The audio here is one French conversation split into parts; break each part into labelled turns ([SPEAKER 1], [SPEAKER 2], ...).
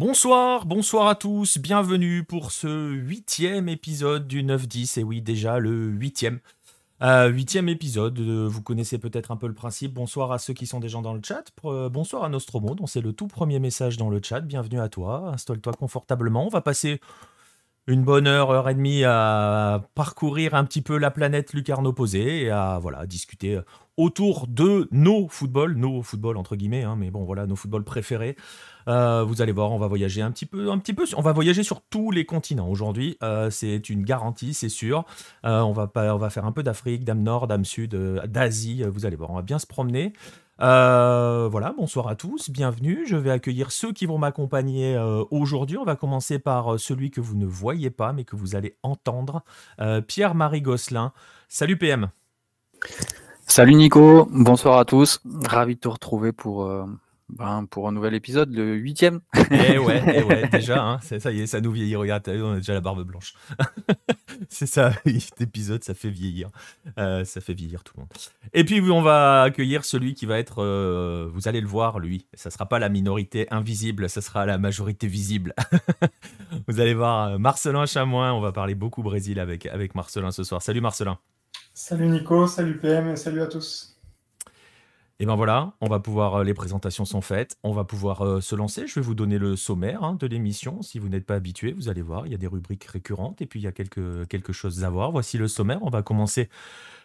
[SPEAKER 1] Bonsoir, bonsoir à tous, bienvenue pour ce huitième épisode du 9-10, et oui déjà le huitième. Euh, huitième épisode, euh, vous connaissez peut-être un peu le principe. Bonsoir à ceux qui sont déjà dans le chat. Euh, bonsoir à Nostromo, dont c'est le tout premier message dans le chat. Bienvenue à toi, installe-toi confortablement. On va passer une bonne heure, heure et demie à parcourir un petit peu la planète lucarne opposée et à discuter autour de nos footballs, nos footballs entre guillemets, hein, mais bon voilà, nos footballs préférés. Euh, vous allez voir, on va voyager un petit peu, un petit peu, on va voyager sur tous les continents aujourd'hui. Euh, c'est une garantie, c'est sûr. Euh, on va faire un peu d'Afrique, d'Am Nord, d'Am Sud, d'Asie. Vous allez voir, on va bien se promener. voilà, bonsoir à tous, bienvenue. Je vais accueillir ceux qui vont m'accompagner aujourd'hui. On va commencer par celui que vous ne voyez pas, mais que vous allez entendre. Pierre-Marie Gosselin. Salut PM.
[SPEAKER 2] Salut Nico, bonsoir à tous. Ravi de te retrouver pour, ben, pour un nouvel épisode, le huitième.
[SPEAKER 1] Eh ouais, eh ouais, déjà, hein, ça y est, ça nous vieillit. Regarde, on a déjà la barbe blanche. c'est ça, cet épisode, ça fait vieillir. Euh, ça fait vieillir tout le monde. Et puis, on va accueillir celui qui va être, euh, vous allez le voir, lui. Ça sera pas la minorité invisible, ça sera la majorité visible. vous allez voir, Marcelin Chamoin, on va parler beaucoup Brésil avec, avec Marcelin ce soir. Salut Marcelin.
[SPEAKER 3] Salut Nico, salut PM et salut à tous.
[SPEAKER 1] Et ben voilà, on va pouvoir, euh, les présentations sont faites, on va pouvoir euh, se lancer. Je vais vous donner le sommaire hein, de l'émission. Si vous n'êtes pas habitué, vous allez voir, il y a des rubriques récurrentes et puis il y a quelque, quelque chose à voir. Voici le sommaire. On va commencer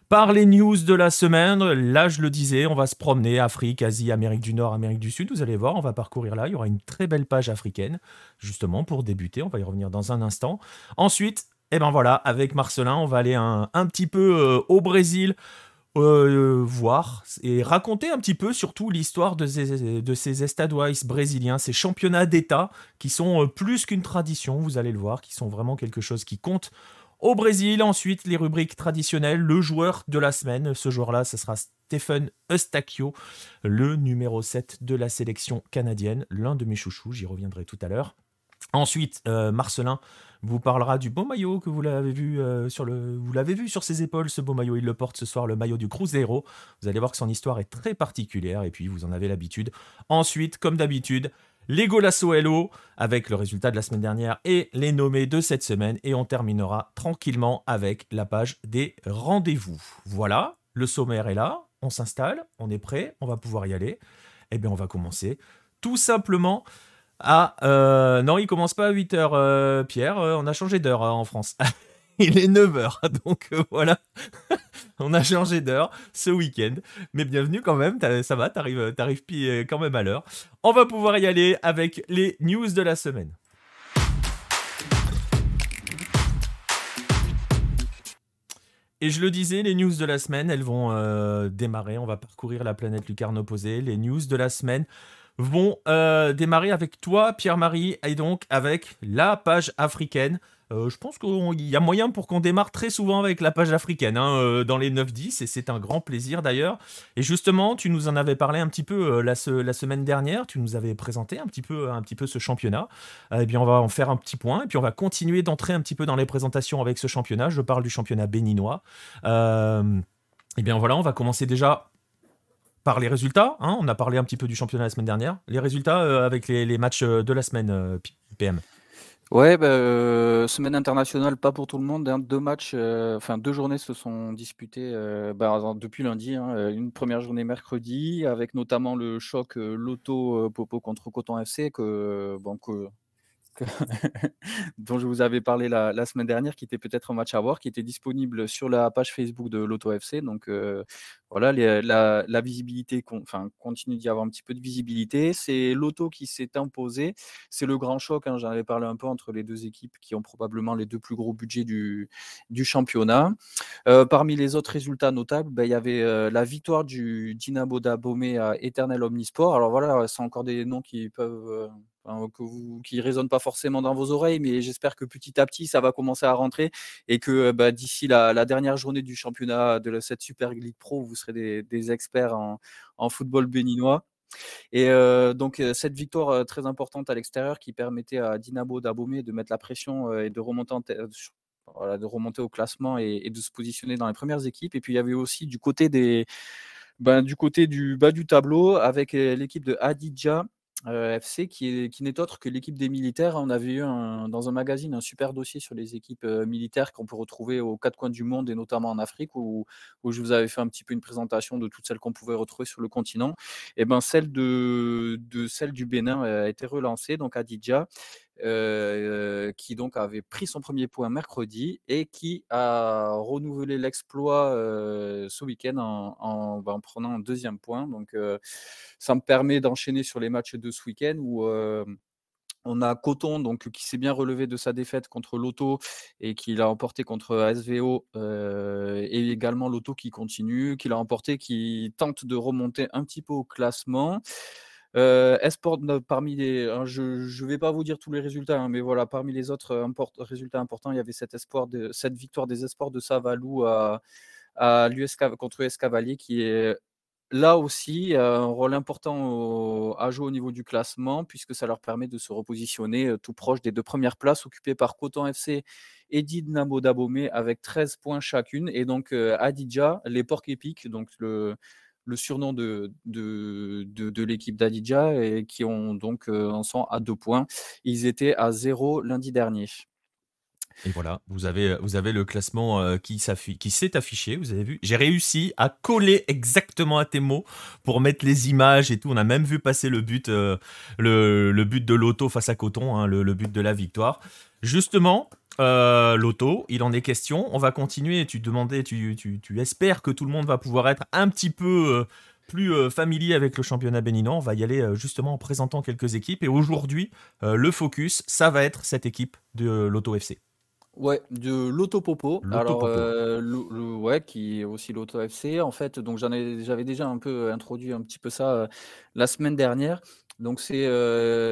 [SPEAKER 1] par les news de la semaine. Là, je le disais, on va se promener Afrique, Asie, Amérique du Nord, Amérique du Sud. Vous allez voir, on va parcourir là. Il y aura une très belle page africaine, justement, pour débuter. On va y revenir dans un instant. Ensuite, et ben voilà, avec Marcelin, on va aller un, petit peu euh, au Brésil. Euh, voir et raconter un petit peu surtout l'histoire de ces, de ces brésiliens, ces championnats d'État qui sont euh, plus qu'une tradition, vous allez le voir, qui sont vraiment quelque chose qui compte au Brésil. Ensuite, les rubriques traditionnelles, le joueur de la semaine. Ce joueur-là, ce sera Stephen Eustachio, le numéro 7 de la sélection canadienne, l'un de mes chouchous, j'y reviendrai tout à l'heure. Ensuite, Marcelin vous parlera du beau maillot que vous l'avez vu euh, sur le, vous l'avez vu sur ses épaules, ce beau maillot. Il le porte ce soir, le maillot du Cruzeiro. Vous allez voir que son histoire est très particulière et puis vous en avez l'habitude. Ensuite, comme d'habitude, les Golasso Hello avec le résultat de la semaine dernière et les nommés de cette semaine. Et on terminera tranquillement avec la page des rendez-vous. Voilà, le sommaire est là. On s'installe, on est prêt, on va pouvoir y aller. Eh bien, on va commencer tout simplement ah, euh, non, il commence pas à 8h, euh, Pierre. Euh, on a changé d'heure en France. il est 9h, donc voilà. on a changé d'heure ce week-end. Mais bienvenue quand même, ça va, t'arrives, quand même à l'heure. On va pouvoir y aller avec les news de la semaine. Et je le disais, les news de la semaine, elles vont démarrer. On va parcourir la planète lucarne opposée. Les news de la semaine vont euh, démarrer avec toi, Pierre-Marie, et donc avec la page africaine. Euh, je pense qu'il y a moyen pour qu'on démarre très souvent avec la page africaine hein, euh, dans les 9-10 et c'est un grand plaisir d'ailleurs. Et justement, tu nous en avais parlé un petit peu la, la, semaine dernière, tu nous avais présenté un petit peu, un petit peu ce championnat. eh bien, on va en faire un petit point et puis on va continuer d'entrer un petit peu dans les présentations avec ce championnat. Je parle du championnat béninois. eh bien voilà, on va commencer déjà par les résultats. Hein, on a parlé un petit peu du championnat la semaine dernière. Les résultats euh, avec les, matchs euh, de la semaine, euh, PM.
[SPEAKER 2] Ouais, bah, semaine internationale, pas pour tout le monde. Hein. Deux matchs, enfin deux journées se sont disputées bah, depuis lundi. Hein. Une première journée mercredi, avec notamment le choc Loto Popo contre Coton FC, que, bon, que dont je vous avais parlé la, semaine dernière, qui était peut-être un match à voir, qui était disponible sur la page Facebook de l'Auto FC. Donc euh, voilà, la, visibilité, continue d'y avoir un petit peu de visibilité. C'est l'Auto qui s'est imposé. C'est le grand choc, hein, j'en avais parlé un peu entre les deux équipes qui ont probablement les deux plus gros budgets du, championnat. Euh, parmi les autres résultats notables, ben, il y avait euh, la victoire du Dynamo d'Abomey à Eternel Omnisport. Alors voilà, c'est encore des noms qui peuvent que vous, qui ne résonne pas forcément dans vos oreilles, mais j'espère que petit à petit, ça va commencer à rentrer et que bah, d'ici la, dernière journée du championnat de cette Super League Pro, vous serez des, experts en, football béninois. Et donc cette victoire très importante à l'extérieur qui permettait à Dinabo d'Abomey de mettre la pression et de remonter, de remonter au classement et, de se positionner dans les premières équipes. Et puis il y avait aussi du côté des, ben, du côté du bas du tableau avec l'équipe de Hadidja euh, FC, qui, n'est autre que l'équipe des militaires. On avait eu dans un magazine un super dossier sur les équipes euh, militaires qu'on peut retrouver aux quatre coins du monde et notamment en Afrique, où, je vous avais fait un petit peu une présentation de toutes celles qu'on pouvait retrouver sur le continent. Et ben celle de, du Bénin a été relancée, donc à. Euh, qui donc avait pris son premier point mercredi et qui a renouvelé l'exploit ce week-end en, ben, en, prenant un deuxième point. Donc ça me permet d'enchaîner sur les matchs de ce week-end où on a Coton donc, qui s'est bien relevé de sa défaite contre Lotto et qui l'a emporté contre SVO et également Lotto qui continue, qui l'a emporté, qui tente de remonter un petit peu au classement. Euh, Esport, parmi les, hein, je ne vais pas vous dire tous les résultats, hein, mais voilà, parmi les autres résultats importants, il y avait cet espoir cette victoire des espoirs de Savalou à, à contre US Cavalier qui est là aussi un rôle important à jouer au niveau du classement puisque ça leur permet de se repositionner euh, tout proche des deux premières places occupées par Coton FC et Dynamo Dabomé avec 13 points chacune. Et donc euh, Adidja, les porcs épiques, donc le, le surnom de, de, de, l'équipe d'Adidja et qui ont donc euh, en sont à deux points. Ils étaient à zéro lundi dernier.
[SPEAKER 1] Et voilà, vous avez, vous avez le classement euh, qui s'est affiché, vous avez vu. J'ai réussi à coller exactement à tes mots pour mettre les images et tout. On a même vu passer le but, euh, le, le, but de l'auto face à Coton, hein, le, le, but de la victoire. Justement, euh, Loto, il en est question. On va continuer. Tu demandais, tu, tu, espères que tout le monde va pouvoir être un petit peu euh, plus euh, familier avec le championnat béninois. On va y aller justement en présentant quelques équipes. Et aujourd'hui, le focus, ça va être cette équipe de Loto FC.
[SPEAKER 2] Ouais, de l'Auto Popo. Alors, ouais, qui est aussi l'Auto FC. En fait, donc j'en ai, j'avais déjà un peu introduit un petit peu ça la semaine dernière. Donc c'est,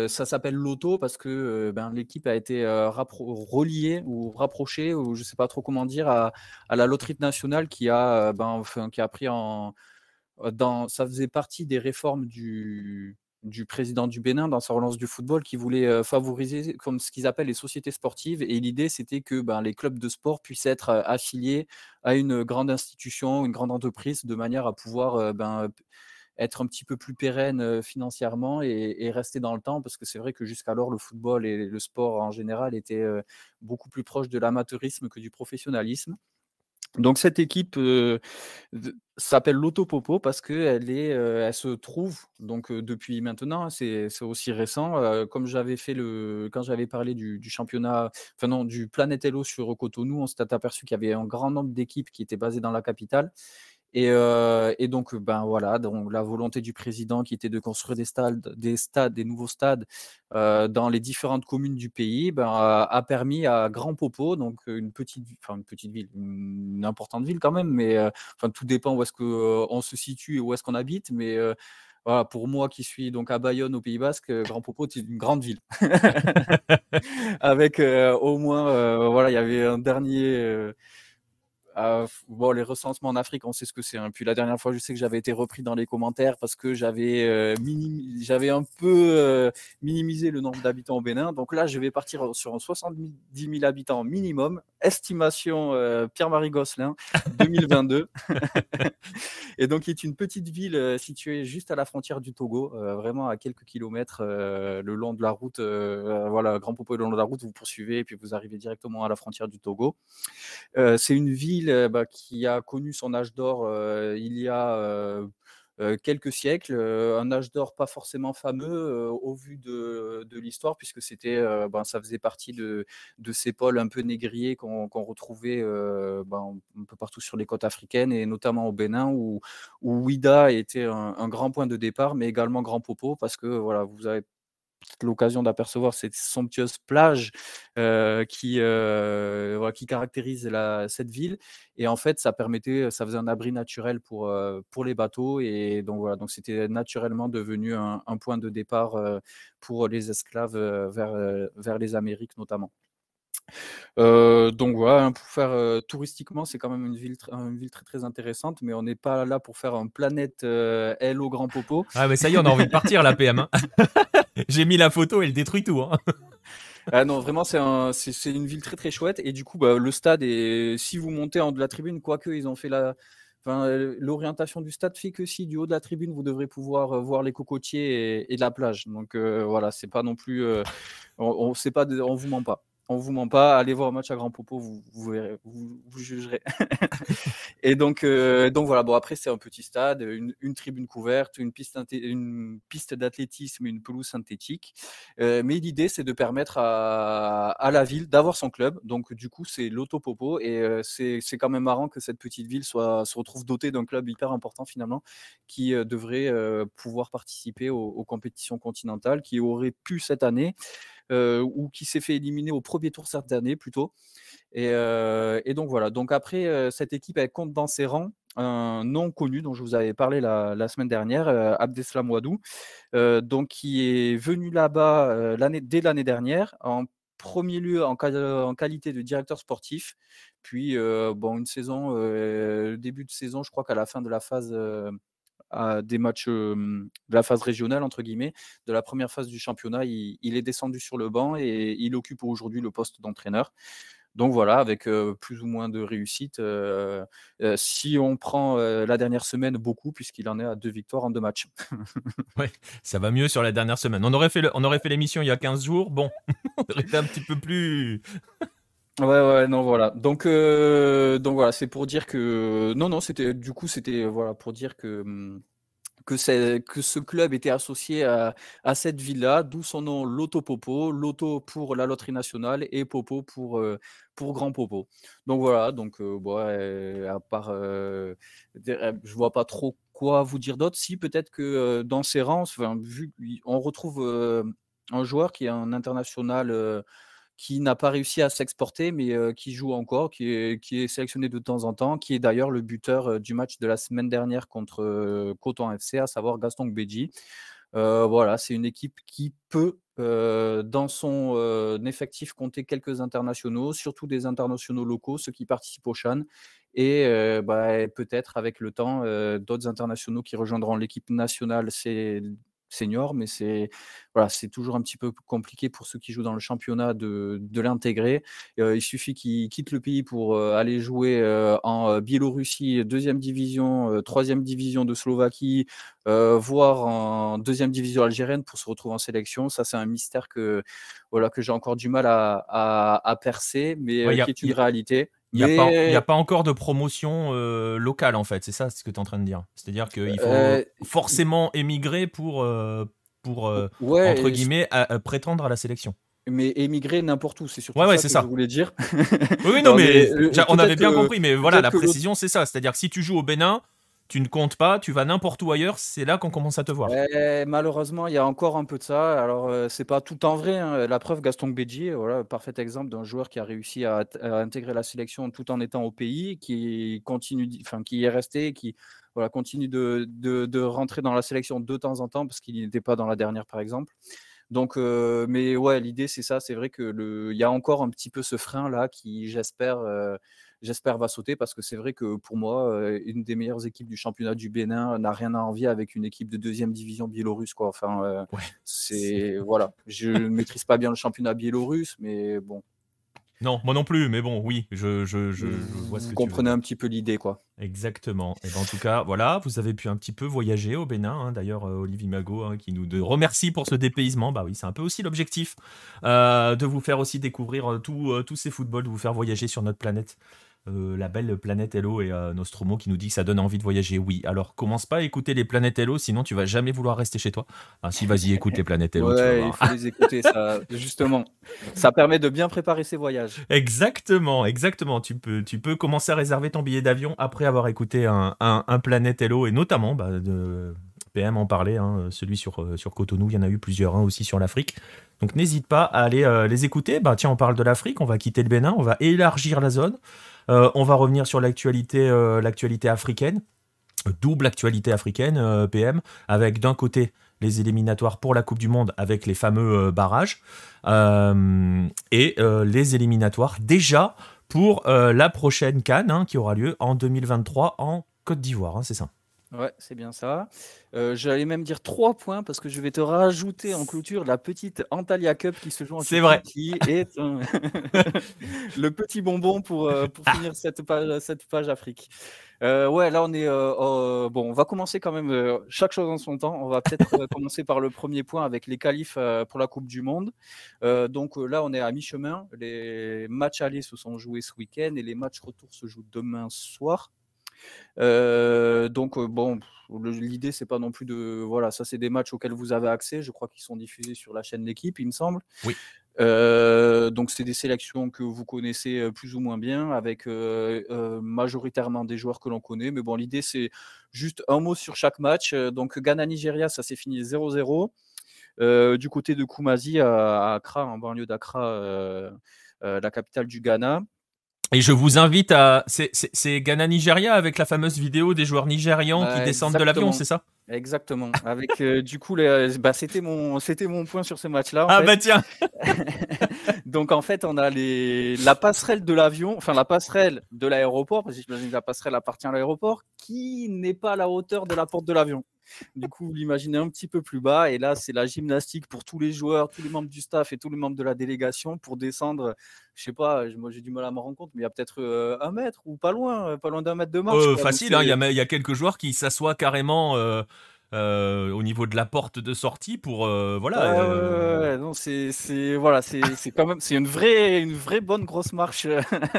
[SPEAKER 2] ça s'appelle l'auto parce que ben, l'équipe a été reliée ou rapprochée ou je sais pas trop comment dire à, la loterie nationale qui a ben, qui a pris en ça faisait partie des réformes du président du Bénin dans sa relance du football qui voulait favoriser comme ce qu'ils appellent les sociétés sportives et l'idée c'était que ben, les clubs de sport puissent être affiliés à une grande institution, une grande entreprise de manière à pouvoir être un petit peu plus pérenne financièrement et, rester dans le temps, parce que c'est vrai que jusqu'alors, le football et le sport en général étaient beaucoup plus proches de l'amateurisme que du professionnalisme. Donc cette équipe s'appelle l'Autopopo parce qu'elle est, elle se trouve donc depuis maintenant, c'est aussi récent. comme j'avais fait le, quand j'avais parlé du, championnat, enfin non, du Planète Hello sur Cotonou, on s'était aperçu qu'il y avait un grand nombre d'équipes qui étaient basées dans la capitale et, donc, ben voilà, donc la volonté du président qui était de construire des stades, des stades, des nouveaux stades dans les différentes communes du pays, ben, a, permis à Grand Popo, donc une petite, enfin une petite ville, une importante ville quand même, mais enfin tout dépend où est-ce qu'on se situe et où est-ce qu'on habite, mais voilà, pour moi qui suis donc à Bayonne au Pays Basque, Grand Popo c'est une grande ville. Avec au moins, voilà, il y avait un dernier euh, bon, les recensements en Afrique, on sait ce que c'est. Hein. Puis la dernière fois, je sais que j'avais été repris dans les commentaires parce que j'avais euh, j'avais un peu euh, minimisé le nombre d'habitants au Bénin. Donc là, je vais partir sur 70 000 habitants minimum. Estimation Pierre-Marie Gosselin 2022. et donc, il est une petite ville située juste à la frontière du Togo, vraiment à quelques kilomètres le long de la route. voilà, Grand Popo le long de la route, vous poursuivez et puis vous arrivez directement à la frontière du Togo. c'est une ville bah, qui a connu son âge d'or il y a quelques siècles, un âge d'or pas forcément fameux au vu de, l'histoire, puisque c'était, ben, ça faisait partie de, ces pôles un peu négriers qu'on retrouvait ben, un peu partout sur les côtes africaines et notamment au Bénin, où, où Ouida était un, un, grand point de départ, mais également Grand Popo, parce que voilà, vous avez l'occasion d'apercevoir cette somptueuse plage qui, qui caractérise la, cette ville. Et en fait, ça permettait, ça faisait un abri naturel pour, pour les bateaux. Et donc voilà, donc c'était naturellement devenu un, point de départ pour les esclaves vers, vers les Amériques notamment. donc voilà, hein, pour faire touristiquement, c'est quand même une ville, une ville très très intéressante, mais on n'est pas là pour faire un planète L au grand popo.
[SPEAKER 1] Ah mais ça y est, on a envie de partir la PM. Hein. J'ai mis la photo et elle détruit tout. Hein.
[SPEAKER 2] Ah non, vraiment, c'est un, une ville très très chouette. Et du coup, bah, le stade, est, si vous montez en de la tribune, quoique ils ont fait la, l'orientation du stade fait que si du haut de la tribune, vous devrez pouvoir voir les cocotiers et, la plage. Donc voilà, c'est pas non plus, on, ne vous ment pas on vous ment pas, allez voir un match à Grand Popo, vous, vous, verrez, vous, jugerez. et donc, euh, donc voilà, bon après c'est un petit stade, une, tribune couverte, une piste, une piste d'athlétisme, une pelouse synthétique. Euh, mais l'idée c'est de permettre à, la ville d'avoir son club. Donc du coup c'est l'Auto Popo et euh, c'est quand même marrant que cette petite ville soit, se retrouve dotée d'un club hyper important finalement qui devrait pouvoir participer aux compétitions continentales, qui aurait pu cette année. Euh, ou qui s'est fait éliminer au premier tour cette année plutôt. Et, euh, donc voilà. Donc après, euh, cette équipe, elle compte dans ses rangs un nom connu dont je vous avais parlé la, semaine dernière, Abdeslam Wadou, donc qui est venu là-bas dès l'année dernière en premier lieu en, en, qualité de directeur sportif, puis bon une saison, début de saison, je crois qu'à la fin de la phase des matchs de la phase régionale, entre guillemets, de la première phase du championnat. Il, est descendu sur le banc et il occupe aujourd'hui le poste d'entraîneur. Donc voilà, avec plus ou moins de réussite. si on prend la dernière semaine, beaucoup, puisqu'il en est à deux victoires en deux matchs.
[SPEAKER 1] oui, ça va mieux sur la dernière semaine. On aurait fait l'émission il y a 15 jours. Bon, on aurait été un petit peu plus.
[SPEAKER 2] Ouais, ouais, non, voilà. Donc, euh, donc voilà, c'est pour dire que non, non, c'était du coup, c'était voilà pour dire que hum, que, que ce club était associé à, cette ville-là, d'où son nom Loto Popo, Loto pour la loterie nationale et Popo pour euh, pour Grand Popo. Donc voilà, donc euh, bon, à part, je vois pas trop quoi vous dire d'autre. Si peut-être que dans ces rangs, vu on retrouve un joueur qui est un international qui n'a pas réussi à s'exporter, mais qui joue encore, qui est, sélectionné de temps en temps, qui est d'ailleurs le buteur du match de la semaine dernière contre Coton FC, à savoir Gaston Gbedji. voilà, c'est une équipe qui peut, dans son effectif, compter quelques internationaux, surtout des internationaux locaux, ceux qui participent au Chan, et bah, peut-être avec le temps, d'autres internationaux qui rejoindront l'équipe nationale. Senior, mais c'est voilà, c'est toujours un petit peu compliqué pour ceux qui jouent dans le championnat de, de l'intégrer. il suffit qu'ils quittent le pays pour aller jouer en Biélorussie, deuxième division, troisième division de Slovaquie, voire en deuxième division algérienne pour se retrouver en sélection. Ça, c'est un mystère que voilà que j'ai encore du mal à, à, percer, mais qui est une réalité.
[SPEAKER 1] Il n'y a, pas encore de promotion euh, locale, en fait. C'est ça ce que tu es en train de dire. C'est-à-dire qu'il faut euh, forcément émigrer pour, euh, pour entre guillemets, prétendre à la sélection.
[SPEAKER 2] Mais émigrer n'importe où, c'est surtout ça que je voulais dire.
[SPEAKER 1] oui, non, mais, on avait bien compris. Mais voilà, la précision, c'est ça. C'est-à-dire que si tu joues au Bénin, tu ne comptes pas, tu vas n'importe où ailleurs, c'est là qu'on commence à te voir.
[SPEAKER 2] malheureusement, il y a encore un peu de ça. Alors, euh, c'est pas tout en vrai. Hein. La preuve, Gaston Gbedji, voilà, parfait exemple d'un joueur qui a réussi à, intégrer la sélection tout en étant au pays, qui continue, enfin, qui est resté, qui voilà, continue de, de, rentrer dans la sélection de temps en temps parce qu'il n'était pas dans la dernière, par exemple. Donc, euh, mais ouais, l'idée c'est ça. C'est vrai que le, il y a encore un petit peu ce frein là qui, j'espère. Euh, j'espère va sauter parce que c'est vrai que pour moi, une des meilleures équipes du championnat du Bénin n'a rien à envier avec une équipe de deuxième division biélorusse. Quoi. Enfin, c'est voilà, je ne maîtrise pas bien le championnat biélorusse, mais bon.
[SPEAKER 1] Non, moi non plus, mais bon, oui, je, je, je, vois ce
[SPEAKER 2] vous
[SPEAKER 1] que
[SPEAKER 2] comprenez un petit peu l'idée, quoi.
[SPEAKER 1] Exactement. Et ben, en tout cas, voilà, vous avez pu un petit peu voyager au Bénin. Hein. D'ailleurs, Olivier Mago hein, qui nous remercie pour ce dépaysement. Bah oui, c'est un peu aussi l'objectif de vous faire aussi découvrir tous ces footballs, de vous faire voyager sur notre planète. Euh, la belle planète Hello et euh, Nostromo qui nous dit que ça donne envie de voyager. Oui, alors commence pas à écouter les planètes Hello, sinon tu vas jamais vouloir rester chez toi. Ah, si, vas-y, écoute les planètes Hello.
[SPEAKER 2] Ouais, il faut les écouter, ça, justement. Ça permet de bien préparer ses voyages.
[SPEAKER 1] Exactement, exactement. Tu peux, tu peux commencer à réserver ton billet d'avion après avoir écouté un, un, planète Hello et notamment bah, de. PM en parlait, hein, celui sur, euh, sur Cotonou, il y en a eu plusieurs, hein, aussi sur l'Afrique. Donc n'hésite pas à aller les écouter. Bah, tiens, on parle de l'Afrique, on va quitter le Bénin, on va élargir la zone. Euh, on va revenir sur l'actualité, euh, africaine, double actualité africaine, euh, PM, avec d'un côté les éliminatoires pour la Coupe du Monde avec les fameux barrages et les éliminatoires déjà pour la prochaine Cannes hein, qui aura lieu en 2023 en Côte d'Ivoire, hein, c'est ça?
[SPEAKER 2] Ouais, c'est bien ça. Euh, j'allais même dire 3 points parce que je vais te rajouter en clôture la petite Antalya Cup qui se joue en
[SPEAKER 1] C'est vrai.
[SPEAKER 2] qui est le petit bonbon pour, euh, pour finir cette page, cette page Afrique. Euh, ouais, là on est bon. On va commencer quand même chaque chose en son temps. On va peut-être commencer par le premier point avec les qualifs pour la Coupe du Monde. donc là, on est à mi-chemin. Les matchs allés se sont joués ce week-end et les matchs retour se jouent demain soir. Euh, donc euh, bon, l'idée c'est pas non plus de voilà, ça c'est des matchs auxquels vous avez accès. Je crois qu'ils sont diffusés sur la chaîne L'équipe, il me semble.
[SPEAKER 1] Oui.
[SPEAKER 2] Euh, donc c'est des sélections que vous connaissez plus ou moins bien, avec majoritairement des joueurs que l'on connaît. Mais bon, l'idée c'est juste un mot sur chaque match. Donc Ghana-Nigeria, ça s'est fini 0-0. du côté de Kumasi à, Accra, en banlieue d'Accra, la capitale du Ghana.
[SPEAKER 1] Et je vous invite à. C'est Ghana Nigeria avec la fameuse vidéo des joueurs nigérians qui descendent de l'avion, c'est ça?
[SPEAKER 2] Exactement. Avec euh, du coup, bah, c'était mon, c'était mon point sur ce match-là.
[SPEAKER 1] Ah bah tiens.
[SPEAKER 2] Donc en fait, on a les, la passerelle de l'avion, enfin la passerelle de l'aéroport, parce que j'imagine que la passerelle appartient à l'aéroport, qui n'est pas à la hauteur de la porte de l'avion. Du coup, vous l'imaginez un petit peu plus bas. Et là, c'est la gymnastique pour tous les joueurs, tous les membres du staff et tous les membres de la délégation pour descendre. Je sais pas, moi j'ai du mal à me rendre compte, mais il y a peut-être euh, un mètre ou pas loin, euh, pas loin d'un mètre de marche.
[SPEAKER 1] Euh, facile, hein, il y, a quelques joueurs qui s'assoient carrément. au niveau de la porte de sortie pour
[SPEAKER 2] voilà non c'est voilà c'est quand même c'est une vraie une vraie bonne grosse marche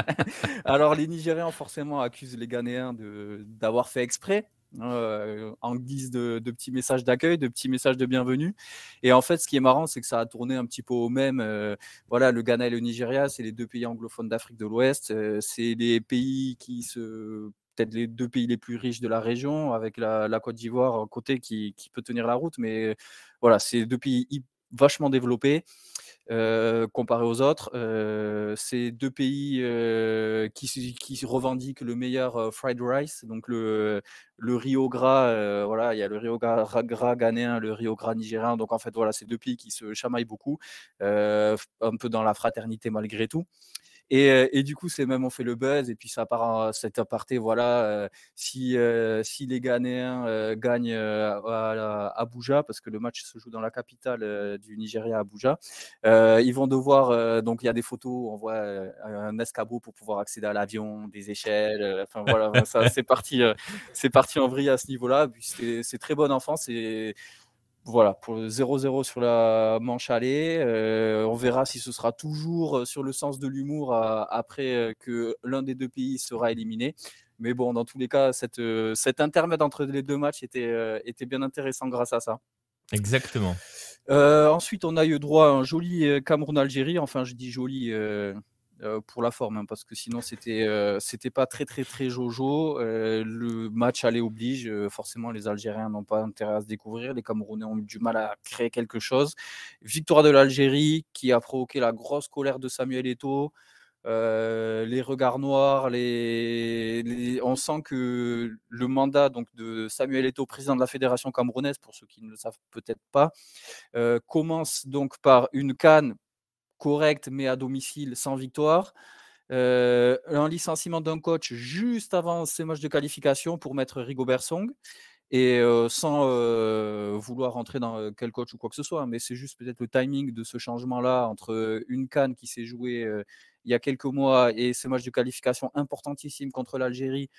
[SPEAKER 2] alors les Nigérians forcément accusent les Ghanéens de d'avoir fait exprès euh, en guise de, petits messages d'accueil, de petits messages de bienvenue. Et en fait, ce qui est marrant, c'est que ça a tourné un petit peu au même. Euh, voilà, le Ghana et le Nigeria, c'est les deux pays anglophones d'Afrique de l'Ouest. Euh, c'est les pays qui se peut-être les deux pays les plus riches de la région, avec la, Côte d'Ivoire côté qui, qui, peut tenir la route. Mais voilà, c'est deux pays vachement développés. Euh, comparé aux autres. Euh, c'est deux pays euh, qui, revendiquent le meilleur fried rice, donc le, le Rio Gras. voilà, il y a le Rio Gras, gras ghanéen, le Rio Gras nigérien. Donc en fait, voilà, c'est deux pays qui se chamaillent beaucoup, un peu dans la fraternité malgré tout. Et, du coup, c'est même on fait le buzz et puis ça part cet aparté. Voilà, si, si les Ghanéens gagnent à, Abuja, parce que le match se joue dans la capitale du Nigeria, Abuja, ils vont devoir. donc il y a des photos, on voit un escabeau pour pouvoir accéder à l'avion, des échelles. Enfin voilà, c'est parti, c'est parti en vrille à ce niveau-là. C'est très bonne enfance et voilà, pour 0-0 sur la manche aller. Euh, on verra si ce sera toujours euh, sur le sens de l'humour après euh, que l'un des deux pays sera éliminé. Mais bon, dans tous les cas, cette, cet intermède entre les deux matchs était, était bien intéressant grâce à ça.
[SPEAKER 1] Exactement.
[SPEAKER 2] ensuite, on a eu droit à un joli Cameroun-Algérie. Enfin, je dis joli euh, pour la forme, hein, parce que sinon c'était euh, c'était pas très très très jojo. Euh, le match allait oblige, forcément les Algériens n'ont pas intérêt à se découvrir, les Camerounais ont eu du mal à créer quelque chose. Victoire de l'Algérie qui a provoqué la grosse colère de Samuel Eto'o. les regards noirs, on sent que le mandat donc de Samuel Eto'o, président de la fédération camerounaise, pour ceux qui ne le savent peut-être pas, commence donc par une canne correct, mais à domicile, sans victoire. Euh, un licenciement d'un coach juste avant ces matchs de qualification pour mettre Rigobert Song. Et euh, sans euh, vouloir rentrer dans quel coach ou quoi que ce soit, hein, mais c'est juste peut-être le timing de ce changement-là entre une canne qui s'est jouée il y a quelques mois et ces matchs de qualification importantissimes contre l'Algérie,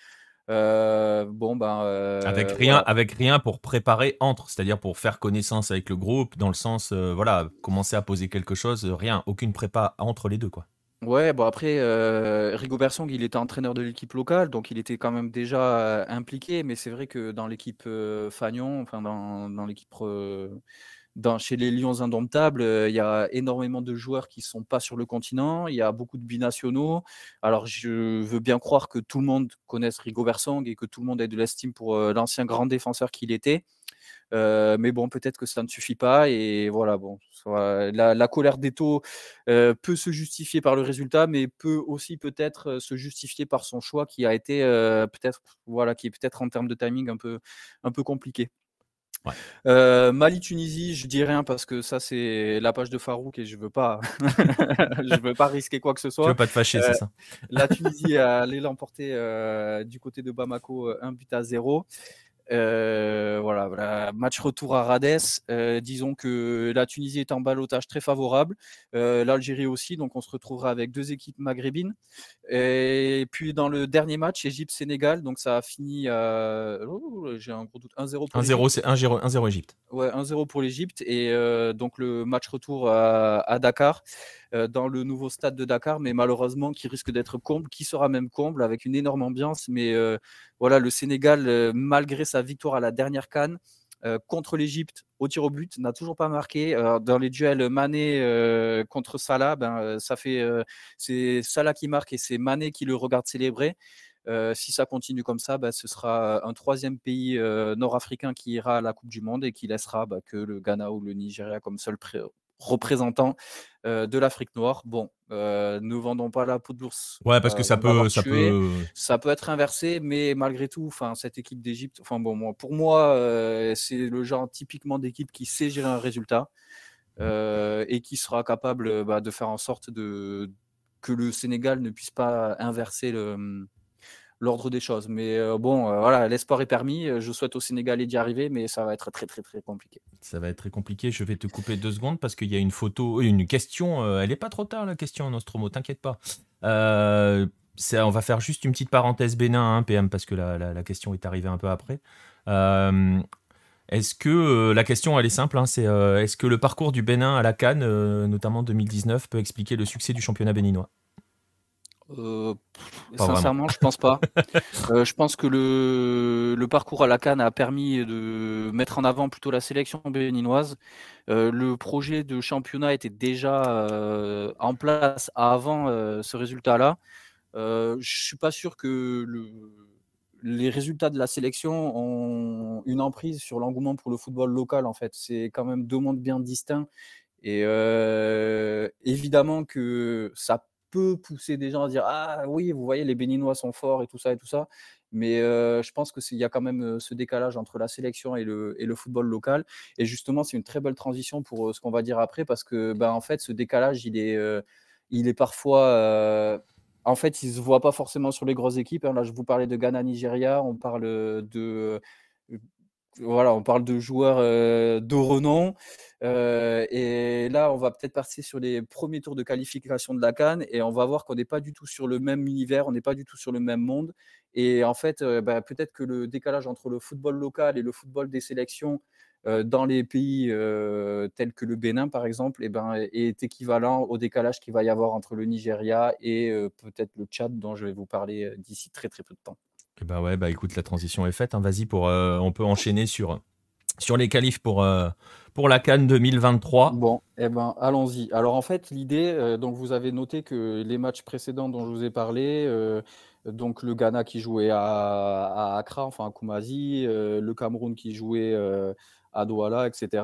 [SPEAKER 2] euh, bon, ben. Euh,
[SPEAKER 1] avec, rien, avec rien pour préparer entre, c'est-à-dire pour faire connaissance avec le groupe, dans le sens, euh, voilà, commencer à poser quelque chose, rien, aucune prépa entre les deux, quoi.
[SPEAKER 2] Ouais, bon après, Rigo Bersong, il était entraîneur de l'équipe locale, donc il était quand même déjà impliqué, mais c'est vrai que dans l'équipe Fagnon, enfin dans, dans l'équipe chez les Lions indomptables, euh, il y a énormément de joueurs qui ne sont pas sur le continent. Il y a beaucoup de binationaux. Alors, je veux bien croire que tout le monde connaisse Rigo Song et que tout le monde ait de l'estime pour euh, l'ancien grand défenseur qu'il était. Euh, mais bon, peut-être que ça ne suffit pas. Et voilà, bon, la, colère d'Eto peut se justifier par le résultat, mais peut aussi peut-être se justifier par son choix qui a été peut-être, voilà, qui est peut-être en termes de timing un peu compliqué. Euh, Mali-Tunisie, je dis rien parce que ça c'est la page de Farouk et je veux pas, je veux pas risquer quoi que ce soit.
[SPEAKER 1] Tu veux pas te fâcher, c'est euh, ça.
[SPEAKER 2] La Tunisie allait l'emporter euh, du côté de Bamako, un but à zéro. Euh, voilà, match retour à Rades. Euh, disons que la Tunisie est en balotage très favorable, euh, l'Algérie aussi, donc on se retrouvera avec deux équipes maghrébines. Et puis dans le dernier match, Égypte-Sénégal, donc ça a fini à. Oh, j'ai un gros doute, 1-0
[SPEAKER 1] pour 1-0, c'est 1-0 Égypte.
[SPEAKER 2] Ouais, 1-0 pour l'Égypte. Et donc le match retour à, Dakar, dans le nouveau stade de Dakar, mais malheureusement qui risque d'être comble, qui sera même comble avec une énorme ambiance. Mais voilà, le Sénégal, malgré sa victoire à la dernière canne, contre l'Égypte au tir au but, n'a toujours pas marqué. dans les duels Mané contre Salah, ben, ça fait c'est Salah qui marque et c'est Mané qui le regarde célébrer. si ça continue comme ça, ben, ce sera un troisième pays nord-africain qui ira à la Coupe du Monde et qui laissera ben, que le Ghana ou le Nigeria comme seul représentant de l'Afrique noire. Bon, ne vendons pas la peau de l'ours.
[SPEAKER 1] Ouais, parce que ça peut, ça peut,
[SPEAKER 2] ça peut être inversé, mais malgré tout, enfin, cette équipe d'Égypte, enfin bon, moi, pour moi, c'est le genre typiquement d'équipe qui sait gérer un résultat et qui sera capable bah, de faire en sorte de que le Sénégal ne puisse pas inverser le, mmh, l'ordre des choses. Mais euh, bon, euh, voilà, l'espoir est permis. Je souhaite au Sénégalais d'y arriver, mais ça va être très, très, très compliqué.
[SPEAKER 1] Ça va être très compliqué. Je vais te couper deux secondes parce qu'il y a une photo, une question. Euh, elle n'est pas trop tard, la question, Nostromo, t'inquiète pas. on va faire juste une petite parenthèse Bénin, hein, PM, parce que la, question est arrivée un peu après. est-ce que la question elle est simple, hein, c'est est-ce que le parcours du Bénin à la Cannes, notamment 2019, peut expliquer le succès du championnat béninois?
[SPEAKER 2] Euh, sincèrement, je pense pas. Euh, je pense que le, le, parcours à la Cannes a permis de mettre en avant plutôt la sélection béninoise. Euh, le projet de championnat était déjà en place avant ce résultat-là. je suis pas sûr que le, les résultats de la sélection ont une emprise sur l'engouement pour le football local. En fait, c'est quand même deux mondes bien distincts. Et évidemment que ça peut pousser des gens à dire ah oui vous voyez les Béninois sont forts et tout ça et tout ça mais je pense que il y a quand même ce décalage entre la sélection et le, football local et justement c'est une très belle transition pour ce qu'on va dire après parce que ben en fait ce décalage il est il est parfois en fait, il se voit pas forcément sur les grosses équipes. Hein. Là, je vous parlais de Ghana, Nigeria. On parle de voilà, on parle de joueurs de renom. et là, on va peut-être passer sur les premiers tours de qualification de la Cannes et on va voir qu'on n'est pas du tout sur le même univers, on n'est pas du tout sur le même monde. Et en fait, bah, peut-être que le décalage entre le football local et le football des sélections dans les pays tels que le Bénin, par exemple, eh ben, est équivalent au décalage qu'il va y avoir entre le Nigeria et peut-être le Tchad, dont je vais vous parler d'ici très très peu de temps.
[SPEAKER 1] Eh ben ouais, bah écoute, la transition est faite. Hein. Vas-y, pour, euh, on peut enchaîner sur, sur les qualifs pour, euh, pour la Cannes 2023.
[SPEAKER 2] Bon, eh ben, allons-y. Alors en fait, l'idée, euh, donc vous avez noté que les matchs précédents dont je vous ai parlé, donc le Ghana qui jouait à, à Accra, enfin à Kumasi, le Cameroun qui jouait à Douala, etc.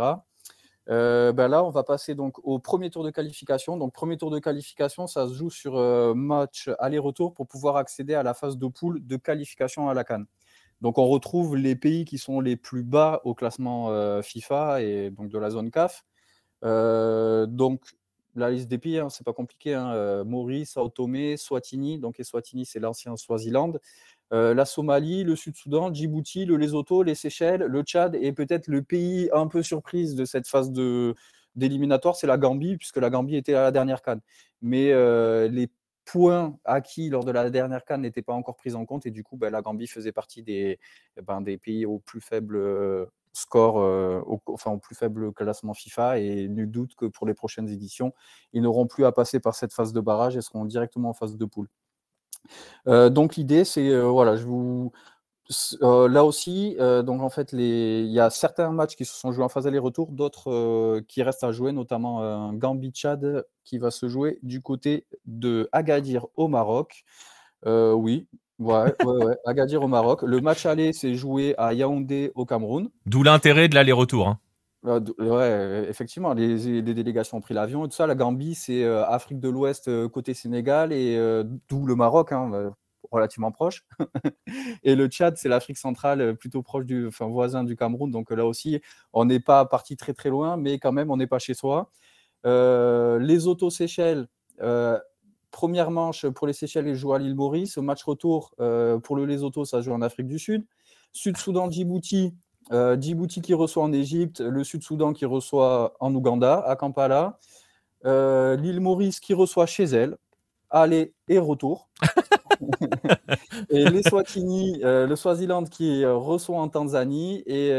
[SPEAKER 2] Euh, ben là, on va passer donc au premier tour de qualification. Donc, premier tour de qualification, ça se joue sur euh, match aller-retour pour pouvoir accéder à la phase de poule de qualification à la Cannes. Donc, on retrouve les pays qui sont les plus bas au classement euh, FIFA et donc de la zone CAF. donc, la liste des pays, hein, c'est pas compliqué. Hein, Maurice, Sao Tomé, Swatini. Donc, et Swatini, c'est l'ancien Swaziland. Euh, la Somalie, le Sud-Soudan, Djibouti, le Lesotho, les Seychelles, le Tchad et peut-être le pays un peu surprise de cette phase d'éliminatoire, c'est la Gambie, puisque la Gambie était à la dernière canne. Mais euh, les points acquis lors de la dernière canne n'étaient pas encore pris en compte et du coup, ben, la Gambie faisait partie des, eh ben, des pays au plus faible euh, score, enfin au plus faible classement FIFA et nul doute que pour les prochaines éditions, ils n'auront plus à passer par cette phase de barrage et seront directement en phase de poule. Euh, donc l'idée, c'est euh, voilà, je vous euh, là aussi, donc en fait, il y a certains matchs qui se sont joués en phase aller-retour, d'autres qui restent à jouer, notamment un Gambie-Tchad qui va se jouer du côté de Agadir au Maroc. oui, ouais, ouais, ouais, Agadir au Maroc. Le match aller s'est joué à Yaoundé au Cameroun.
[SPEAKER 1] D'où l'intérêt de l'aller-retour. Hein.
[SPEAKER 2] Ouais, effectivement, les, délégations ont pris l'avion et tout ça. La Gambie, c'est euh, Afrique de l'Ouest euh, côté Sénégal et euh, d'où le Maroc, hein, relativement proche. et le Tchad, c'est l'Afrique centrale, plutôt proche du, enfin, voisin du Cameroun. Donc là aussi, on n'est pas parti très très loin, mais quand même, on n'est pas chez soi. les Autos-Seychelles, première manche pour les Seychelles, ils jouent à l'île Maurice. Au match retour pour le Lesotho, ça joue en Afrique du Sud. Sud-Soudan, Djibouti, Djibouti qui reçoit en Égypte, le Sud-Soudan qui reçoit en Ouganda, à Kampala, l'île Maurice qui reçoit chez elle, aller et retour. et les Swatini, le Swaziland qui reçoit en Tanzanie, et,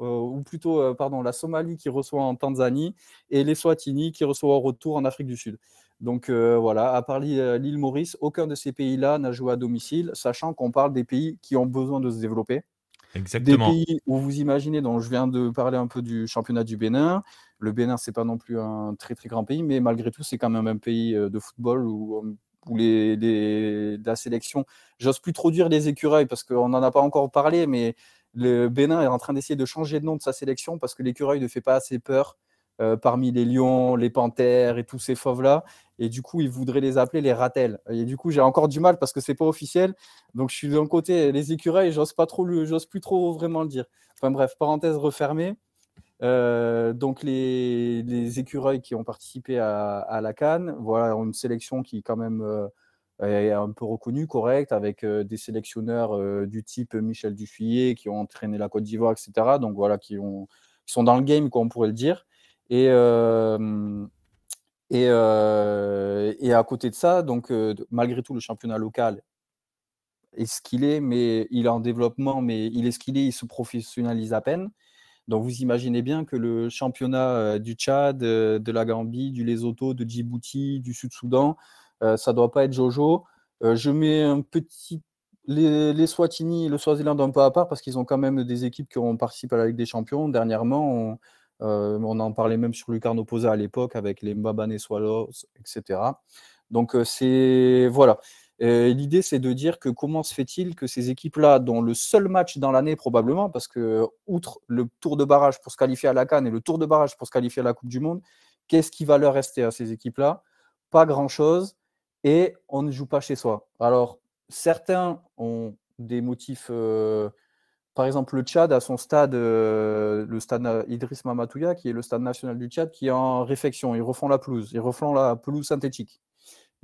[SPEAKER 2] ou plutôt, pardon, la Somalie qui reçoit en Tanzanie, et les Swatini qui reçoit au retour en Afrique du Sud. Donc voilà, à part l'île Maurice, aucun de ces pays-là n'a joué à domicile, sachant qu'on parle des pays qui ont besoin de se développer.
[SPEAKER 1] Exactement.
[SPEAKER 2] Des pays où vous imaginez, donc je viens de parler un peu du championnat du Bénin. Le Bénin, c'est pas non plus un très très grand pays, mais malgré tout, c'est quand même un pays de football où, où les, la sélection, j'ose plus trop dire les écureuils parce qu'on n'en a pas encore parlé, mais le Bénin est en train d'essayer de changer de nom de sa sélection parce que l'écureuil ne fait pas assez peur euh, parmi les lions, les panthères et tous ces fauves-là. Et du coup, ils voudraient les appeler les ratels. Et du coup, j'ai encore du mal parce que c'est pas officiel. Donc, je suis d'un côté, les écureuils, j'ose pas trop, j'ose plus trop vraiment le dire. Enfin bref, parenthèse refermée. Euh, donc les, écureuils qui ont participé à, la Cannes, voilà une sélection qui quand même euh, est un peu reconnue, correcte, avec des sélectionneurs du type Michel Dufillet qui ont entraîné la Côte d'Ivoire, etc. Donc voilà, qui, qui sont dans le game, comme on pourrait le dire. Et, et, et, à côté de ça, donc, malgré tout, le championnat local est ce qu'il est, mais il est en développement, mais il est ce qu'il est, il se professionnalise à peine. Donc vous imaginez bien que le championnat du Tchad, de la Gambie, du Lesotho, de Djibouti, du Sud-Soudan, ça ne doit pas être Jojo. je mets un petit les, les Swatini et le Swaziland un peu à part parce qu'ils ont quand même des équipes qui ont participé à la Ligue des Champions. Dernièrement, on, euh, on en parlait même sur Lucarno Posa à l'époque avec les Mbabane Swallows, etc. Donc euh, c'est voilà. L'idée, c'est de dire que comment se fait-il que ces équipes-là, dont le seul match dans l'année probablement, parce que outre le tour de barrage pour se qualifier à la Cannes et le tour de barrage pour se qualifier à la Coupe du Monde, qu'est-ce qui va leur rester à ces équipes-là? Pas grand-chose, et on ne joue pas chez soi. Alors, certains ont des motifs euh, par exemple, le Tchad a son stade, euh, le stade Idriss Mamatouya, qui est le stade national du Tchad, qui est en réfection. Ils refont la pelouse. Ils refont la pelouse synthétique.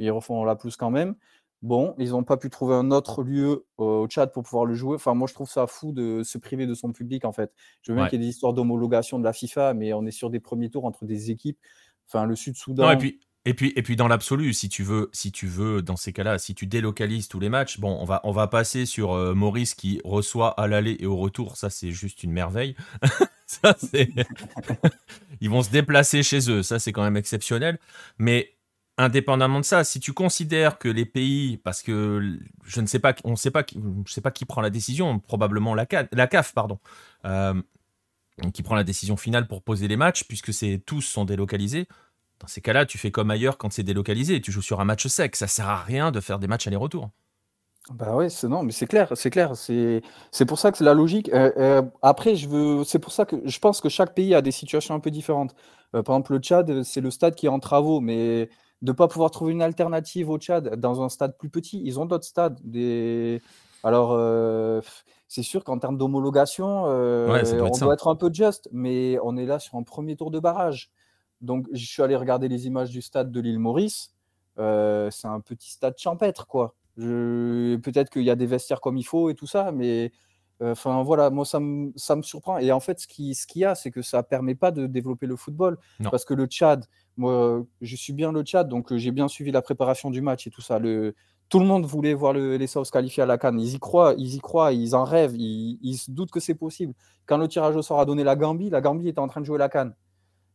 [SPEAKER 2] Ils refont la pelouse quand même. Bon, ils n'ont pas pu trouver un autre lieu au Tchad pour pouvoir le jouer. Enfin, moi, je trouve ça fou de se priver de son public, en fait. Je veux bien qu'il y ait des histoires d'homologation de la FIFA, mais on est sur des premiers tours entre des équipes. Enfin, le Sud-Soudan.
[SPEAKER 1] et puis, et puis, et puis dans l'absolu, si tu veux, si tu veux, dans ces cas-là, si tu délocalises tous les matchs, bon, on va, on va passer sur euh, Maurice qui reçoit à l'aller et au retour. Ça, c'est juste une merveille. ça, ils vont se déplacer chez eux. Ça, c'est quand même exceptionnel. Mais indépendamment de ça, si tu considères que les pays, parce que je ne sais pas, on sait pas, je sais pas qui prend la décision, probablement la CAF, pardon. Euh, qui prend la décision finale pour poser les matchs, puisque tous sont délocalisés. Dans ces cas-là, tu fais comme ailleurs quand c'est délocalisé. Tu joues sur un match sec. Ça sert à rien de faire des matchs aller-retour.
[SPEAKER 2] Bah ouais, c'est non, mais c'est clair, c'est clair. C'est c'est pour ça que c'est la logique. Euh, euh, après, je veux, c'est pour ça que je pense que chaque pays a des situations un peu différentes. Euh, par exemple, le Tchad, c'est le stade qui est en travaux, mais de pas pouvoir trouver une alternative au Tchad dans un stade plus petit, ils ont d'autres stades. Des... Alors, c'est sûr qu'en termes d'homologation, on doit être un peu juste, mais on est là sur un premier tour de barrage. Donc, je suis allé regarder les images du stade de l'île Maurice. Euh, c'est un petit stade champêtre, quoi. Peut-être qu'il y a des vestiaires comme il faut et tout ça, mais euh, enfin voilà, moi ça me, surprend. Et en fait, ce qu'il ce y a, c'est que ça ne permet pas de développer le football. Parce que le Tchad, moi je suis bien le Tchad, donc euh, j'ai bien suivi la préparation du match et tout ça. Le, tout le monde voulait voir les South qualifier à la Cannes. Ils y croient, ils y croient, ils en rêvent, ils, ils se doutent que c'est possible. Quand le tirage au sort a donné la Gambie, la Gambie était en train de jouer la Cannes.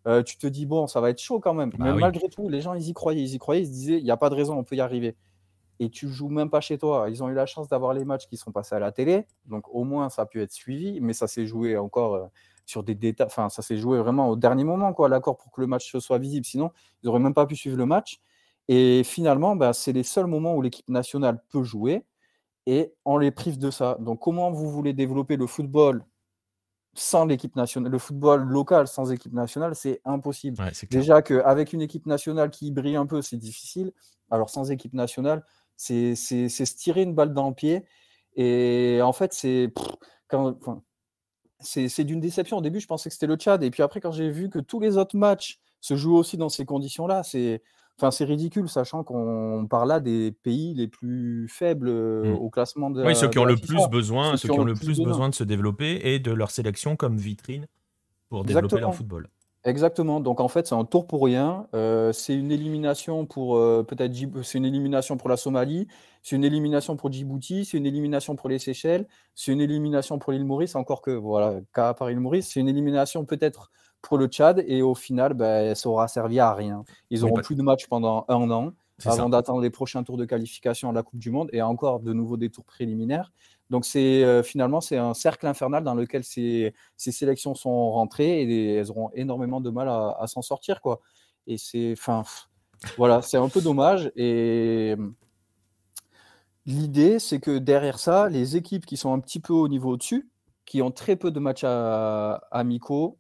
[SPEAKER 2] Euh, tu te dis, bon, ça va être chaud quand même. Bah mais malgré tout, les gens, ils y croyaient, ils y croyaient, ils se disaient, il n'y a pas de raison, on peut y arriver. Et tu joues même pas chez toi. Ils ont eu la chance d'avoir les matchs qui sont passés à la télé, donc au moins ça a pu être suivi, mais ça s'est joué encore euh, sur des détails, enfin, ça s'est joué vraiment au dernier moment, quoi, l'accord pour que le match soit visible. Sinon, ils n'auraient même pas pu suivre le match. Et finalement, bah, c'est les seuls moments où l'équipe nationale peut jouer et on les prive de ça. Donc, comment vous voulez développer le football sans l'équipe nationale, le football local sans équipe nationale, c'est impossible. Déjà qu'avec une équipe nationale qui brille un peu, c'est difficile. Alors sans équipe nationale, c'est se tirer une balle dans le pied. Et en fait, c'est c'est d'une déception. Au début, je pensais que c'était le Tchad. Et puis après, quand j'ai vu que tous les autres matchs se jouent aussi dans ces conditions-là, c'est Enfin, c'est ridicule, sachant qu'on parle là des pays les plus faibles mmh. au classement de.
[SPEAKER 1] Oui, ceux qui ont le plus besoin, ceux, qui ont, le plus besoin de se développer et de leur sélection comme vitrine pour développer leur football.
[SPEAKER 2] Exactement. Donc en fait, c'est un tour pour rien. Euh, c'est une élimination pour euh, peut-être c'est une élimination pour la Somalie, c'est une élimination pour Djibouti, c'est une élimination pour les Seychelles, c'est une élimination pour l'île Maurice. Encore que voilà, cas par l'île Maurice, c'est une élimination peut-être pour le Tchad et au final, ben, ça aura servi à rien. Ils n'auront plus de match pendant un an avant d'attendre les prochains tours de qualification à la Coupe du Monde et encore de nouveau des tours préliminaires. Donc c'est euh, finalement c'est un cercle infernal dans lequel ces, ces, sélections sont rentrées et elles auront énormément de mal à, s'en sortir quoi. Et c'est enfin voilà, c'est un peu dommage et l'idée c'est que derrière ça, les équipes qui sont un petit peu au niveau au-dessus, qui ont très peu de matchs amicaux,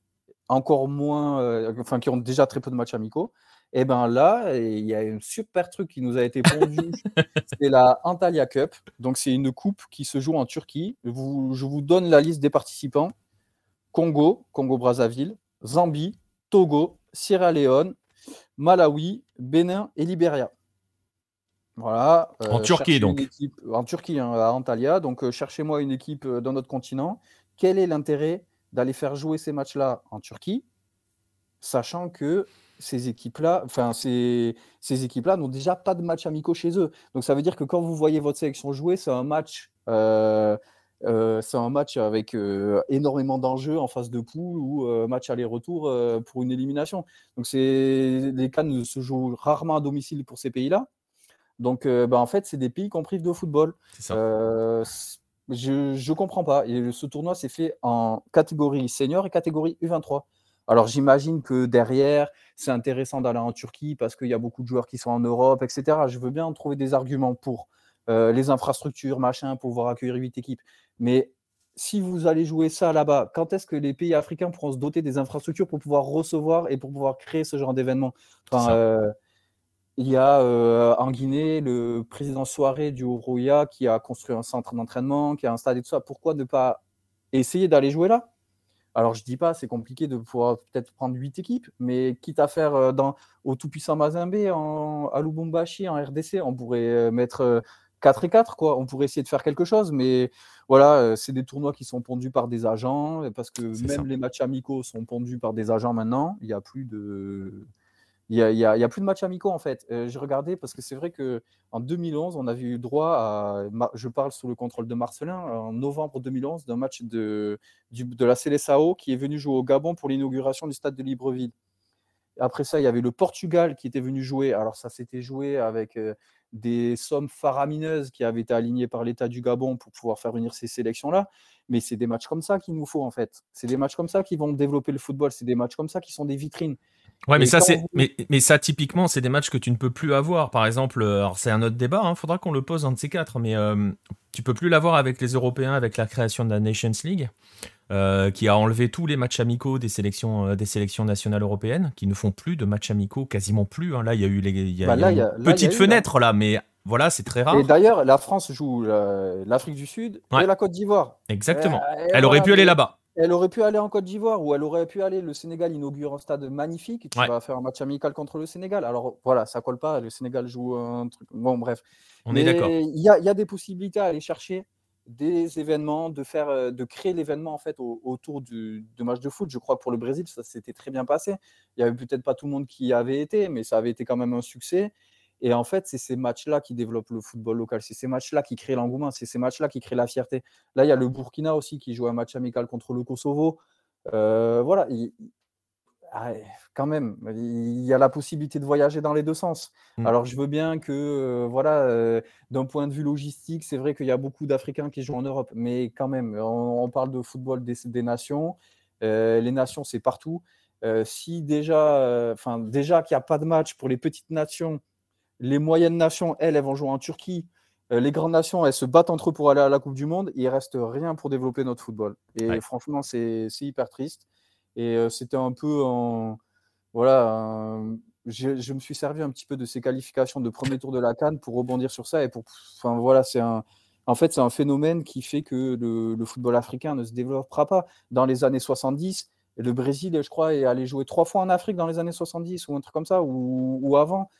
[SPEAKER 2] encore moins, euh, enfin qui ont déjà très peu de matchs amicaux, et ben là, il y a un super truc qui nous a été pondu. c'est la Antalya Cup. Donc, c'est une coupe qui se joue en Turquie. je vous donne la liste des participants Congo, Congo-Brazzaville, Zambie, Togo, Sierra Leone, Malawi, Bénin et Libéria. Voilà.
[SPEAKER 1] Euh, en Turquie, donc.
[SPEAKER 2] en Turquie, hein, à Antalya. Donc, euh, cherchez-moi une équipe dans notre continent. Quel est l'intérêt d'aller faire jouer ces matchs-là en Turquie, sachant que ces équipes-là, enfin, ces, ces équipes-là n'ont déjà pas de match amicaux chez eux. Donc, ça veut dire que quand vous voyez votre sélection jouer, c'est un match. Euh, euh, c'est un match avec euh, énormément d'enjeux en phase de poule ou match aller-retour pour une élimination. Donc c'est les Cannes se jouent rarement à domicile pour ces pays-là. Donc bah, en fait, c'est des pays qu'on prive de football. Je ne comprends pas. Et ce tournoi s'est fait en catégorie senior et catégorie U23. Alors j'imagine que derrière, c'est intéressant d'aller en Turquie parce qu'il y a beaucoup de joueurs qui sont en Europe, etc. Je veux bien trouver des arguments pour euh, les infrastructures, machin, pour pouvoir accueillir huit équipes. Mais si vous allez jouer ça là-bas, quand est-ce que les pays africains pourront se doter des infrastructures pour pouvoir recevoir et pour pouvoir créer ce genre d'événement? Il y a euh, en Guinée le président Soirée du Rouya qui a construit un centre d'entraînement, qui a un stade et tout ça. Pourquoi ne pas essayer d'aller jouer là? Alors, je dis pas, c'est compliqué de pouvoir peut-être prendre huit équipes, mais quitte à faire euh, dans, au tout-puissant Mazembe, en, à Lubumbashi, en RDC, on pourrait euh, mettre 4 euh, et 4, quoi. On pourrait essayer de faire quelque chose, mais voilà, c'est des tournois qui sont pondus par des agents, parce que même les matchs amicaux sont pondus par des agents maintenant. Il n'y a plus de. Il n'y a, a, plus de matchs amicaux en fait. Euh, j'ai regardé parce que c'est vrai qu'en 2011, on avait eu droit à, je parle sous le contrôle de Marcelin, en novembre 2011, d'un match de, de la CLSAO qui est venu jouer au Gabon pour l'inauguration du stade de Libreville. Après ça, il y avait le Portugal qui était venu jouer. Alors ça s'était joué avec euh, des sommes faramineuses qui avaient été alignées par l'État du Gabon pour pouvoir faire venir ces sélections-là. Mais c'est des matchs comme ça qu'il nous faut en fait. C'est des matchs comme ça qui vont développer le football. C'est des matchs comme ça qui sont des vitrines.
[SPEAKER 1] Ouais, mais ça, c'est, mais, mais, ça, typiquement, c'est des matchs que tu ne peux plus avoir. Par exemple, euh, alors c'est un autre débat, il hein, faudra qu'on le pose un de ces quatre, mais euh, tu peux plus l'avoir avec les Européens, avec la création de la Nations League, euh, qui a enlevé tous les matchs amicaux des sélections, euh, des sélections nationales européennes, qui ne font plus de matchs amicaux, quasiment plus. Hein. Là, il y a eu les, y a, bah là, une petite fenêtre, là, mais voilà, c'est très rare.
[SPEAKER 2] Et d'ailleurs, la France joue l'Afrique du Sud et la Côte d'Ivoire.
[SPEAKER 1] Exactement. Elle aurait pu aller là-bas.
[SPEAKER 2] Elle aurait pu aller en Côte d'Ivoire ou elle aurait pu aller. Le Sénégal inaugure un stade magnifique. Tu vas faire un match amical contre le Sénégal. Alors voilà, ça colle pas. Le Sénégal joue un truc. Bon, bref.
[SPEAKER 1] On est d'accord.
[SPEAKER 2] Il y a, des possibilités à aller chercher des événements, de faire, euh, de créer l'événement en fait autour du, de match de foot. Je crois que pour le Brésil, ça s'était très bien passé. Il y avait peut-être pas tout le monde qui y avait été, mais ça avait été quand même un succès. Et en fait, c'est ces matchs-là qui développent le football local. C'est ces matchs-là qui créent l'engouement. C'est ces matchs-là qui créent la fierté. Là, il y a le Burkina aussi qui joue un match amical contre le Kosovo. Euh, voilà. Ah, quand même, il y a la possibilité de voyager dans les deux sens. Mmh. Alors, je veux bien que, euh, voilà, euh, d'un point de vue logistique, c'est vrai qu'il y a beaucoup d'Africains qui jouent en Europe, mais quand même, on, parle de football des, des nations. les nations, c'est partout. si déjà, enfin, déjà qu'il n'y a pas de match pour les petites nations les moyennes nations, elles, elles vont jouer en Turquie. Euh, les grandes nations, elles se battent entre eux pour aller à la Coupe du Monde. il reste rien pour développer notre football. Et franchement, c'est hyper triste. Et euh, c'était un peu en. Voilà. je, me suis servi un petit peu de ces qualifications de premier tour de la Cannes pour rebondir sur ça. Et pour. Enfin, voilà, c'est un. En fait, c'est un phénomène qui fait que le, football africain ne se développera pas. Dans les années 70, le Brésil, je crois, est allé jouer trois fois en Afrique dans les années 70 ou un truc comme ça, ou, ou avant.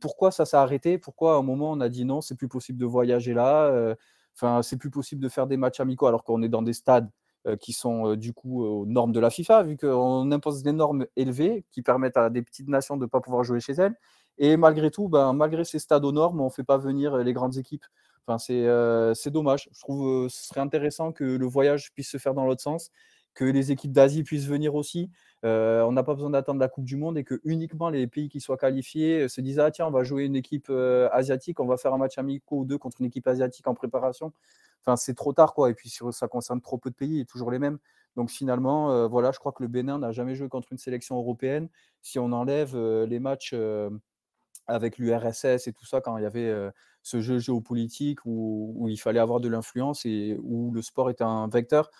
[SPEAKER 2] Pourquoi ça s'est arrêté? Pourquoi à un moment on a dit non, c'est plus possible de voyager là Enfin, c'est plus possible de faire des matchs amicaux alors qu'on est dans des stades qui sont du coup aux normes de la FIFA, vu qu'on impose des normes élevées qui permettent à des petites nations de ne pas pouvoir jouer chez elles. Et malgré tout, ben, malgré ces stades aux normes, on ne fait pas venir les grandes équipes. Enfin, c'est dommage. Je trouve que ce serait intéressant que le voyage puisse se faire dans l'autre sens, que les équipes d'Asie puissent venir aussi. On n'a pas besoin d'attendre la Coupe du Monde et que uniquement les pays qui soient qualifiés se disent Ah, tiens, on va jouer une équipe asiatique, on va faire un match amico ou deux contre une équipe asiatique en préparation. Enfin, c'est trop tard, quoi. Et puis, ça concerne trop peu de pays et toujours les mêmes. Donc, finalement, voilà, je crois que le Bénin n'a jamais joué contre une sélection européenne. Si on enlève les matchs avec l'URSS et tout ça, quand il y avait ce jeu géopolitique où, il fallait avoir de l'influence et où le sport était un vecteur,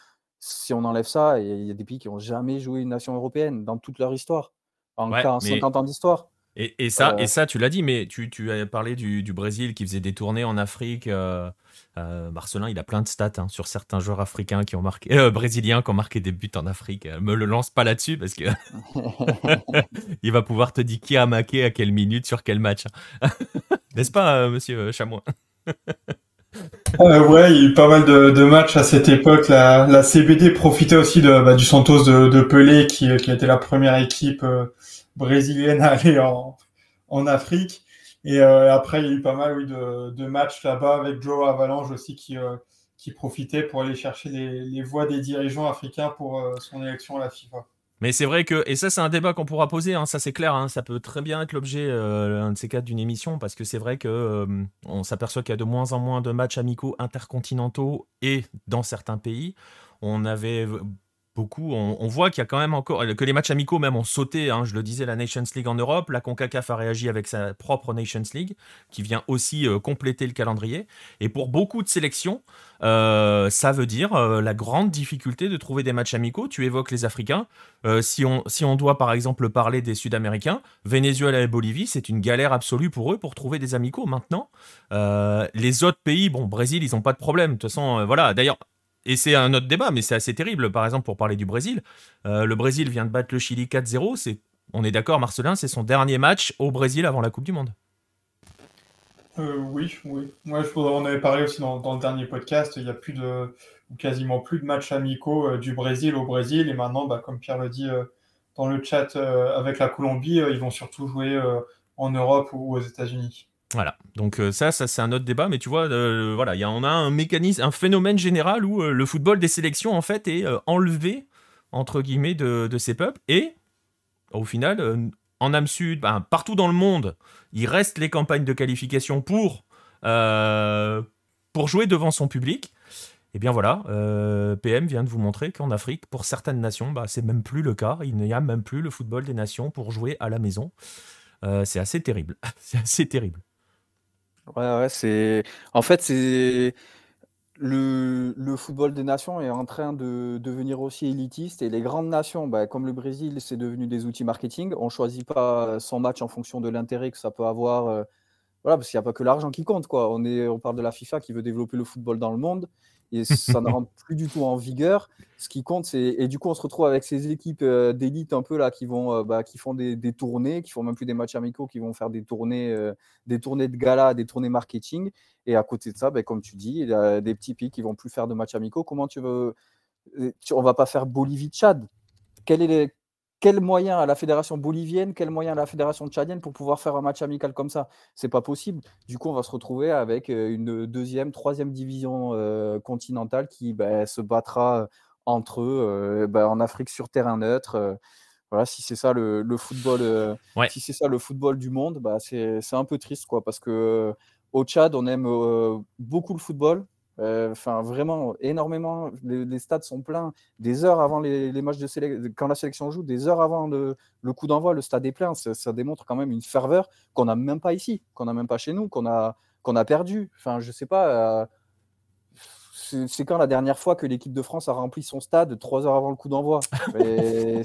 [SPEAKER 2] si on enlève ça, il y a des pays qui n'ont jamais joué une nation européenne dans toute leur histoire, en, 50 ans d'histoire.
[SPEAKER 1] Et, ça, et ça, tu l'as dit, mais tu, tu as parlé du, Brésil qui faisait des tournées en Afrique. Euh, euh, Marcelin, il a plein de stats hein, sur certains joueurs africains qui ont marqué, euh, brésiliens qui ont marqué des buts en Afrique. Me le lance pas là-dessus parce que il va pouvoir te dire qui a marqué à quelle minute sur quel match. Hein. N'est-ce pas, monsieur Chamois?
[SPEAKER 3] Ouais, il y a eu pas mal de, matchs à cette époque. La, CBD profitait aussi de, bah, du Santos de, Pelé, qui, qui était la première équipe brésilienne à aller en, en Afrique. Et euh, après, il y a eu pas mal oui, de, de matchs là-bas avec Joe Avalanche aussi qui, euh, qui profitait pour aller chercher les, les voix des dirigeants africains pour euh, son élection à la FIFA.
[SPEAKER 1] Mais c'est vrai que, et ça c'est un débat qu'on pourra poser, hein, ça c'est clair, hein, ça peut très bien être l'objet, un de ces quatre d'une émission, parce que c'est vrai que on s'aperçoit qu'il y a de moins en moins de matchs amicaux intercontinentaux et dans certains pays. On avait beaucoup. On, voit qu'il y a quand même encore que les matchs amicaux même ont sauté. Hein, je le disais, la Nations League en Europe, la Concacaf a réagi avec sa propre Nations League, qui vient aussi euh, compléter le calendrier. Et pour beaucoup de sélections, euh, ça veut dire euh, la grande difficulté de trouver des matchs amicaux. Tu évoques les Africains. si on si on doit par exemple parler des Sud-Américains, Venezuela et Bolivie, c'est une galère absolue pour eux pour trouver des amicaux maintenant. les autres pays, bon, Brésil, ils n'ont pas de problème. De toute façon, voilà. D'ailleurs, et c'est un autre débat, mais c'est assez terrible. Par exemple, pour parler du Brésil, euh, le Brésil vient de battre le Chili 4-0. C'est, on est d'accord, Marcelin, c'est son dernier match au Brésil avant la Coupe du Monde.
[SPEAKER 3] Euh, oui, oui. Moi, je, on avait parlé aussi dans, le dernier podcast. Il n'y a plus de, quasiment plus de matchs amicaux euh, du Brésil au Brésil. Et maintenant, bah, comme Pierre le dit dans le chat avec la Colombie, ils vont surtout jouer en Europe ou aux États-Unis.
[SPEAKER 1] Voilà, donc euh, ça, ça c'est un autre débat, mais tu vois, euh, voilà, y a, on a un mécanisme, un phénomène général où euh, le football des sélections en fait est enlevé entre guillemets de, ces peuples et au final, en âme sud, ben, partout dans le monde, il reste les campagnes de qualification pour jouer devant son public. Et eh bien voilà, PM vient de vous montrer qu'en Afrique, pour certaines nations, bah, c'est même plus le cas. Il n'y a même plus le football des nations pour jouer à la maison. c'est assez terrible. c'est assez terrible.
[SPEAKER 2] Ouais, ouais, c'est en fait, c'est le football des nations est en train de devenir aussi élitiste et les grandes nations, bah, comme le Brésil, c'est devenu des outils marketing. On choisit pas son match en fonction de l'intérêt que ça peut avoir, euh, voilà, parce qu'il y a pas que l'argent qui compte, quoi. On est on parle de la FIFA qui veut développer le football dans le monde et ça ne rentre plus du tout en vigueur. Ce qui compte, c'est et du coup, on se retrouve avec ces équipes euh, d'élite un peu là qui vont, euh, bah, qui font des, des, tournées, qui font même plus des matchs amicaux, qui vont faire des tournées, euh, des tournées de gala, des tournées marketing. Et à côté de ça, bah, comme tu dis, il y a des petits pays qui vont plus faire de matchs amicaux. Comment tu veux On va pas faire Bolivie-Tchad? Quel est, quel moyen à la fédération bolivienne, quel moyen à la fédération tchadienne pour pouvoir faire un match amical comme ça? C'est pas possible. Du coup, on va se retrouver avec euh, une deuxième, troisième division euh, continentale qui bah, se battra entre eux euh, bah, en Afrique sur terrain neutre. voilà, si c'est ça le, football, si c'est ça le football du monde, bah, c'est un peu triste quoi, parce que au Tchad, on aime beaucoup le football, euh, enfin, vraiment, énormément. Les, stades sont pleins. Des heures avant les, matchs de sélection, quand la sélection joue, des heures avant le, coup d'envoi, le stade est plein. Ça, démontre quand même une ferveur qu'on n'a même pas ici, qu'on n'a même pas chez nous, qu'on a, qu'on a perdu. Enfin, je sais pas. Euh, c'est quand la dernière fois que l'équipe de France a rempli son stade trois heures avant le coup d'envoi?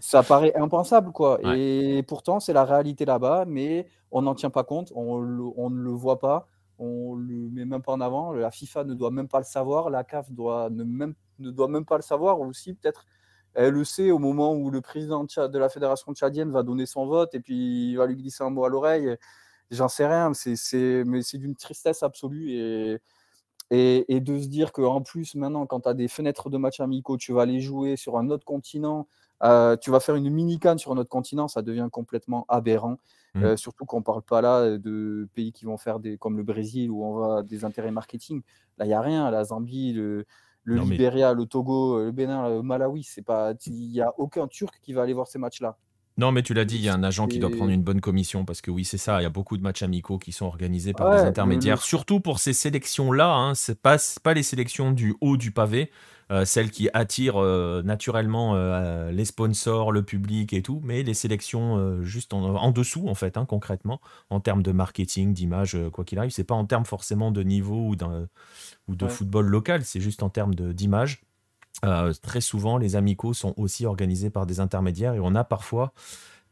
[SPEAKER 2] Ça paraît impensable, quoi. Et pourtant, c'est la réalité là-bas, mais on n'en tient pas compte, on, on ne le voit pas on le met même pas en avant. La FIFA ne doit même pas le savoir, la CAF doit ne, même, ne doit même pas le savoir. Aussi, peut-être elle le sait au moment où le président de la fédération tchadienne va donner son vote et puis il va lui glisser un mot à l'oreille. J'en sais rien, mais c'est d'une tristesse absolue et, et, de se dire qu'en plus, maintenant, quand tu as des fenêtres de matchs amicaux, tu vas aller jouer sur un autre continent, euh, tu vas faire une mini-canne sur un autre continent, ça devient complètement aberrant. Mmh. Euh, surtout qu'on ne parle pas là de pays qui vont faire des, comme le Brésil où on va des intérêts marketing. Là, il n'y a rien. La Zambie, le, le Libéria, le Togo, le Bénin, le Malawi, c'est pas, il n'y a aucun Turc qui va aller voir ces matchs-là.
[SPEAKER 1] Non, mais tu l'as dit, il y a un agent qui doit prendre une bonne commission parce que oui, c'est ça. Il y a beaucoup de matchs amicaux qui sont organisés par des intermédiaires, surtout pour ces sélections-là. Hein, c'est pas, pas les sélections du haut du pavé. Euh, celles qui attirent euh, naturellement euh, les sponsors, le public et tout, mais les sélections juste en, dessous, en fait, hein, concrètement, en termes de marketing, d'image, quoi qu'il arrive. C'est pas en termes forcément de niveau ou, ou de football local, c'est juste en termes d'image. Très souvent, les amicaux sont aussi organisés par des intermédiaires et on a parfois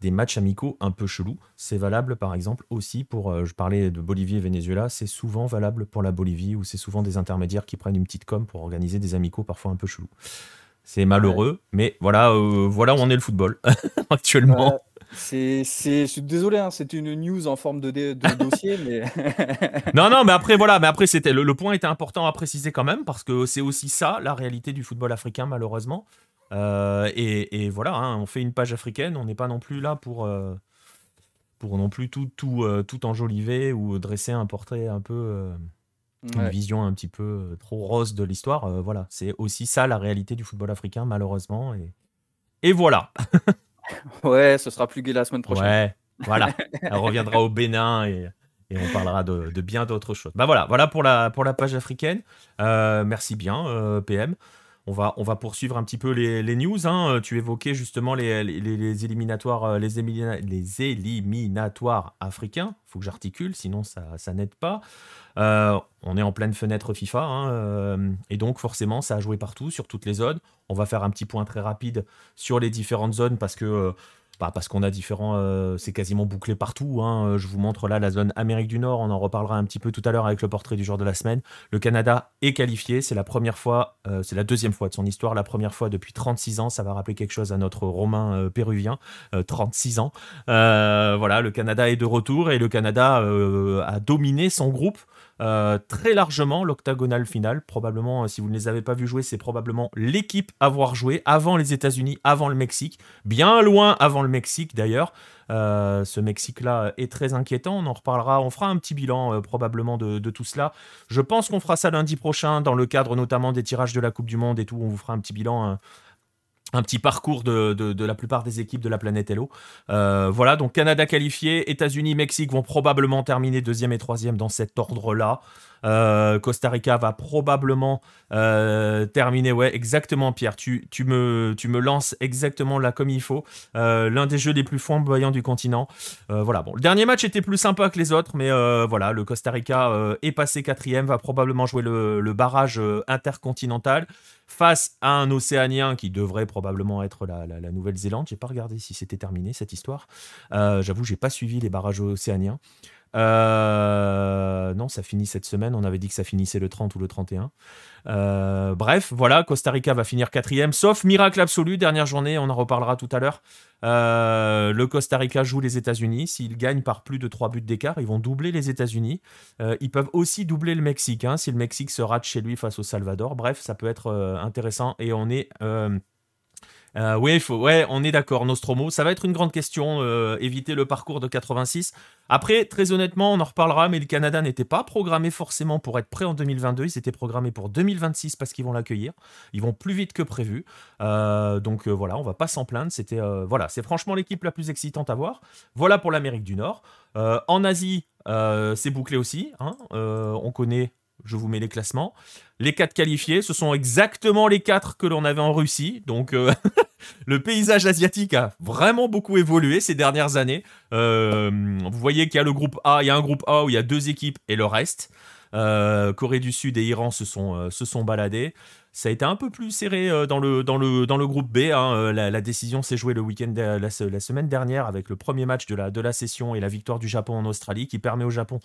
[SPEAKER 1] des matchs amicaux un peu chelous. C'est valable par exemple aussi pour, euh, je parlais de Bolivie et Venezuela, c'est souvent valable pour la Bolivie où c'est souvent des intermédiaires qui prennent une petite com pour organiser des amicaux parfois un peu chelous. C'est malheureux, mais voilà, euh, voilà où on est le football actuellement.
[SPEAKER 2] C'est, je suis désolé, hein, c'est une news en forme de, dossier, mais.
[SPEAKER 1] non, non, mais après, voilà, mais après, c'était le, point était important à préciser quand même, parce que c'est aussi ça, la réalité du football africain, malheureusement. Euh, et, voilà, hein, on fait une page africaine, on n'est pas non plus là pour, euh, pour non plus tout, tout, euh, tout enjoliver ou dresser un portrait un peu. Une vision un petit peu trop rose de l'histoire. voilà, c'est aussi ça la réalité du football africain, malheureusement. Et, et voilà.
[SPEAKER 2] ouais, ce sera plus gai la semaine prochaine.
[SPEAKER 1] Ouais, voilà. Elle reviendra au Bénin et, et on parlera de, de bien d'autres choses. Bah voilà, voilà pour la, pour la page africaine. merci bien, PM. On va, on va poursuivre un petit peu les, news. Hein. Euh, tu évoquais justement les, les, éliminatoires, euh, les, les éliminatoires africains. Il faut que j'articule, sinon ça, ça n'aide pas. Euh, on est en pleine fenêtre FIFA, hein, et donc forcément ça a joué partout, sur toutes les zones. On va faire un petit point très rapide sur les différentes zones parce que parce qu'on a différents. Euh, c'est quasiment bouclé partout. Hein. Euh, je vous montre là la zone Amérique du Nord. On en reparlera un petit peu tout à l'heure avec le portrait du jour de la semaine. Le Canada est qualifié. C'est la première fois, euh, c'est la deuxième fois de son histoire. La première fois depuis 36 ans. Ça va rappeler quelque chose à notre Romain péruvien. 36 ans. voilà, le Canada est de retour et le Canada a dominé son groupe. Euh, très largement l'octagonal final. Probablement, euh, si vous ne les avez pas vus jouer, c'est probablement l'équipe à avoir joué avant les États-Unis, avant le Mexique, bien loin avant le Mexique d'ailleurs. Euh, ce Mexique-là est très inquiétant. On en reparlera. On fera un petit bilan probablement de, tout cela. Je pense qu'on fera ça lundi prochain dans le cadre notamment des tirages de la Coupe du Monde et tout. On vous fera un petit bilan un petit parcours de, la plupart des équipes de la planète Hello. Euh, voilà, donc Canada qualifié, États-Unis, Mexique vont probablement terminer deuxième et troisième dans cet ordre-là. Euh, Costa Rica va probablement euh, terminer. Ouais, exactement, Pierre. Tu, tu, me, tu me lances exactement là comme il faut. L'un des jeux les plus flamboyants du continent. voilà, bon, le dernier match était plus sympa que les autres, mais voilà, le Costa Rica est passé quatrième, va probablement jouer le, le barrage intercontinental face à un Océanien qui devrait probablement être la, Nouvelle-Zélande. J'ai pas regardé si c'était terminé cette histoire. Euh, J'avoue, j'ai pas suivi les barrages océaniens. Euh, non, ça finit cette semaine. On avait dit que ça finissait le 30 ou le 31. Euh, bref, voilà, Costa Rica va finir quatrième, sauf miracle absolu, dernière journée, on en reparlera tout à l'heure. Euh, le Costa Rica joue les États-Unis. S'ils gagnent par plus de 3 buts d'écart, ils vont doubler les États-Unis. ils peuvent aussi doubler le Mexique, hein, si le Mexique se rate chez lui face au Salvador. Bref, ça peut être intéressant et on est euh, oui, ouais, on est d'accord, Nostromo. Ça va être une grande question, euh, éviter le parcours de 86. Après, très honnêtement, on en reparlera, mais le Canada n'était pas programmé forcément pour être prêt en 2022. Ils étaient programmés pour 2026 parce qu'ils vont l'accueillir. Ils vont plus vite que prévu. Euh, donc voilà, on va pas s'en plaindre. C'était voilà, c'est franchement l'équipe la plus excitante à voir. Voilà pour l'Amérique du Nord. en Asie, c'est bouclé aussi. Hein. on connaît je vous mets les classements. Les quatre qualifiés, ce sont exactement les quatre que l'on avait en Russie. Donc euh, le paysage asiatique a vraiment beaucoup évolué ces dernières années. Euh, vous voyez qu'il y a le groupe A, il y a un groupe A où il y a deux équipes et le reste. Euh, Corée du Sud et Iran se sont, baladés. Ça a été un peu plus serré dans le, groupe B. Hein. La, décision s'est jouée le week-end la, la, semaine dernière avec le premier match de la, de la session et la victoire du Japon en Australie qui permet au Japon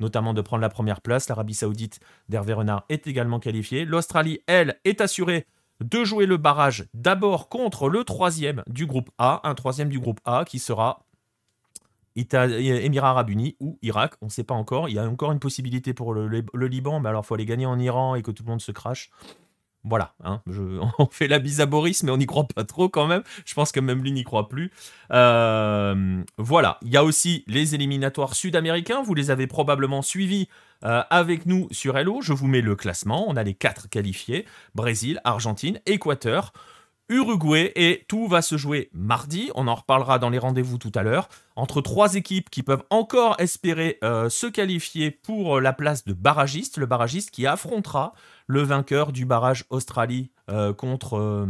[SPEAKER 1] notamment de prendre la première place. L'Arabie Saoudite d'Hervé Renard est également qualifiée. L'Australie, elle, est assurée de jouer le barrage d'abord contre le troisième du groupe A, un troisième du groupe A qui sera Émirats Arabes Unis ou Irak, on ne sait pas encore. Il y a encore une possibilité pour le, Liban, mais alors il faut aller gagner en Iran et que tout le monde se crache. Voilà, hein, on fait la bise mais on n'y croit pas trop quand même. Je pense que même lui n'y croit plus. Euh, voilà, il y a aussi les éliminatoires sud-américains. Vous les avez probablement suivis euh, avec nous sur Hello. Je vous mets le classement. On a les quatre qualifiés Brésil, Argentine, Équateur. Uruguay et tout va se jouer mardi. On en reparlera dans les rendez-vous tout à l'heure. Entre trois équipes qui peuvent encore espérer euh, se qualifier pour la place de barragiste. Le barragiste qui affrontera le vainqueur du barrage Australie euh, contre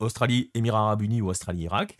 [SPEAKER 1] Australie, Émirats Arabes Unis ou Australie-Irak.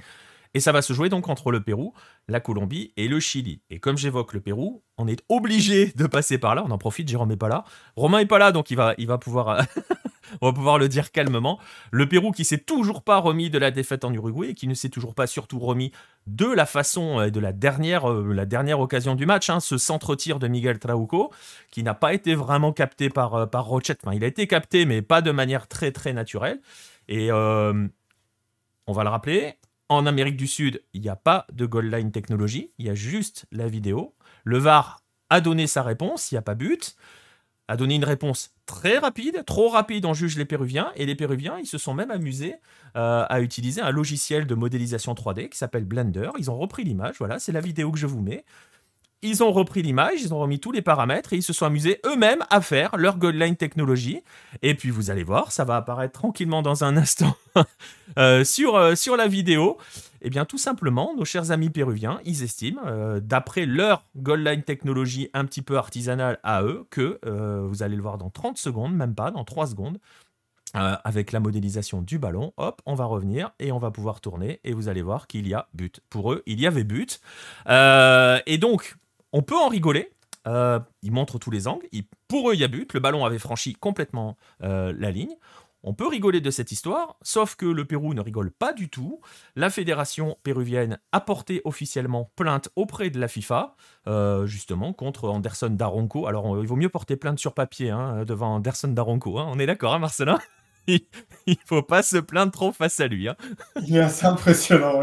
[SPEAKER 1] Et ça va se jouer donc entre le Pérou, la Colombie et le Chili. Et comme j'évoque le Pérou, on est obligé de passer par là. On en profite, Jérôme n'est pas là. Romain n'est pas là, donc il va, il va pouvoir on va pouvoir le dire calmement. Le Pérou qui s'est toujours pas remis de la défaite en Uruguay et qui ne s'est toujours pas surtout remis de la façon euh, de la dernière, euh, la dernière occasion du match, hein, ce centre-tir de Miguel Trauco, qui n'a pas été vraiment capté par, euh, par Rochette. Il a été capté, mais pas de manière très très naturelle. Et on va le rappeler, en Amérique du Sud, il n'y a pas de goal line technologie, il y a juste la vidéo. Le VAR a donné sa réponse, il n'y a pas but a donné une réponse très rapide, trop rapide, on juge les Péruviens, et les Péruviens, ils se sont même amusés euh, à utiliser un logiciel de modélisation 3D qui s'appelle Blender. Ils ont repris l'image, voilà, c'est la vidéo que je vous mets. Ils ont repris l'image, ils ont remis tous les paramètres et ils se sont amusés eux-mêmes à faire leur Godline technologie. Et puis vous allez voir, ça va apparaître tranquillement dans un instant euh, euh, sur la vidéo. Eh bien, tout simplement, nos chers amis péruviens, ils estiment, euh, d'après leur Goldline technologie un petit peu artisanale à eux, que vous allez le voir dans 30 secondes, même pas, dans 3 secondes, avec la modélisation du ballon, hop, on va revenir et on va pouvoir tourner et vous allez voir qu'il y a but. Pour eux, il y avait but. et donc, on peut en rigoler. Euh, ils montrent tous les angles. pour eux, il y a but. Le ballon avait franchi complètement euh, la ligne. On peut rigoler de cette histoire, sauf que le Pérou ne rigole pas du tout. La fédération péruvienne a porté officiellement plainte auprès de la FIFA, euh, justement, contre Anderson Daronco. Alors, il vaut mieux porter plainte sur papier hein, devant Anderson Daronco. Hein. On est d'accord, hein, Marcelin? Il faut pas se plaindre trop face à lui. Hein.
[SPEAKER 3] Il est assez impressionnant.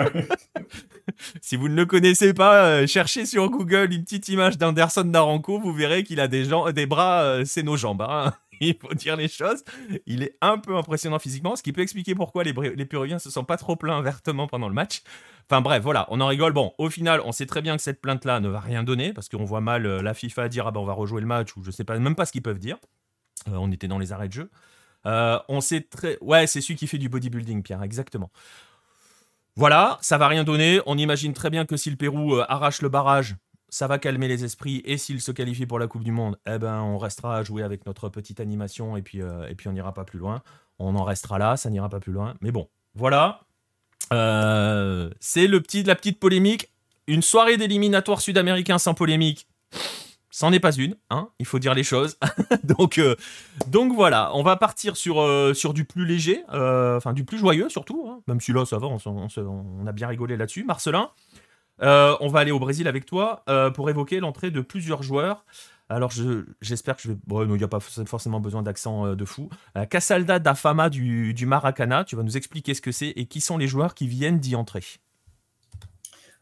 [SPEAKER 1] si vous ne le connaissez pas, euh, cherchez sur Google une petite image d'Anderson Daranco, vous verrez qu'il a des, des bras, euh, c'est nos jambes. Hein. Il faut dire les choses. Il est un peu impressionnant physiquement, ce qui peut expliquer pourquoi les, les Péruviens se sont pas trop plaints vertement pendant le match. Enfin bref, voilà, on en rigole. Bon, au final, on sait très bien que cette plainte-là ne va rien donner, parce qu'on voit mal euh, la FIFA dire ah ben on va rejouer le match, ou je sais pas, même pas ce qu'ils peuvent dire. on était dans les arrêts de jeu. Euh, on sait très. Ouais, c'est celui qui fait du bodybuilding, Pierre, exactement. Voilà, ça va rien donner. On imagine très bien que si le Pérou euh, arrache le barrage, ça va calmer les esprits. Et s'il se qualifie pour la Coupe du Monde, eh ben, on restera à jouer avec notre petite animation et puis, euh, et puis on n'ira pas plus loin. On en restera là, ça n'ira pas plus loin. Mais bon, voilà. c'est le petit, la petite polémique. Une soirée d'éliminatoire sud-américain sans polémique. C'en est pas une, hein, il faut dire les choses. donc, euh, donc voilà, on va partir sur, euh, sur du plus léger, euh, enfin du plus joyeux surtout. Hein. Même si là, ça va, on, a bien rigolé là-dessus. Marcelin, on va aller au Brésil avec toi pour évoquer l'entrée de plusieurs joueurs. Alors j'espère que je vais... Bon, il n'y a pas forcément besoin d'accent de fou. Casalda da Fama du, Maracana, tu vas nous expliquer ce que c'est et qui sont les joueurs qui viennent d'y entrer.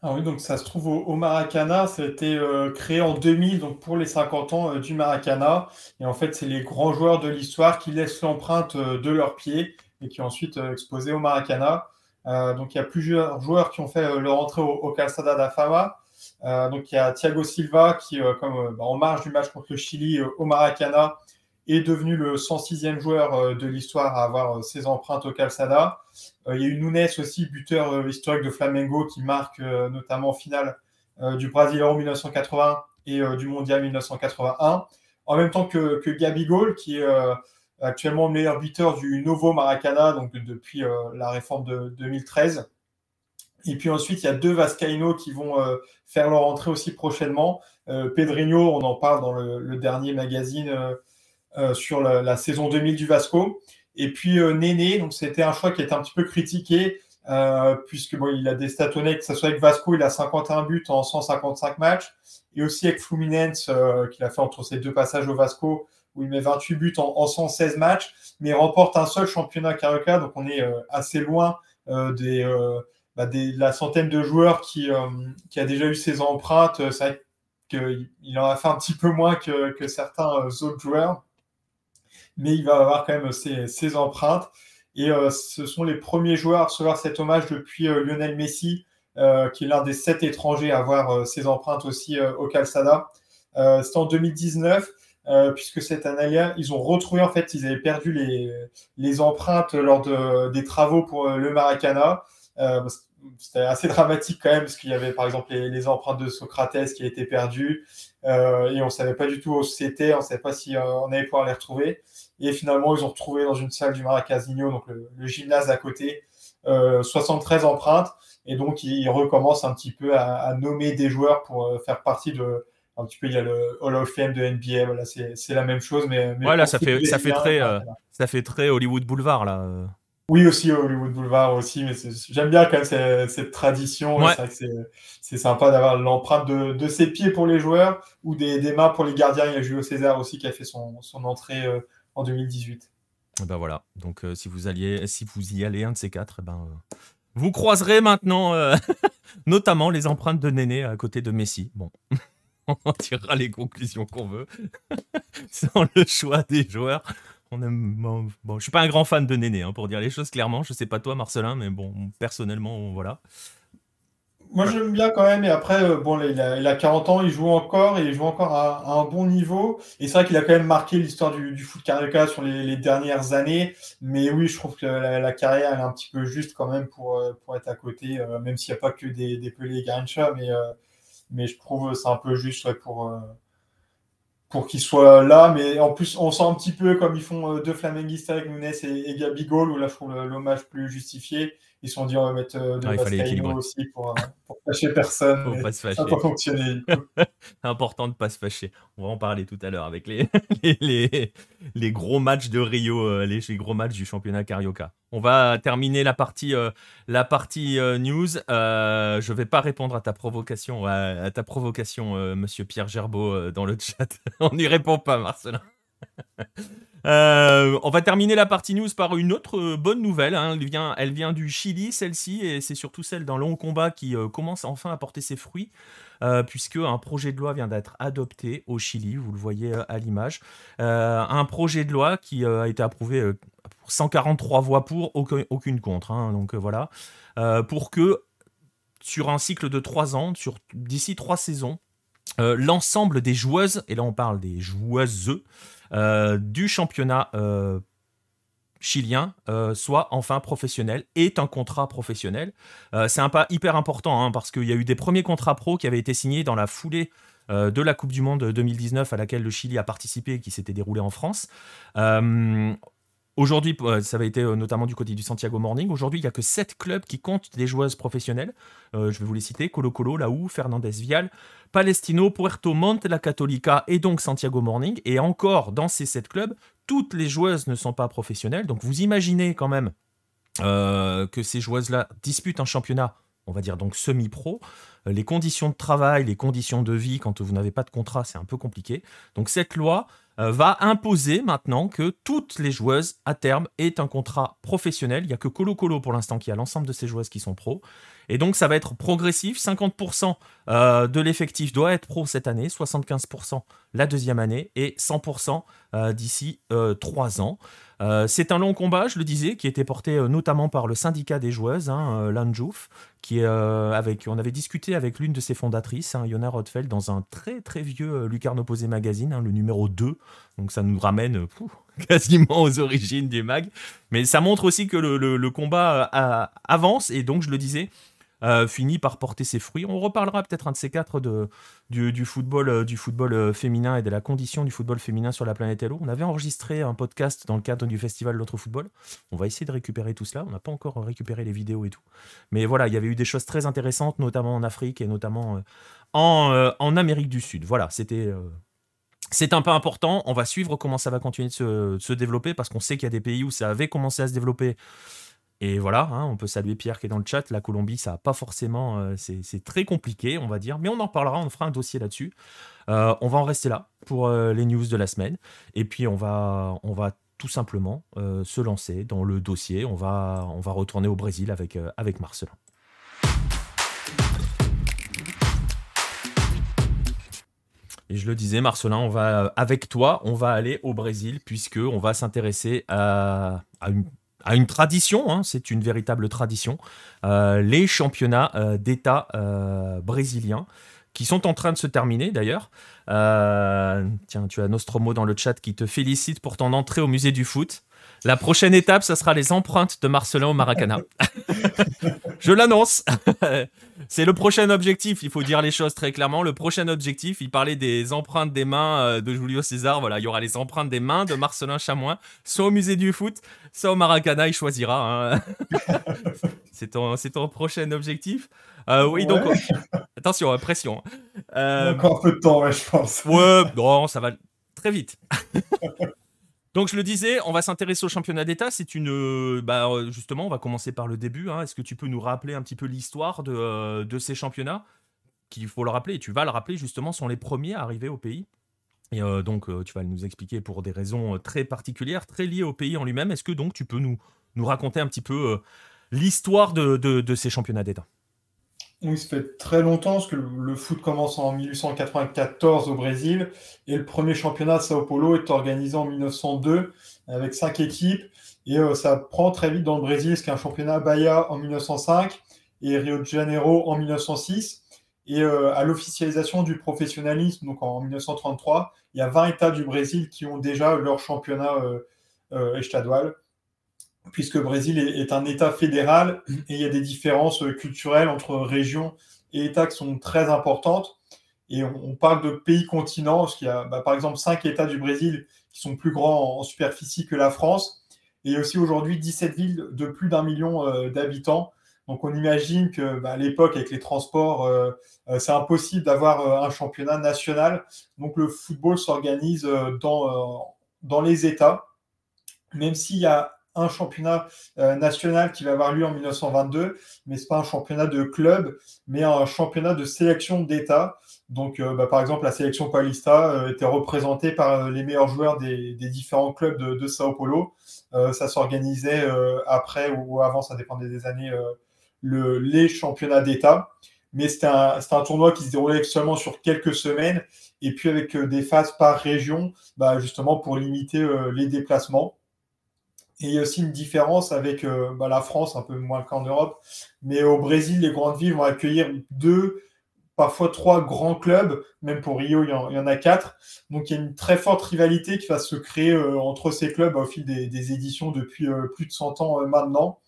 [SPEAKER 3] Ah oui, donc ça se trouve au, Maracana, ça a été euh, créé en 2000 donc pour les 50 ans euh, du Maracana. Et en fait, c'est les grands joueurs de l'histoire qui laissent l'empreinte euh, de leurs pieds et qui ont ensuite exposé au Maracana. Donc il y a plusieurs joueurs qui ont fait leur entrée au, au Calçada da Fama. donc il y a Thiago Silva qui, comme bah, en marge du match contre le Chili au Maracana, est devenu le 106e joueur euh, de l'histoire à avoir euh, ses empreintes au Calçada. Euh, il y a eu Nunes aussi, buteur historique de Flamengo, qui marque notamment en finale du Brésil en 1980 et du Mondial 1981. En même temps que, que Gabigol, qui est actuellement meilleur buteur du Novo Maracana, donc depuis la réforme de 2013. Et puis ensuite, il y a deux Vascaïno qui vont faire leur entrée aussi prochainement. Pedrinho, on en parle dans le, dernier magazine euh, sur la, saison 2000 du Vasco. Et puis euh, Néné, donc c'était un choix qui était un petit peu critiqué, euh, puisque bon, il a des que ce soit avec Vasco, il a 51 buts en 155 matchs, et aussi avec Fluminense, qu'il a fait entre ses deux passages au Vasco, où il met 28 buts en, 116 matchs, mais il remporte un seul championnat Carioca, donc on est assez loin des, bah, des, de la centaine de joueurs qui, a déjà eu ses empreintes. C'est vrai qu'il en a fait un petit peu moins que, certains autres joueurs, mais il va avoir quand même ses, empreintes. Et ce sont les premiers joueurs à recevoir cet hommage depuis Lionel Messi, euh, qui est l'un des sept étrangers à avoir euh, ses empreintes aussi euh, au Calçada. C'était en 2019. Puisque cette année-là, ils ont retrouvé, en fait, ils avaient perdu les, les empreintes lors de, des travaux pour le Maracana. C'était assez dramatique quand même, parce qu'il y avait par exemple les, empreintes de Socrates qui étaient perdues, et on ne savait pas du tout où c'était, on ne savait pas si on allait pouvoir les retrouver. Et finalement, ils ont retrouvé dans une salle du Maracasinho, donc le, le gymnase à côté, 73 empreintes. Et donc, il recommence un petit peu à, nommer des joueurs pour euh, faire partie de. Un petit peu, il y a le Hall of Fame de NBA. Voilà, c'est la même chose, mais. mais
[SPEAKER 1] ouais, ça fait, ça, fait très, euh, ça fait très Hollywood Boulevard, là.
[SPEAKER 3] Oui, aussi Hollywood Boulevard aussi, mais j'aime bien quand même cette, tradition. C'est sympa d'avoir l'empreinte de, de, ses pieds pour les joueurs ou des, des, mains pour les gardiens. Il y a Julio César aussi qui a fait son, son entrée euh, en 2018.
[SPEAKER 1] Ben voilà, donc si, vous alliez, si vous y allez un de ces quatre, eh ben, vous croiserez maintenant euh, notamment les empreintes de Néné à côté de Messi. Bon, on tirera les conclusions qu'on veut. Sans le choix des joueurs. On aime, bon, je suis pas un grand fan de Néné, hein, pour dire les choses clairement. Je sais pas toi, Marcelin, mais bon, personnellement, voilà.
[SPEAKER 3] Moi, j'aime bien quand même. Et après, euh, bon, il a, 40 ans, il joue encore et il joue encore à, un bon niveau. Et c'est vrai qu'il a quand même marqué l'histoire du, foot carioca sur les, dernières années. Mais oui, je trouve que la, carrière, est un petit peu juste quand même pour, euh, pour être à côté, euh, même s'il n'y a pas que des, des Pelé et Garincha. Mais, mais je trouve c'est un peu juste pour, pour qu'il soit là. Mais en plus, on sent un petit peu comme ils font deux flamenguistes avec Nunes et, et Gabigol, où là, je trouve l'hommage plus justifié. Ils se sont dit, on va mettre euh, de ah, aussi pour, euh, pour fâcher personne. Pour pas se fâcher. Ça pas fonctionner.
[SPEAKER 1] Important de ne pas se fâcher. On va en parler tout à l'heure avec les, les, les, gros matchs de Rio, euh, les, gros matchs du championnat Carioca. On va terminer la partie, la partie news. je ne vais pas répondre à ta provocation, à, ta provocation, monsieur Pierre Gerbeau, dans le chat. on n'y répond pas, Marcelin. Euh, on va terminer la partie news par une autre euh, bonne nouvelle. Hein. Elle, vient, du Chili, celle-ci, et c'est surtout celle d'un long combat qui euh, commence enfin à porter ses fruits, puisque un projet de loi vient d'être adopté au Chili, vous le voyez à l'image. un projet de loi qui a été approuvé pour 143 voix pour, aucune, contre. Hein. donc voilà. pour que sur un cycle de 3 ans, d'ici 3 saisons, l'ensemble des joueuses, et là on parle des joueuses, euh, du championnat euh, chilien euh, soit enfin professionnel, est un contrat professionnel. c'est un pas hyper important hein, parce qu'il y a eu des premiers contrats pro qui avaient été signés dans la foulée de la Coupe du Monde 2019 à laquelle le Chili a participé et qui s'était déroulée en France. Aujourd'hui, ça avait été notamment du côté du Santiago Morning. Aujourd'hui, il n'y a que 7 clubs qui comptent des joueuses professionnelles. je vais vous les citer Colo Colo, Laou, Fernandez Vial, Palestino, Puerto Montt, La Católica et donc Santiago Morning. Et encore, dans ces sept clubs, toutes les joueuses ne sont pas professionnelles. Donc vous imaginez quand même euh, que ces joueuses-là disputent un championnat, on va dire donc semi-pro. Euh, les conditions de travail, les conditions de vie, quand vous n'avez pas de contrat, c'est un peu compliqué. Donc cette loi euh, va imposer maintenant que toutes les joueuses à terme aient un contrat professionnel. Il n'y a que Colo Colo pour l'instant qui a l'ensemble de ces joueuses qui sont pros. Et donc, ça va être progressif. 50% euh, de l'effectif doit être pro cette année, 75% la deuxième année et 100% euh, d'ici euh, trois ans. c'est un long combat, je le disais, qui était porté notamment par le syndicat des joueuses, hein, l'Anjouf, qui avec, on avait discuté avec l'une de ses fondatrices, hein, Yona Rothfeld, dans un très très vieux Lucarne Opposé magazine, hein, le numéro 2. Donc ça nous ramène quasiment aux origines du mag. Mais ça montre aussi que le combat avance, et donc je le disais, euh, finit par porter ses fruits. On reparlera peut-être un de ces quatre de, du, football, euh, du football euh, féminin et de la condition du football féminin sur la planète Hello. On avait enregistré un podcast dans le cadre du festival L'autre football. On va essayer de récupérer tout cela. On n'a pas encore récupéré les vidéos et tout. Mais voilà, il y avait eu des choses très intéressantes, notamment en Afrique et notamment en, en, Amérique du Sud. Voilà, c'était. c'est un peu important. On va suivre comment ça va continuer de se, de se développer parce qu'on sait qu'il y a des pays où ça avait commencé à se développer Et voilà, hein, on peut saluer Pierre qui est dans le chat. La Colombie, ça n'a pas forcément. Euh, c'est très compliqué, on va dire. Mais on en parlera, on fera un dossier là-dessus. Euh, on va en rester là pour euh, les news de la semaine. Et puis, on va, on va tout simplement se lancer dans le dossier. On va, on va retourner au Brésil avec, avec Marcelin. Et je le disais, Marcelin, on va avec toi, on va aller au Brésil puisque on va s'intéresser à, à une à une tradition, hein, c'est une véritable tradition, euh, les championnats euh, d'État euh, brésiliens qui sont en train de se terminer d'ailleurs. tiens, tu as Nostromo dans le chat qui te félicite pour ton entrée au musée du foot. La prochaine étape, ce sera les empreintes de Marcelin au Maracana. Je l'annonce. C'est le prochain objectif. Il faut dire les choses très clairement. Le prochain objectif, il parlait des empreintes des mains euh, de Julio César. Voilà, il y aura les empreintes des mains de Marcelin Chamois, soit au musée du foot, soit au Maracana. Il choisira. Hein. c'est ton, ton, prochain objectif. Euh, oui, donc attention, hein, pression.
[SPEAKER 3] Euh, encore un peu de temps, je pense.
[SPEAKER 1] Ouais, non, ça va très vite. Donc je le disais, on va s'intéresser au championnat d'État. C'est une, euh, bah, euh, justement, on va commencer par le début. Hein. Est-ce que tu peux nous rappeler un petit peu l'histoire de, euh, ces championnats? Qu'il faut le rappeler, et tu vas le rappeler justement, sont les premiers à arriver au pays. Et donc tu vas nous expliquer pour des raisons très particulières, très liées au pays en lui-même. Est-ce que donc tu peux nous raconter un petit peu l'histoire de ces championnats d'État?
[SPEAKER 3] Oui, ça fait très longtemps, parce que le foot commence en 1894 au Brésil, et le premier championnat de Sao Paulo est organisé en 1902 avec cinq équipes, et euh, ça prend très vite dans le Brésil, ce qu'un championnat Bahia en 1905 et Rio de Janeiro en 1906. Et euh, à l'officialisation du professionnalisme, donc en 1933, il y a 20 États du Brésil qui ont déjà leur championnat euh, estadual puisque le Brésil est, un État fédéral et il y a des différences euh, culturelles entre régions et États qui sont très importantes. Et on, parle de pays continents, parce qu'il y a bah, par exemple cinq États du Brésil qui sont plus grands en, superficie que la France, et aussi aujourd'hui 17 villes de plus d'un million euh, d'habitants. Donc on imagine que bah, à l'époque, avec les transports, euh, c'est impossible d'avoir un championnat national. Donc le football s'organise dans, dans les États, même s'il y a un championnat euh, national qui va avoir lieu en 1922, mais ce n'est pas un championnat de club, mais un championnat de sélection d'État. Donc, euh, bah, par exemple, la sélection Paulista euh, était représentée par les meilleurs joueurs des, différents clubs de, Sao Paulo. ça s'organisait après ou avant, ça dépendait des années, le, les championnats d'État. Mais c'était un, tournoi qui se déroulait seulement sur quelques semaines et puis avec des phases par région, bah, justement pour limiter les déplacements. Et il y a aussi une différence avec euh, bah, la France, un peu moins qu'en Europe. Mais au Brésil, les grandes villes vont accueillir deux, parfois trois grands clubs. Même pour Rio, il y en, a quatre. Donc il y a une très forte rivalité qui va se créer euh, entre ces clubs au fil des, éditions depuis euh, plus de 100 ans maintenant.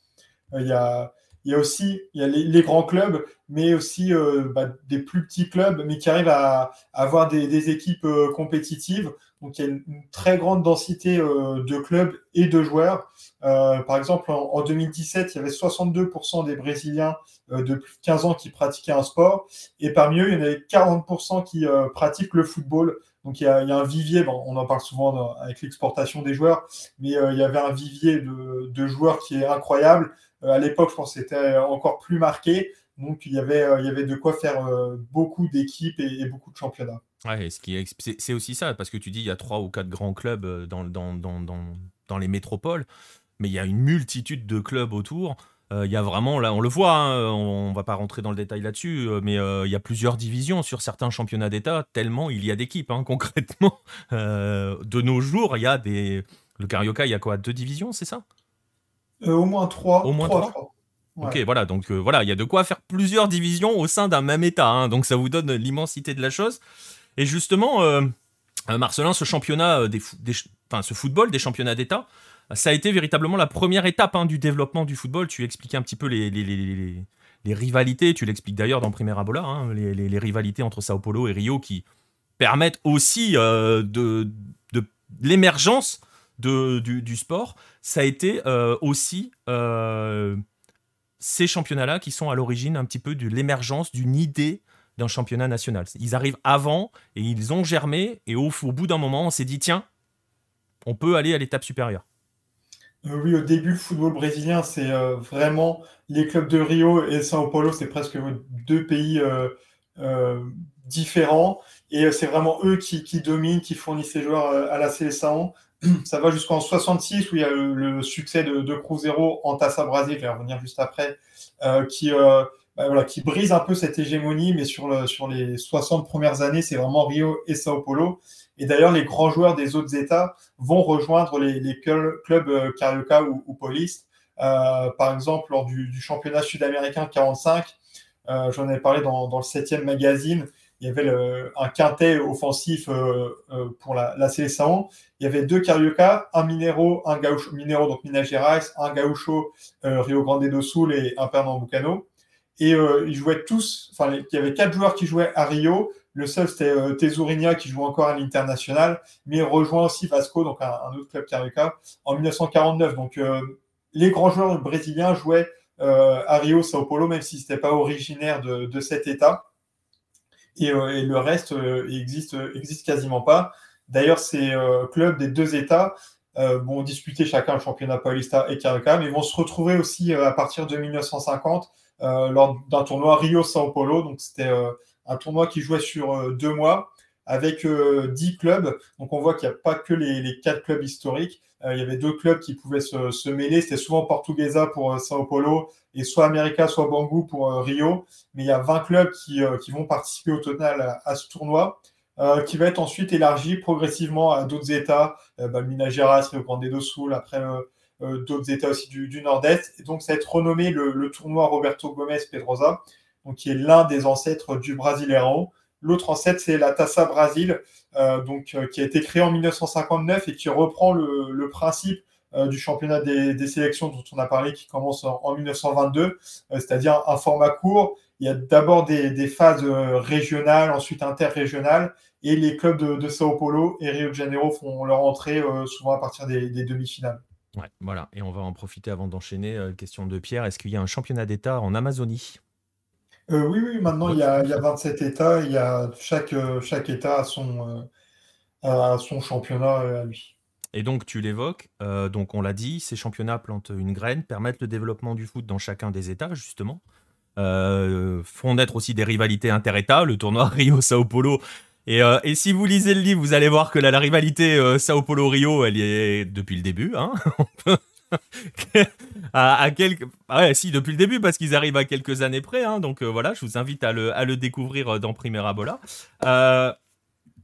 [SPEAKER 3] il, y a, il y a aussi il y a les, grands clubs, mais aussi bah, des plus petits clubs, mais qui arrivent à, avoir des, équipes compétitives. Donc il y a une, très grande densité euh, de clubs et de joueurs. Euh, par exemple, en, 2017, il y avait 62% des Brésiliens euh, de plus de 15 ans qui pratiquaient un sport. Et parmi eux, il y en avait 40% qui pratiquent le football. Donc il y a, un vivier, on en parle souvent avec l'exportation des joueurs, mais il y avait un vivier de, joueurs qui est incroyable. À l'époque, je pense que c'était encore plus marqué. Donc il y avait, il y avait de quoi faire beaucoup d'équipes et beaucoup de championnats.
[SPEAKER 1] Ouais, c'est aussi ça, parce que tu dis il y a trois ou quatre grands clubs euh, dans, les métropoles, mais il y a une multitude de clubs autour. Euh, il y a vraiment, là, on le voit, hein, on, va pas rentrer dans le détail là-dessus, euh, mais il y a plusieurs divisions sur certains championnats d'État, tellement il y a d'équipes, hein, concrètement. de nos jours, il y a des. Le Carioca, il y a quoi? Deux divisions, c'est ça?
[SPEAKER 3] Au moins trois.
[SPEAKER 1] Au moins trois. Ok, voilà, donc voilà, il y a de quoi faire plusieurs divisions au sein d'un même État, hein, donc ça vous donne l'immensité de la chose. Et justement, euh, euh, Marcelin, ce championnat, euh, des, enfin, ce football des championnats d'État, ça a été véritablement la première étape hein, du développement du football. Tu expliquais un petit peu les, les, rivalités, tu l'expliques d'ailleurs dans Primera Bola, hein, les, rivalités entre Sao Paulo et Rio qui permettent aussi de, de l'émergence du, du, sport. Ça a été aussi ces championnats-là qui sont à l'origine un petit peu de l'émergence d'une idée d'un championnat national. Ils arrivent avant et ils ont germé et au, bout d'un moment, on s'est dit tiens, on peut aller à l'étape supérieure.
[SPEAKER 3] oui, au début, le football brésilien, c'est vraiment les clubs de Rio et Sao Paulo, c'est presque deux pays différents. Et c'est vraiment eux qui, dominent, qui fournissent les joueurs à la Seleção. Ça va jusqu'en 66 où il y a le, succès de, de Cruzeiro en Taça Brasil, je vais revenir juste après, qui bah, voilà, qui brise un peu cette hégémonie, mais sur, sur les 60 premières années, c'est vraiment Rio et Sao Paulo. Et d'ailleurs, les grands joueurs des autres États vont rejoindre les, clubs euh, Carioca ou, ou. Euh, par exemple, lors du, championnat sud-américain 45, euh, j'en ai parlé dans, dans le septième magazine, il y avait un quintet offensif euh, euh, pour la, la. Il y avait deux Carioca, un Minero, un Gaucho, Minero, donc Minas Gerais, un Gaucho, euh, Rio Grande do Sul et un Pernambucano. Et ils jouaient tous, enfin, il y avait quatre joueurs qui jouaient à Rio. Le seul, c'était Tesourinia qui joue encore à l'international, mais il rejoint aussi Vasco, donc un, autre club carioca, en 1949. Donc, les grands joueurs brésiliens jouaient à Rio, Sao Paulo, même si c'était pas originaire de, cet État. Et, euh, et le reste euh, existe, existe quasiment pas. D'ailleurs, ces clubs des deux États vont disputer chacun le championnat paulista et carioca, mais vont se retrouver aussi à partir de 1950 euh, lors d'un tournoi Rio-Sao Paulo. Donc, c'était euh, un tournoi qui jouait sur euh, deux mois avec 10 clubs. Donc, on voit qu'il n'y a pas que les, les quatre clubs historiques. il y avait deux clubs qui pouvaient se, se mêler. C'était souvent Portuguesa pour Sao Paulo et soit América, soit Bangu pour Rio. Mais il y a 20 clubs qui, qui vont participer au total à, ce tournoi. Euh, qui va être ensuite élargi progressivement à d'autres États, euh, bah, Minas Gerais, Rio Grande do Sul, après euh, euh, d'autres États aussi du, du Nord-Est. Donc, ça va être renommé le, le tournoi Roberto Gomes Pedrosa, donc qui est l'un des ancêtres du Brasileirão. L'autre ancêtre, c'est la Taça Brasil, euh, euh, qui a été créé en 1959 et qui reprend le, principe euh, du championnat des, sélections dont on a parlé, qui commence en, en 1922, euh, c'est-à-dire un format court. Il y a d'abord des, phases régionales, ensuite interrégionales, et les clubs de, Sao Paulo et Rio de Janeiro font leur entrée souvent à partir des, demi-finales.
[SPEAKER 1] Voilà. Et on va en profiter avant d'enchaîner. Question de Pierre, est-ce qu'il y a un championnat d'État en Amazonie?
[SPEAKER 3] Euh, Oui, oui, maintenant il y, a, il y, a, 27 États. Il y euh, chaque État a son, euh, championnat à lui.
[SPEAKER 1] Et donc tu l'évoques, donc on l'a dit, ces championnats plantent une graine, permettent le développement du foot dans chacun des États, justement. Font naître aussi des rivalités inter-États. Le tournoi Rio-Sao Paulo et, si vous lisez le livre, vous allez voir que la, la rivalité Sao Paulo-Rio, elle y est depuis le début. Hein à, à quelques... Ah ouais, si, depuis le début, parce qu'ils arrivent à quelques années près. Hein, donc euh, voilà, je vous invite à le, à le découvrir dans Primera Bola. Euh,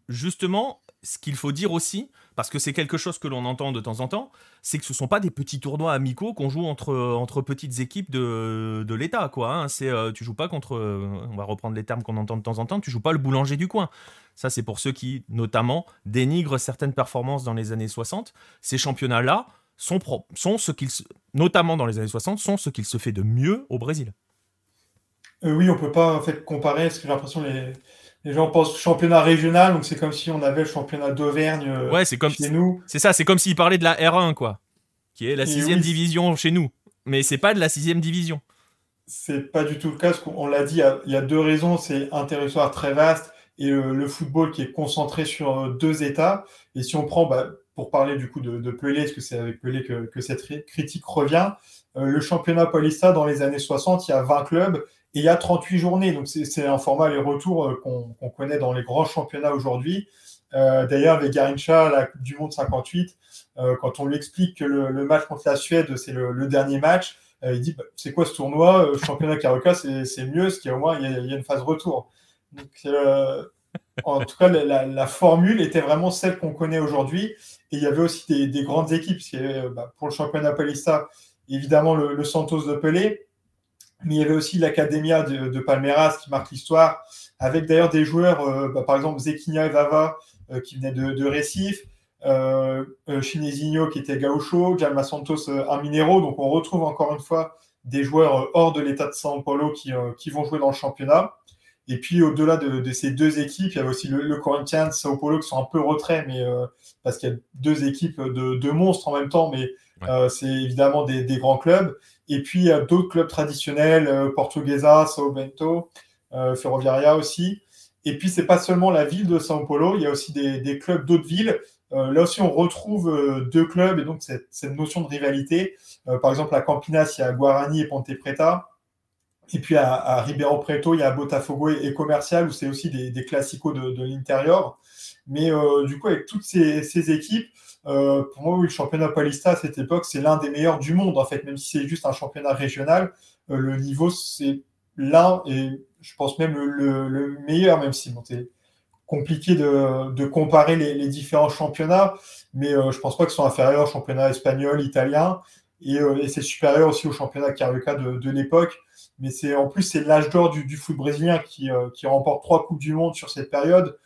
[SPEAKER 1] justement, ce qu'il faut dire aussi, parce que c'est quelque chose que l'on entend de temps en temps, c'est que ce ne sont pas des petits tournois amicaux qu'on joue entre, entre petites équipes de, de l'État. quoi. Hein. C'est, euh, tu joues pas contre, euh, on va reprendre les termes qu'on entend de temps en temps, tu joues pas le boulanger du coin. Ça, c'est pour ceux qui, notamment, dénigrent certaines performances dans les années 60. Ces championnats-là sont, sont ce qu'ils, notamment dans les années 60, sont ce qu'il se fait de mieux au Brésil.
[SPEAKER 3] Euh, oui, on peut pas en fait comparer, parce que j'ai l'impression les les gens pensent championnat régional, donc c'est comme si on avait le championnat d'Auvergne euh,
[SPEAKER 1] ouais, c'est comme
[SPEAKER 3] chez nous.
[SPEAKER 1] C'est ça, c'est comme s'ils parlaient de la R1, quoi, qui est la sixième oui, division chez nous. Mais c'est pas de la sixième division.
[SPEAKER 3] C'est pas du tout le cas, parce qu'on l'a dit, il y a deux raisons. C'est un territoire très vaste et le, le, football qui est concentré sur euh, deux États. Et si on prend, bah, pour parler du coup de, de Pelé, parce que c'est avec Pelé que, cette critique revient, euh, le championnat Paulista dans les années 60, il y a 20 clubs et il y a 38 journées, donc c'est un format aller-retour euh, qu'on qu connaît dans les grands championnats aujourd'hui. Euh, D'ailleurs, avec Garincha, la Coupe du Monde 58, euh, quand on lui explique que le, match contre la Suède, c'est le, dernier match, il dit bah, c'est quoi ce tournoi Championnat Carioca, c'est mieux, parce qu'il y au moins il y a, une phase retour. En tout cas, la, formule était vraiment celle qu'on connaît aujourd'hui. Et il y avait aussi des, des grandes équipes. Parce bah, pour le championnat Paulista, évidemment le, Santos de Pelé, mais il y avait aussi l'Academia de, Palmeiras qui marque l'histoire, avec d'ailleurs des joueurs, euh, bah, par exemple Zequinia Evava euh, qui venait de, de Recife, euh, Chinesinho qui était Gaucho, Jalma Santos un Minero. Donc on retrouve encore une fois des joueurs hors de l'état de São Paulo qui, vont jouer dans le championnat. Et puis au-delà de, de, ces deux équipes, il y avait aussi le, le Corinthians, Sao Paulo qui sont un peu retrait, mais parce qu'il y a deux équipes de, de, monstres en même temps, mais ouais. c'est évidemment des, des, grands clubs. Et puis, il y a d'autres clubs traditionnels, euh, Portuguesa, Sao Bento, euh, Ferroviaria aussi. Et puis, c'est pas seulement la ville de São Paulo, il y a aussi des, des clubs d'autres villes. là aussi, on retrouve deux clubs et donc cette, notion de rivalité. par exemple, à Campinas, il y a Guarani et Ponte Preta. Et puis à, à Ribeirão Preto, il y a Botafogo et, Commercial, où c'est aussi des, des classicos de, de l'intérieur. Mais du coup, avec toutes ces, équipes, pour moi, le championnat Paulista à cette époque, c'est l'un des meilleurs du monde, en fait, même si c'est juste un championnat régional. le niveau, c'est l'un, et je pense même le, meilleur, même si c'est compliqué de, comparer les, différents championnats, mais euh, je pense pas qu'ils sont inférieurs au championnat espagnol, italien, et, euh, c'est supérieur aussi au championnat Carioca de, l'époque. Mais c'est en plus c'est l'âge d'or du, foot brésilien qui, euh, qui, remporte trois coupes du monde sur cette période.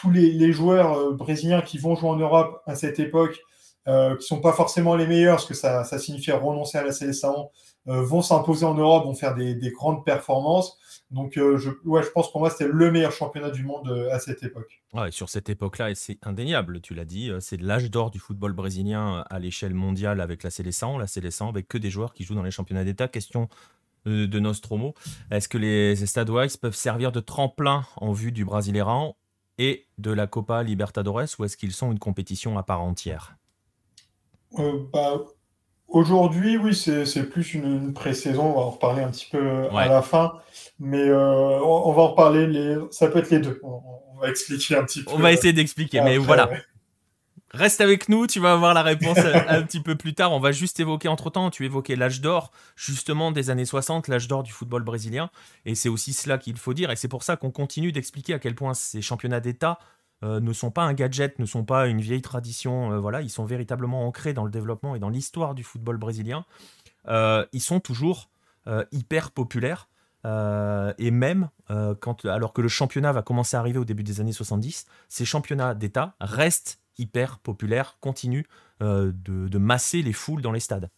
[SPEAKER 3] Tous les, joueurs brésiliens qui vont jouer en Europe à cette époque, qui sont pas forcément les meilleurs, parce que ça, ça signifiait renoncer à la sélection, vont s'imposer en Europe, vont faire des, des grandes performances. Donc, euh, je, ouais, je pense pour moi, c'était le meilleur championnat du monde euh, à cette époque.
[SPEAKER 1] Ouais, sur cette époque-là, et c'est indéniable, tu l'as dit, euh, c'est l'âge d'or du football brésilien à l'échelle mondiale avec la Séleção, la Séleção avec que des joueurs qui jouent dans les championnats d'État. Question de Nostromo, est-ce que les Stade peuvent servir de tremplin en vue du Brasileirão et de la Copa Libertadores ou est-ce qu'ils sont une compétition à part entière
[SPEAKER 3] bah, Aujourd'hui, oui, c'est plus une, pré-saison. On va en reparler un petit peu à la fin. Mais euh, on, va en reparler. Les... Ça peut être les deux. On, va expliquer un petit peu.
[SPEAKER 1] On va essayer d'expliquer. Mais voilà. Reste avec nous, tu vas avoir la réponse un petit peu plus tard. On va juste évoquer entre-temps, tu évoquais l'âge d'or, justement des années 60, l'âge d'or du football brésilien. Et c'est aussi cela qu'il faut dire. Et c'est pour ça qu'on continue d'expliquer à quel point ces championnats d'État euh, ne sont pas un gadget, ne sont pas une vieille tradition. Euh, voilà, ils sont véritablement ancrés dans le développement et dans l'histoire du football brésilien. Euh, ils sont toujours hyper populaires. et même quand, alors que le championnat va commencer à arriver au début des années 70, ces championnats d'État restent hyper populaires, continuent de masser les foules dans les stades.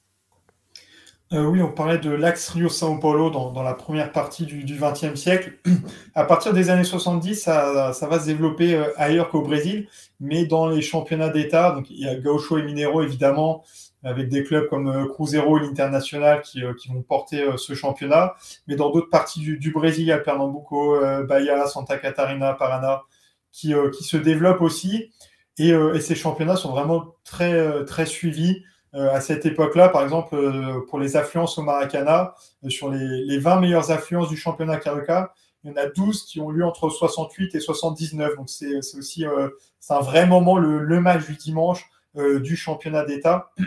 [SPEAKER 3] Euh, oui, on parlait de l'axe Rio-Sao Paulo dans, la première partie du XXe siècle. à partir des années 70, ça, va se développer euh, ailleurs qu'au Brésil, mais dans les championnats d'État, donc il y a Gaucho et Mineiro évidemment, avec des clubs comme euh, Cruzeiro et l'International qui, vont porter ce championnat, mais dans d'autres parties du, Brésil, il y a Pernambuco, Bahia, Santa Catarina, Paraná, qui, se développent aussi. Et, et, ces championnats sont vraiment très, très suivis. Euh, à cette époque-là, par exemple, euh, pour les affluences au Maracana, euh, sur les, 20 meilleures affluences du championnat Carioca, il y en a 12 qui ont lieu entre 68 et 79. Donc c'est aussi un vrai moment, le, match du dimanche du championnat d'État.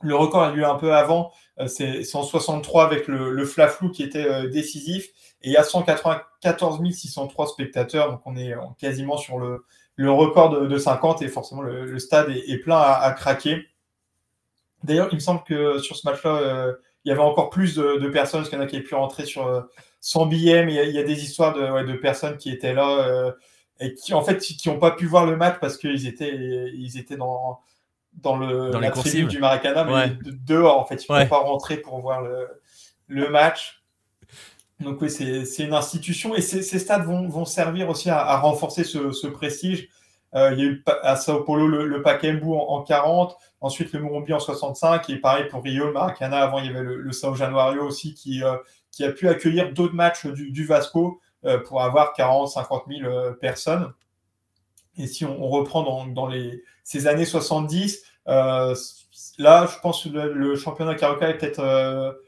[SPEAKER 3] Le record a lieu un peu avant, c'est en 63 avec le, le Flaflou qui était décisif. Et il y a 194 603 spectateurs, donc on est quasiment sur le, le record de, 50 et forcément le, stade est, plein à craquer. D'ailleurs, il me semble que sur ce match-là, euh, il y avait encore plus de, personnes, parce qu'il y en a qui avaient pu rentrer sur euh, sans billet, mais il y, a, des histoires de, personnes qui étaient là euh, et qui, en fait, qui n'ont pas pu voir le match parce qu'ils étaient, ils étaient dans, dans, le,
[SPEAKER 1] dans
[SPEAKER 3] la tribune du Maracana, mais dehors, en fait. Ils ne pouvaient pas rentrer pour voir le, match. Donc oui, c'est une institution et ces, stades vont, servir aussi à, renforcer ce, prestige. il y a eu à Sao Paulo le, le Pacaembu en, en 40, Ensuite, le Morumbi en 65. Et pareil pour Rio, le Maracana. Avant, il y avait le, le Sao Januario aussi qui, euh, qui a pu accueillir d'autres matchs du, Vasco euh, pour avoir 40, 50 000 personnes. Et si on, reprend dans, dans, les, ces années 70, euh, là, je pense que le, championnat Carioca est peut-être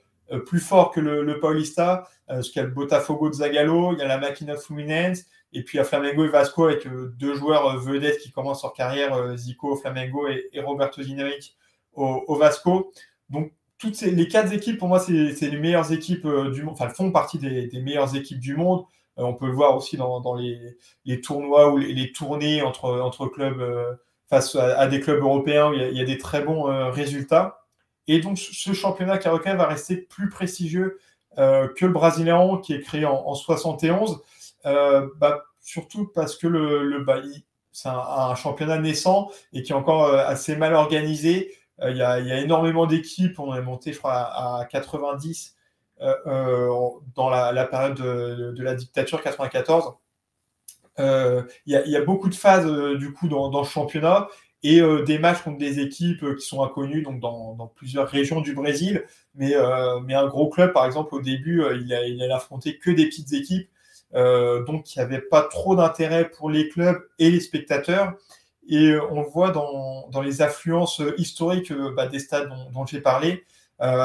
[SPEAKER 3] plus fort que le, le Paulista, parce qu'il y a le Botafogo de Zagallo, il y a la Máquina Fluminense, et puis à Flamengo et Vasco avec euh, deux joueurs euh, vedettes qui commencent leur carrière, euh, Zico au Flamengo et, Roberto Zineric au, Vasco. Donc toutes ces, les quatre équipes, pour moi, c'est les meilleures équipes du monde, enfin, font partie des, meilleures équipes du monde. on peut le voir aussi dans, les, tournois ou les, tournées entre, entre clubs face à, des clubs européens où il y a, des très bons résultats. Et donc, ce championnat Carioca va rester plus prestigieux que le Brésilien qui est créé en, en 71. Euh, bah, surtout parce que le, c'est un, championnat naissant et qui est encore euh, assez mal organisé. Euh, il y, a, énormément d'équipes. On est monté, je crois, à, 90 dans la, période de, la dictature 94. Il y, y, a beaucoup de phases du coup dans, dans, le championnat et des matchs contre des équipes qui sont inconnues donc dans, dans plusieurs régions du Brésil. Mais, mais, un gros club, par exemple, au début, il a, il a affronté que des petites équipes. Euh, donc il n'y avait pas trop d'intérêt pour les clubs et les spectateurs. Et on le voit dans, les affluences historiques bah, des stades dont, j'ai parlé.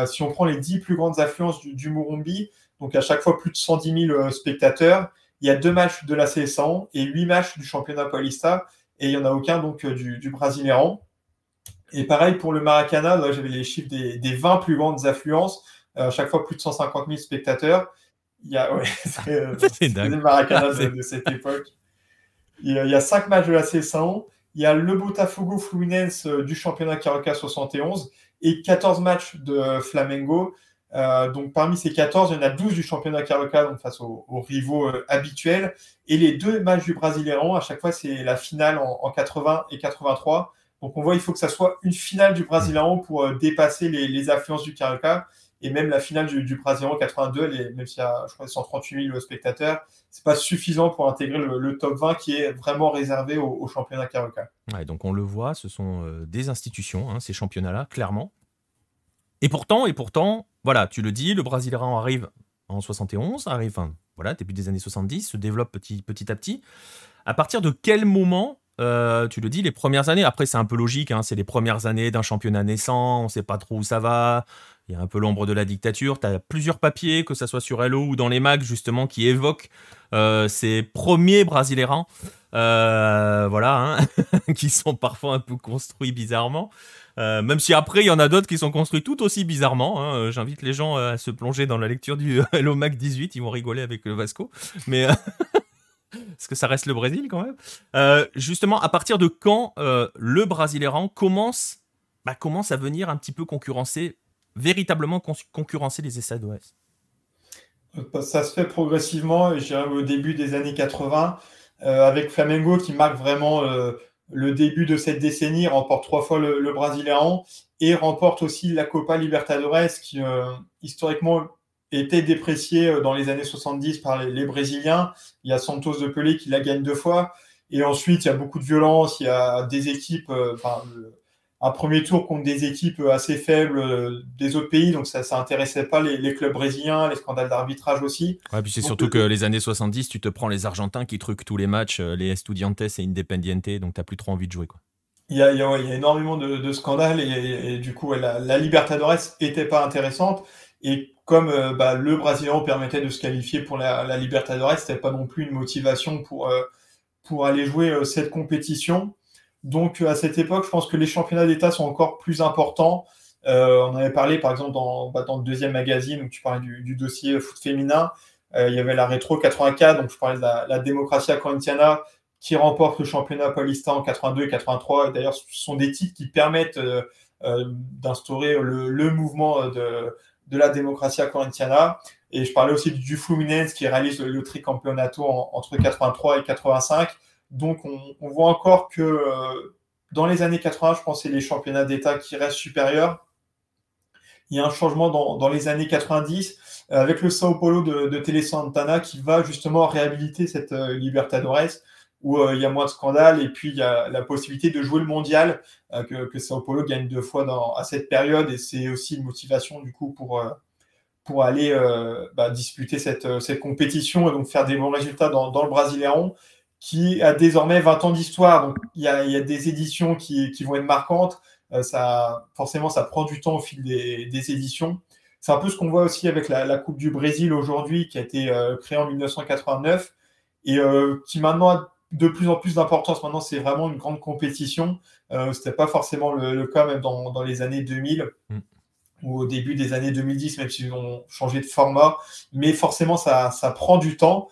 [SPEAKER 3] si on prend les dix plus grandes affluences du, du Murumbi, donc à chaque fois plus de 110 000 spectateurs, il y a deux matchs de la CS100 et huit matchs du championnat Paulista, et il n'y en a aucun donc du, du Brasileiran. Et pareil pour le Maracana, j'avais les chiffres des, 20 plus grandes affluences, à chaque fois plus de 150 000 spectateurs. Il y a, ouais, c'est, le Maracana de, cette époque. Il y a cinq matchs de la CS100, il y a le Botafogo Fluminense euh, du championnat Carioca 71 et 14 matchs de Flamengo. Euh, donc parmi ces 14, il y en a 12 du championnat Carioca donc face aux, rivaux euh, habituels. Et les deux matchs du Brasileirão, à chaque fois, c'est la finale en, 80 et 83. Donc on voit il faut que ça soit une finale du Brasileirão pour dépasser les, affluences du Carioca. Et même la finale du, du Brasileirão 82, même s'il y a je crois, 138 000 spectateurs, c'est pas suffisant pour intégrer le, top 20 qui est vraiment réservé au, championnat Carioca.
[SPEAKER 1] Ouais, donc on le voit, ce sont euh, des institutions, hein, ces championnats-là, clairement. Et pourtant, et pourtant, voilà, tu le dis, le Brasileirão arrive en 71, arrive, enfin, voilà, début des années 70, se développe petit, à petit. À partir de quel moment euh, tu le dis, les premières années, après c'est un peu logique, hein, c'est les premières années d'un championnat naissant, on ne sait pas trop où ça va, il y a un peu l'ombre de la dictature, tu as plusieurs papiers, que ce soit sur Hello ou dans les mags justement, qui évoquent euh, ces premiers brasiléens, euh, voilà, hein, qui sont parfois un peu construits bizarrement. Même si après, il y en a d'autres qui sont construits tout aussi bizarrement. Hein. J'invite les gens à se plonger dans la lecture du Hello Mag 18, ils vont rigoler avec le Vasco. Mais parce que ça reste le Brésil quand même. Euh, justement, à partir de quand euh, le Brasileiran commence, bah, commence à venir un petit peu concurrencer, véritablement concurrencer les d'Ouest?
[SPEAKER 3] Euh, Ça se fait progressivement, je dirais au début des années 80, avec Flamengo qui marque vraiment le début de cette décennie, remporte trois fois le, le Brasileiran et remporte aussi la Copa Libertadores qui historiquement était déprécié euh, dans les années 70 par les, Brésiliens. Il y a Santos de Pelé qui la gagne deux fois. Et ensuite, il y a beaucoup de violence. Il y a des équipes, euh, enfin, un premier tour contre des équipes assez faibles euh, des autres pays. Donc, ça n'intéressait pas les, clubs brésiliens, les scandales d'arbitrage aussi.
[SPEAKER 1] Ouais, puis c'est surtout que les années 70, tu te prends les Argentins qui truquent tous les matchs, les Estudiantes et Independiente. Donc, tu n'as plus trop envie de jouer. Quoi.
[SPEAKER 3] Il y a, il y a, énormément de, scandales et, du coup, la, la Libertadores n'était pas intéressante. Et comme euh, bah, le Brésilien permettait de se qualifier pour la, la Libertadores, c'était pas non plus une motivation pour, euh, pour aller jouer euh, cette compétition. Donc à cette époque, je pense que les championnats d'État sont encore plus importants. on avait parlé par exemple dans, bah, dans le deuxième magazine où tu parlais du, dossier foot féminin. il y avait la Rétro 84, donc je parlais de la, la Democracia Corintiana qui remporte le championnat paulista en 82 et 83. D'ailleurs, ce sont des titres qui permettent d'instaurer le, le, mouvement de, la démocratie corintiana. Et je parlais aussi du Fluminense qui réalise le, tricampeonato entre 83 et 85. Donc on, voit encore que euh, dans les années 80, je pense c'est les championnats d'État qui restent supérieurs. Il y a un changement dans, les années 90 euh, avec le Sao Paulo de, de Tele Santana qui va justement réhabiliter cette euh, Libertadores où il y a moins de scandales et puis il y a la possibilité de jouer le mondial que, que, Sao Paulo gagne deux fois dans, à cette période et c'est aussi une motivation du coup pour, aller bah, disputer cette, cette, compétition et donc faire des bons résultats dans, dans le Brasileiron qui a désormais 20 ans d'histoire. Donc il y, a, il y, a, des éditions qui, qui, vont être marquantes. ça, forcément, ça prend du temps au fil des, des éditions. C'est un peu ce qu'on voit aussi avec la, la Coupe du Brésil aujourd'hui, qui a été créée en 1989 et qui maintenant a de plus en plus d'importance. Maintenant, c'est vraiment une grande compétition. Euh, Ce n'était pas forcément le, cas même dans, les années 2000 mm. ou au début des années 2010, même s'ils ont changé de format. Mais forcément, ça, prend du temps.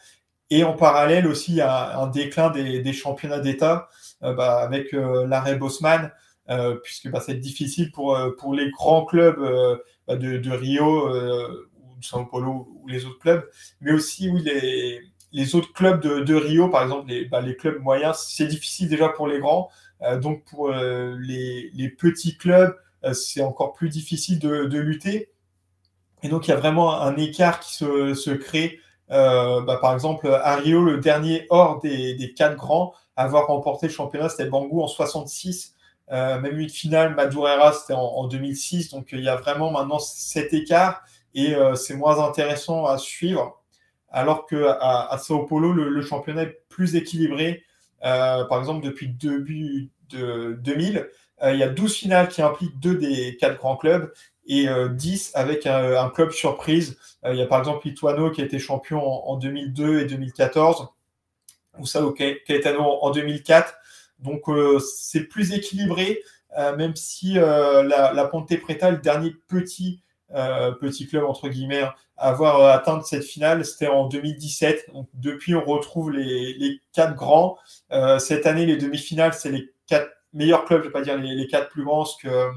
[SPEAKER 3] Et en parallèle aussi, un déclin des, championnats d'État euh, bah, avec euh, l'arrêt Bosman, puisque bah, c'est difficile pour, pour les grands clubs bah, de, Rio ou de São Paulo ou les autres clubs, mais aussi les, les autres clubs de, Rio, par exemple, les, les clubs moyens, c'est difficile déjà pour les grands. Euh, donc pour euh, les, petits clubs, euh, c'est encore plus difficile de, lutter. Et donc il y a vraiment un écart qui se, crée. Bah, par exemple, à Rio, le dernier hors des, quatre grands avoir remporté le championnat, c'était Bangou en 66. même une finale, Madureira, c'était en, 2006. Donc il y a vraiment maintenant cet écart et c'est moins intéressant à suivre alors qu'à à Sao Paulo, le, championnat est plus équilibré. Euh, par exemple, depuis début de 2000, il y a 12 finales qui impliquent deux des quatre grands clubs et 10 avec un, club surprise. il y a par exemple Lituano qui a été champion en, 2002 et 2014, ou Sao Caetano en 2004. Donc c'est plus équilibré, même si la, Ponte Preta, le dernier petit euh, petit club entre guillemets, hein, avoir euh, atteint cette finale, c'était en 2017. Donc, depuis, on retrouve les, quatre grands. Euh, cette année, les demi-finales, c'est les quatre meilleurs clubs, je ne vais pas dire les, quatre plus grands, parce que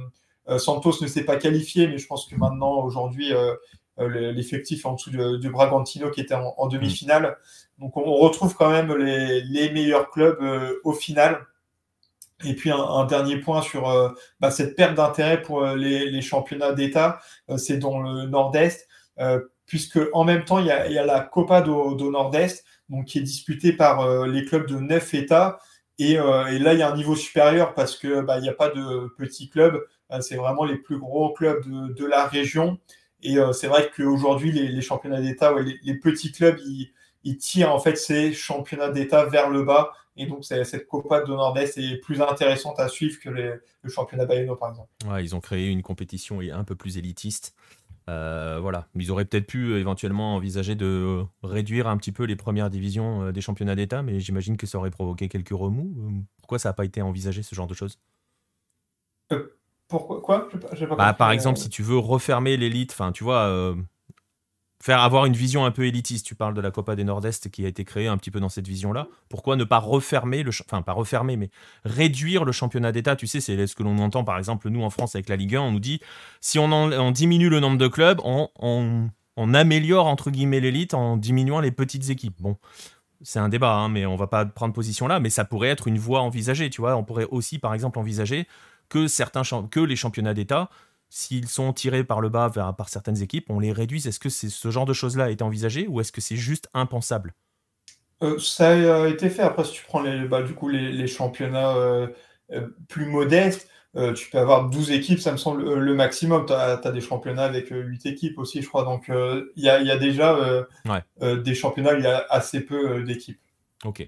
[SPEAKER 3] Santos ne s'est pas qualifié, mais je pense que maintenant, aujourd'hui, l'effectif est en dessous de, Bragantino qui était en, demi-finale. Donc, on, retrouve quand même les, meilleurs clubs au final. Et puis un, dernier point sur euh, bah, cette perte d'intérêt pour euh, les, championnats d'État, euh, c'est dans le Nord-Est, puisque en même temps il y a, la Copa do, Nord-Est, qui est disputée par les clubs de neuf États. Et, là il y a un niveau supérieur parce que bah, n'y a pas de petits clubs, c'est vraiment les plus gros clubs de, la région. Et c'est vrai qu'aujourd'hui les, championnats d'État, les, petits clubs, ils, ils tirent en fait ces championnats d'État vers le bas et donc, cette Copa de Nord-Est est plus intéressante à suivre que le championnat Bayeno, par exemple.
[SPEAKER 1] Ouais, ils ont créé une compétition un peu plus élitiste. Euh, voilà, ils auraient peut-être pu euh, éventuellement envisager de réduire un petit peu les premières divisions euh, des championnats d'État, mais j'imagine que ça aurait provoqué quelques remous. Pourquoi ça n'a pas été envisagé ce genre de choses?
[SPEAKER 3] Pourquoi Quoi?
[SPEAKER 1] Bah, Par exemple, si tu veux refermer l'élite, enfin, tu vois, faire avoir une vision un peu élitiste. Tu parles de la Copa des Nord-Est qui a été créée un petit peu dans cette vision-là. Pourquoi ne pas refermer le, enfin pas refermer, mais réduire le championnat d'État? Tu sais, c'est ce que l'on entend par exemple nous en France avec la Ligue 1. On nous dit si on, diminue le nombre de clubs, on, améliore entre guillemets l'élite en diminuant les petites équipes. Bon. C'est un débat, hein, mais on va pas prendre position là. Mais ça pourrait être une voie envisagée, tu vois. On pourrait aussi, par exemple, envisager que certains que les championnats d'État s'ils sont tirés par le bas par certaines équipes, on les réduise. Est-ce que c'est ce genre de choses-là a été envisagé ou est-ce que c'est juste impensable?
[SPEAKER 3] Euh, Ça a été fait. Après, si tu prends les, bah, du coup, les, championnats euh, euh, plus modestes, tu peux avoir 12 équipes, ça me semble le maximum. Tu as, des championnats avec 8 équipes aussi, je crois. Donc, il y, a, déjà des championnats, il y a assez peu d'équipes.
[SPEAKER 1] Ok.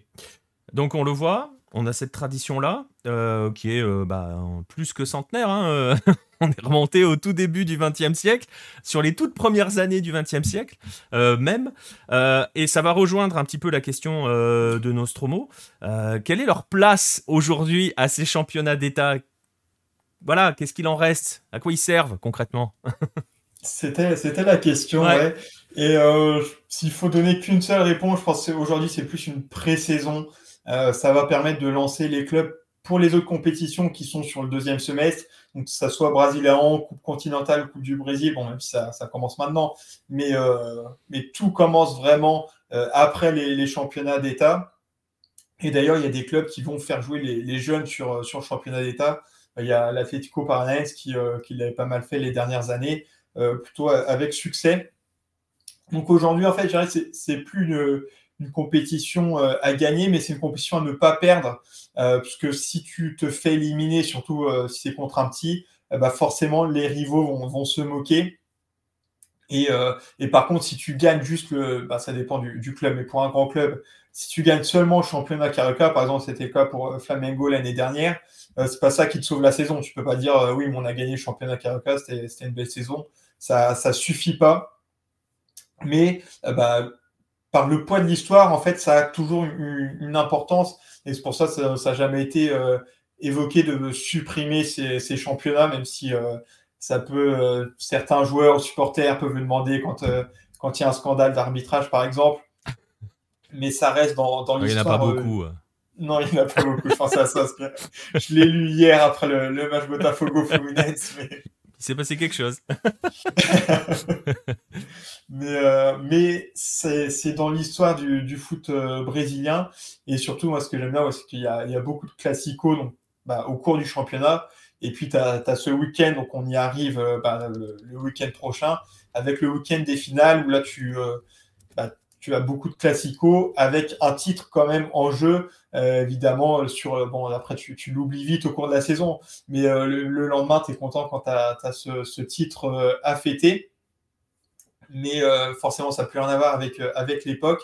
[SPEAKER 1] Donc, on le voit, on a cette tradition-là, euh, qui est euh, bah, plus que centenaire. Hein, euh, on est remonté au tout début du XXe siècle, sur les toutes premières années du XXe siècle même. et ça va rejoindre un petit peu la question de Nostromo. quelle est leur place aujourd'hui à ces championnats d'État? Voilà, qu'est-ce qu'il en reste? À quoi ils servent concrètement?
[SPEAKER 3] C'était, la question, ouais. Et s'il faut donner qu'une seule réponse, je pense qu'aujourd'hui c'est plus une pré-saison. Euh, ça va permettre de lancer les clubs pour les autres compétitions qui sont sur le deuxième semestre, donc que ça soit Brésilien, Coupe continentale, Coupe du Brésil, bon, même si ça, commence maintenant, mais, euh, mais tout commence vraiment euh, après les, championnats d'État. Et d'ailleurs, il y a des clubs qui vont faire jouer les, jeunes sur, sur le championnat d'État. Il y a l'Atlético Paranaense qui, qui l'avait pas mal fait les dernières années, plutôt avec succès. Donc aujourd'hui, en fait, c'est plus une, une compétition euh, à gagner, mais c'est une compétition à ne pas perdre, euh, puisque si tu te fais éliminer, surtout euh, si c'est contre un petit, bah forcément les rivaux vont, se moquer. Et, par contre, si tu gagnes juste le, bah, ça dépend du, club, mais pour un grand club, si tu gagnes seulement le championnat Carioca, par exemple, c'était le cas pour Flamengo l'année dernière, c'est pas ça qui te sauve la saison. Tu peux pas dire oui, mais on a gagné le championnat Carioca, c'était une belle saison. Ça, ça suffit pas. Mais bah, par le poids de l'histoire, en fait, ça a toujours une, importance. Et c'est pour ça que ça n'a jamais été euh, évoqué de supprimer ces, championnats, même si euh, ça peut, euh, certains joueurs ou supporters peuvent le demander quand, quand il y a un scandale d'arbitrage, par exemple. Mais ça reste dans, dans l'histoire.
[SPEAKER 1] Il n'y en a pas beaucoup.
[SPEAKER 3] Non, il n'y en a pas beaucoup. Je pense à ça. Je l'ai lu hier après le, match Botafogo-Fluminense. Mais...
[SPEAKER 1] Il s'est passé quelque chose.
[SPEAKER 3] mais euh, mais c'est dans l'histoire du, du, foot euh, brésilien. Et surtout, moi, ce que j'aime bien, c'est qu'il y, y, a beaucoup de classicos donc, bah, au cours du championnat. Et puis, tu as, ce week-end, donc on y arrive euh, bah, le, week-end prochain, avec le week-end des finales, où là, tu, tu as beaucoup de classicos, avec un titre quand même en jeu euh, évidemment, sur euh, bon après tu, tu l'oublies vite au cours de la saison, mais euh, le, lendemain tu es content quand tu as, ce, ce, titre à fêter. Mais forcément, ça n'a plus rien à voir avec, avec l'époque.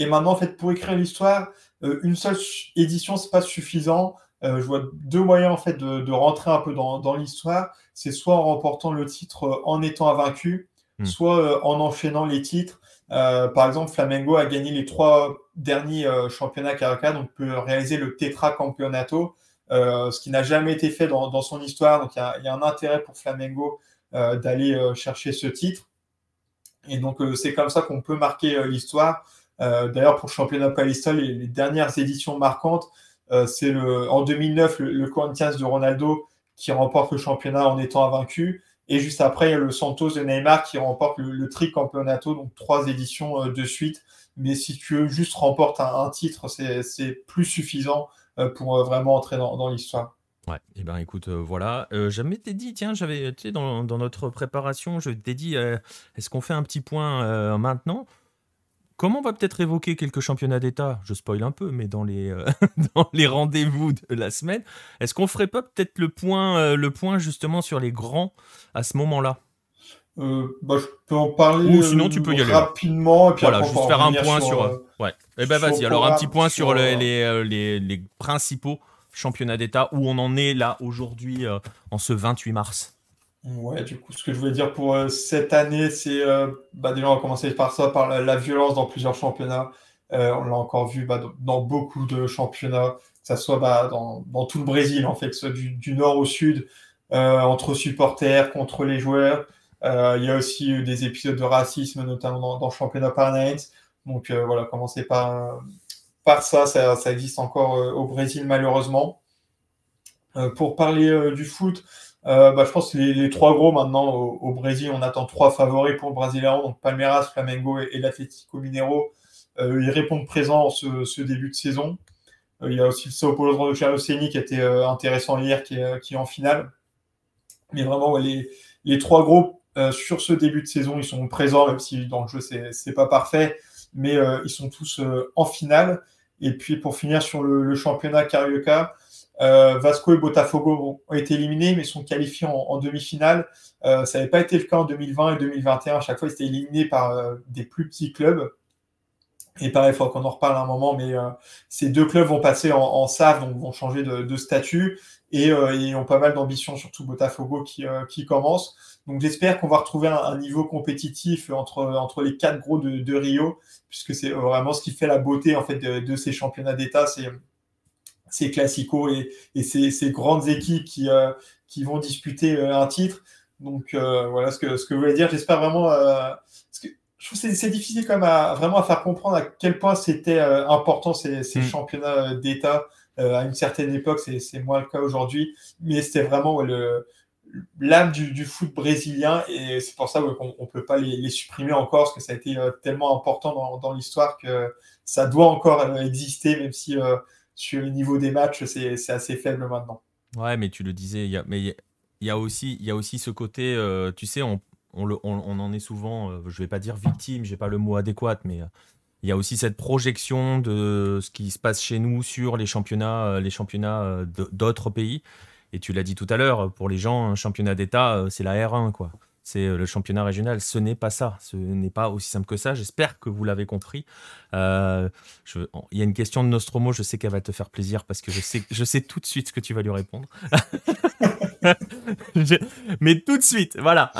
[SPEAKER 3] Et maintenant, en fait, pour écrire l'histoire, une seule édition, c'est pas suffisant. je vois deux moyens en fait de, rentrer un peu dans, l'histoire. C'est soit en remportant le titre en étant vaincu, hmm. soit en enchaînant les titres. Par exemple, Flamengo a gagné les trois derniers championnats Caraca, donc peut réaliser le Tetra Campeonato, ce qui n'a jamais été fait dans, son histoire. Donc il y, a un intérêt pour Flamengo d'aller chercher ce titre. Et donc, euh, c'est comme ça qu'on peut marquer euh, l'histoire. Euh, d'ailleurs, pour le championnat Palista, les, dernières éditions marquantes, c'est le, en 2009 le, Corinthians de Ronaldo qui remporte le championnat en étant invaincu. Et juste après, il y a le Santos de Neymar qui remporte le, Tricampeonato, donc trois éditions de suite. Mais si tu veux juste remporter un, titre, c'est plus suffisant pour vraiment entrer dans l'histoire.
[SPEAKER 1] Ouais, et eh ben écoute, euh, voilà. Euh, dit, tiens, j'avais, tu sais, dans, notre préparation, je t'ai dit, euh, est-ce qu'on fait un petit point maintenant? Comment on va peut-être évoquer quelques championnats d'État? Je spoil un peu, mais dans les, dans les rendez-vous de la semaine, est-ce qu'on ferait pas peut-être le point, le point justement sur les grands à ce moment-là?
[SPEAKER 3] Bah, je peux en parler
[SPEAKER 1] Ou sinon, tu peux y aller.
[SPEAKER 3] rapidement. Et puis
[SPEAKER 1] Voilà, juste faire un point sur. ouais. Eh ben vas-y, alors un petit point sur les, les, les principaux championnat d'État, où on en est là aujourd'hui euh, en ce 28 mars
[SPEAKER 3] Ouais, du coup, ce que je voulais dire pour euh, cette année, c'est euh, bah, déjà, on va commencer par ça, par la, violence dans plusieurs championnats. on l'a encore vu bah, dans beaucoup de championnats, que ce soit bah, dans, dans, tout le Brésil, en fait, soit du, du nord au sud, entre supporters, contre les joueurs. Il y a aussi des épisodes de racisme, notamment dans, dans le championnat paranaense. Donc voilà, commencer par, par ça, ça, existe encore euh, au Brésil malheureusement. Euh, pour parler euh, du foot, bah, je pense que les, trois gros maintenant au, Brésil, on attend trois favoris pour le Brésilien, donc Palmeiras, Flamengo et, l'Atlético Mineiro. ils répondent présents ce, début de saison. il y a aussi le Sao Paulo de Carloseni qui était intéressant hier, qui est, en finale. Mais vraiment, les trois gros sur ce début de saison, ils sont présents, même si dans le jeu, c'est pas parfait, mais ils sont tous en finale. Et puis pour finir sur le, championnat Carioca, euh, Vasco et Botafogo ont été éliminés, mais sont qualifiés en, demi-finale. Euh, ça n'avait pas été le cas en 2020 et 2021. À chaque fois, ils étaient éliminés par euh, des plus petits clubs. Et pareil, il faut qu'on en reparle un moment, mais ces deux clubs vont passer en, en SAF, donc vont changer de, statut, et ils ont pas mal d'ambition, surtout Botafogo qui, qui commence. Donc j'espère qu'on va retrouver un, niveau compétitif entre, entre les quatre gros de, Rio, puisque c'est vraiment ce qui fait la beauté en fait de, ces championnats d'État, c'est ces classicos et, et ces, ces, grandes équipes qui, euh, qui vont disputer euh, un titre. Donc euh, voilà ce que, ce que je voulais dire. J'espère vraiment. que je trouve que c'est difficile quand même à, vraiment à faire comprendre à quel point c'était important ces, ces mm. championnats d'État. à une certaine époque, c'est moins le cas aujourd'hui, mais c'était vraiment le, l'âme du, foot brésilien et c'est pour ça qu'on ne peut pas les, supprimer encore parce que ça a été euh, tellement important dans, l'histoire que ça doit encore euh, exister même si euh, sur le niveau des matchs c'est assez faible maintenant.
[SPEAKER 1] Ouais mais tu le disais, mais il y, a aussi, y a aussi ce côté, tu sais, on, on, on, en est souvent, je vais pas dire victime, j'ai pas le mot adéquat, mais il y a aussi cette projection de ce qui se passe chez nous sur les championnats, les championnats d'autres pays. Et tu l'as dit tout à l'heure, pour les gens, un championnat d'État, euh, c'est la R1, quoi. C'est euh, le championnat régional. Ce n'est pas ça. Ce n'est pas aussi simple que ça. J'espère que vous l'avez compris. Euh, il y a une question de Nostromo. Je sais qu'elle va te faire plaisir parce que je sais, je sais tout de suite ce que tu vas lui répondre. Mais tout de suite, voilà.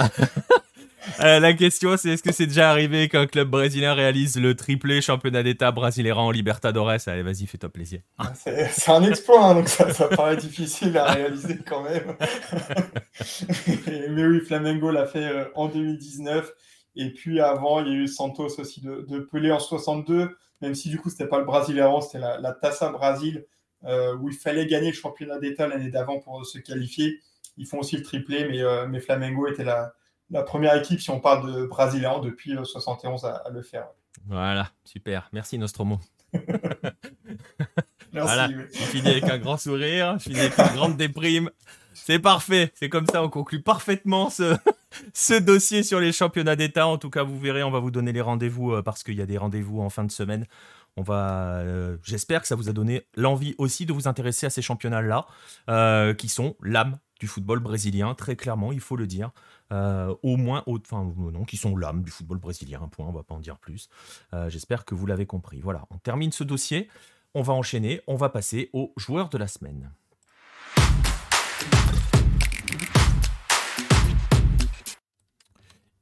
[SPEAKER 1] Euh, la question, c'est est-ce que c'est déjà arrivé qu'un club brésilien réalise le triplé championnat d'État brésilien en Libertadores? Allez, vas-y, fais-toi plaisir.
[SPEAKER 3] Ah, c'est un exploit, hein, donc ça, paraît difficile à réaliser quand même. Mais oui, Flamengo l'a fait euh, en 2019. Et puis avant, il y a eu Santos aussi de, Pelé en 62, même si du coup, c'était pas le Brasileirão, c'était la, Taça Brasil, euh, où il fallait gagner le championnat d'État l'année d'avant pour se qualifier. Ils font aussi le triplé, mais, mais Flamengo était la la première équipe, si on parle de Brésiliens, depuis 71 à, le faire.
[SPEAKER 1] Voilà, super. Merci Nostromo.
[SPEAKER 3] Merci.
[SPEAKER 1] Voilà. Je finis avec un grand sourire, je finis avec une grande déprime. C'est parfait. C'est comme ça, on conclut parfaitement ce, ce dossier sur les championnats d'État. En tout cas, vous verrez, on va vous donner les rendez-vous euh, parce qu'il y a des rendez-vous en fin de semaine. On va, euh, j'espère que ça vous a donné l'envie aussi de vous intéresser à ces championnats-là, euh, qui sont l'âme du football brésilien, très clairement, il faut le dire. Euh, au moins, enfin non, qui sont l'âme du football brésilien, un point, on va pas en dire plus. Euh, j'espère que vous l'avez compris. Voilà, on termine ce dossier, on va enchaîner, on va passer aux joueurs de la semaine.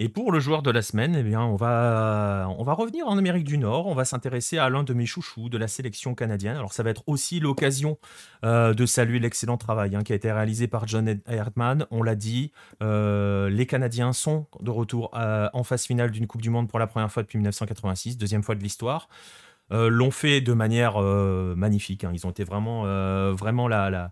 [SPEAKER 1] Et pour le joueur de la semaine, eh bien, on va, revenir en Amérique du Nord. On va s'intéresser à l'un de mes chouchous de la sélection canadienne. Alors, ça va être aussi l'occasion euh, de saluer l'excellent travail hein, qui a été réalisé par John Erdman. On l'a dit, euh, les Canadiens sont de retour euh, en phase finale d'une Coupe du Monde pour la première fois depuis 1986, deuxième fois de l'histoire. L'ont fait de manière magnifique. Hein. Ils ont été vraiment, vraiment la,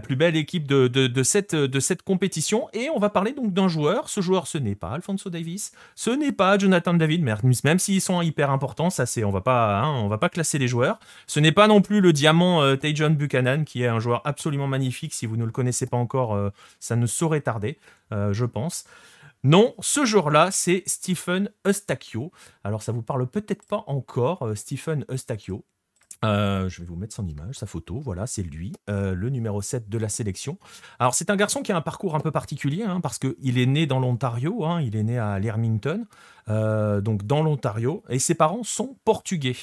[SPEAKER 1] plus belle équipe de, cette, de cette compétition. Et on va parler donc d'un joueur. Ce joueur, ce n'est pas Alfonso Davis, ce n'est pas Jonathan David, même s'ils sont hyper importants, ça c'est, on va hein, on va pas classer les joueurs. Ce n'est pas non plus le diamant euh, Tajon Buchanan, qui est un joueur absolument magnifique. Si vous ne le connaissez pas encore, euh, ça ne saurait tarder, euh, je pense. Non, ce joueur-là, c'est Stephen Eustachio. Alors, ça vous parle peut-être pas encore, Stephen Eustachio. Euh, je vais vous mettre son image, sa photo. Voilà, c'est lui, euh, le numéro 7 de la sélection. Alors, c'est un garçon qui a un parcours un peu particulier, hein, parce qu'il est né dans l'Ontario, hein, il est né à Leamington, euh, donc dans l'Ontario, et ses parents sont portugais.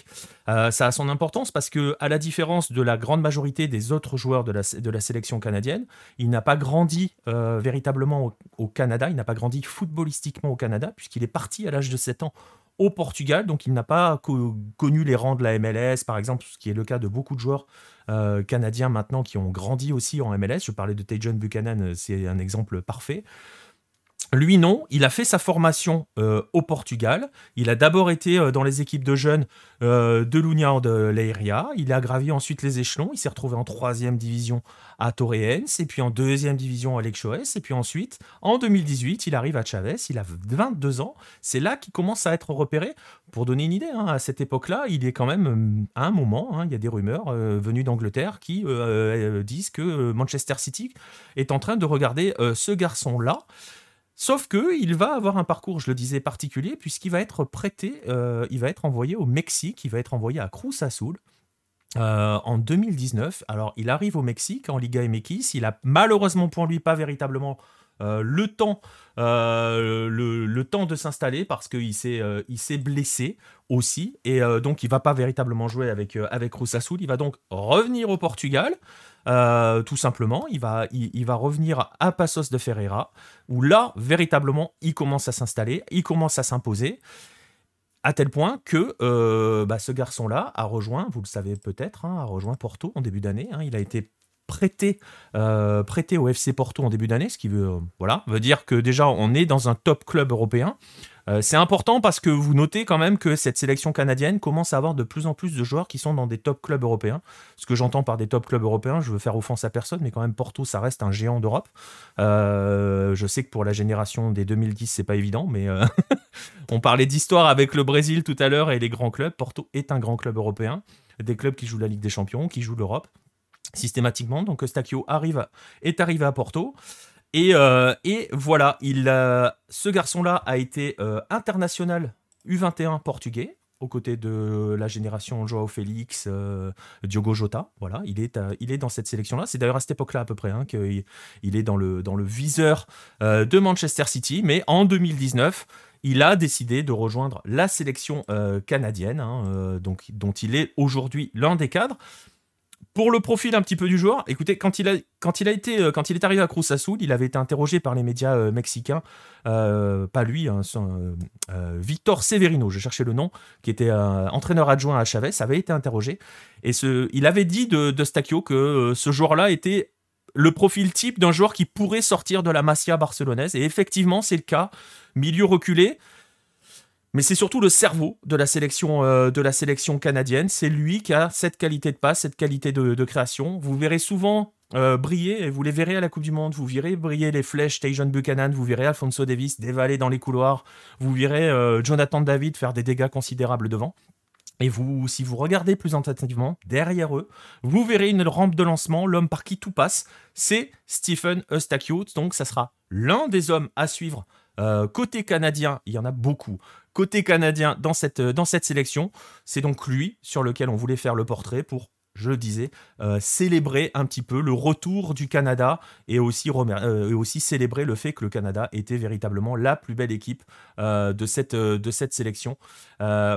[SPEAKER 1] ça a son importance parce que, à la différence de la grande majorité des autres joueurs de la, sélection canadienne, il n'a pas grandi véritablement au, au Canada, il n'a pas grandi footballistiquement au Canada, puisqu'il est parti à l'âge de 7 ans au Portugal, donc il n'a pas connu les rangs de la MLS, par exemple, ce qui est le cas de beaucoup de joueurs euh, canadiens maintenant qui ont grandi aussi en MLS. Je parlais de Tajon Buchanan, c'est un exemple parfait. Lui, non, il a fait sa formation euh, au Portugal. Il a d'abord été euh, dans les équipes de jeunes euh, de l'Union de Leiria. Il a gravi ensuite les échelons. Il s'est retrouvé en troisième division à Torreens, et puis en deuxième division à Lexoes. Et puis ensuite, en 2018, il arrive à Chavez. Il a 22 ans. C'est là qu'il commence à être repéré. Pour donner une idée, hein, à cette époque-là, il est quand même à un moment, hein, il y a des rumeurs venues d'Angleterre qui disent que Manchester City est en train de regarder ce garçon-là. Sauf que il va avoir un parcours, je le disais, particulier, puisqu'il va être prêté, euh, il va être envoyé au Mexique, il va être envoyé à Cruz Azul. Euh, en 2019, alors il arrive au Mexique en Liga MX, il a malheureusement pour lui pas véritablement le temps, le, temps de s'installer parce qu'il s'est, il s'est blessé aussi et donc il va pas véritablement jouer avec avec Azul. Il va donc revenir au Portugal. Euh, tout simplement, il va, il, va revenir à Passos de Ferreira, où là, véritablement, il commence à s'installer, il commence à s'imposer, à tel point que euh, bah, ce garçon-là a rejoint, vous le savez peut-être, hein, a rejoint Porto en début d'année. Hein. il a été prêté, euh, au FC Porto en début d'année, ce qui veut, voilà, veut dire que déjà on est dans un top club européen. Euh, c'est important parce que vous notez quand même que cette sélection canadienne commence à avoir de plus en plus de joueurs qui sont dans des top clubs européens. Ce que j'entends par des top clubs européens, je veux faire offense à personne, mais quand même Porto, ça reste un géant d'Europe. Euh, je sais que pour la génération des 2010, c'est pas évident, mais euh, on parlait d'histoire avec le Brésil tout à l'heure et les grands clubs. Porto est un grand club européen, des clubs qui jouent la Ligue des Champions, qui jouent l'Europe systématiquement. Donc arrive, est arrivé à Porto. Euh, et, voilà, il, ce garçon-là a été euh, international U21 portugais aux côtés de la génération Joao Félix, euh, Diogo Jota. Voilà, il est, dans cette sélection-là. C'est d'ailleurs à cette époque-là à peu près hein, qu'il il est dans le, viseur de Manchester City. Mais en 2019, il a décidé de rejoindre la sélection canadienne, hein, dont il est aujourd'hui l'un des cadres. Pour le profil un petit peu du joueur, écoutez, quand il a, été, euh, est arrivé à Cruz Azul, il avait été interrogé par les médias euh, mexicains, euh, pas lui, hein, Victor Severino, je cherchais le nom, qui était entraîneur adjoint à Chavez, avait été interrogé. Et il avait dit de, de que ce joueur-là était le profil type d'un joueur qui pourrait sortir de la Masia barcelonaise. Et effectivement c'est le cas, milieu reculé, mais c'est surtout le cerveau de la sélection, euh, de la sélection canadienne. C'est lui qui a cette qualité de passe, cette qualité de, création. Vous verrez souvent euh, briller, et vous les verrez à la Coupe du Monde, vous verrez briller les flèches Tajon Buchanan, vous verrez Alfonso Davis dévaler dans les couloirs, vous verrez euh, Jonathan David faire des dégâts considérables devant. Et vous, si vous regardez plus attentivement derrière eux, vous verrez une rampe de lancement, l'homme par qui tout passe, c'est Stephen Eustachiou. Donc ça sera l'un des hommes à suivre côté canadien, il y en a beaucoup côté canadien dans cette, dans cette sélection. C'est donc lui sur lequel on voulait faire le portrait pour je le disais, euh, célébrer un petit peu le retour du Canada et aussi, euh, et aussi célébrer le fait que le Canada était véritablement la plus belle équipe euh, de, cette, de cette sélection.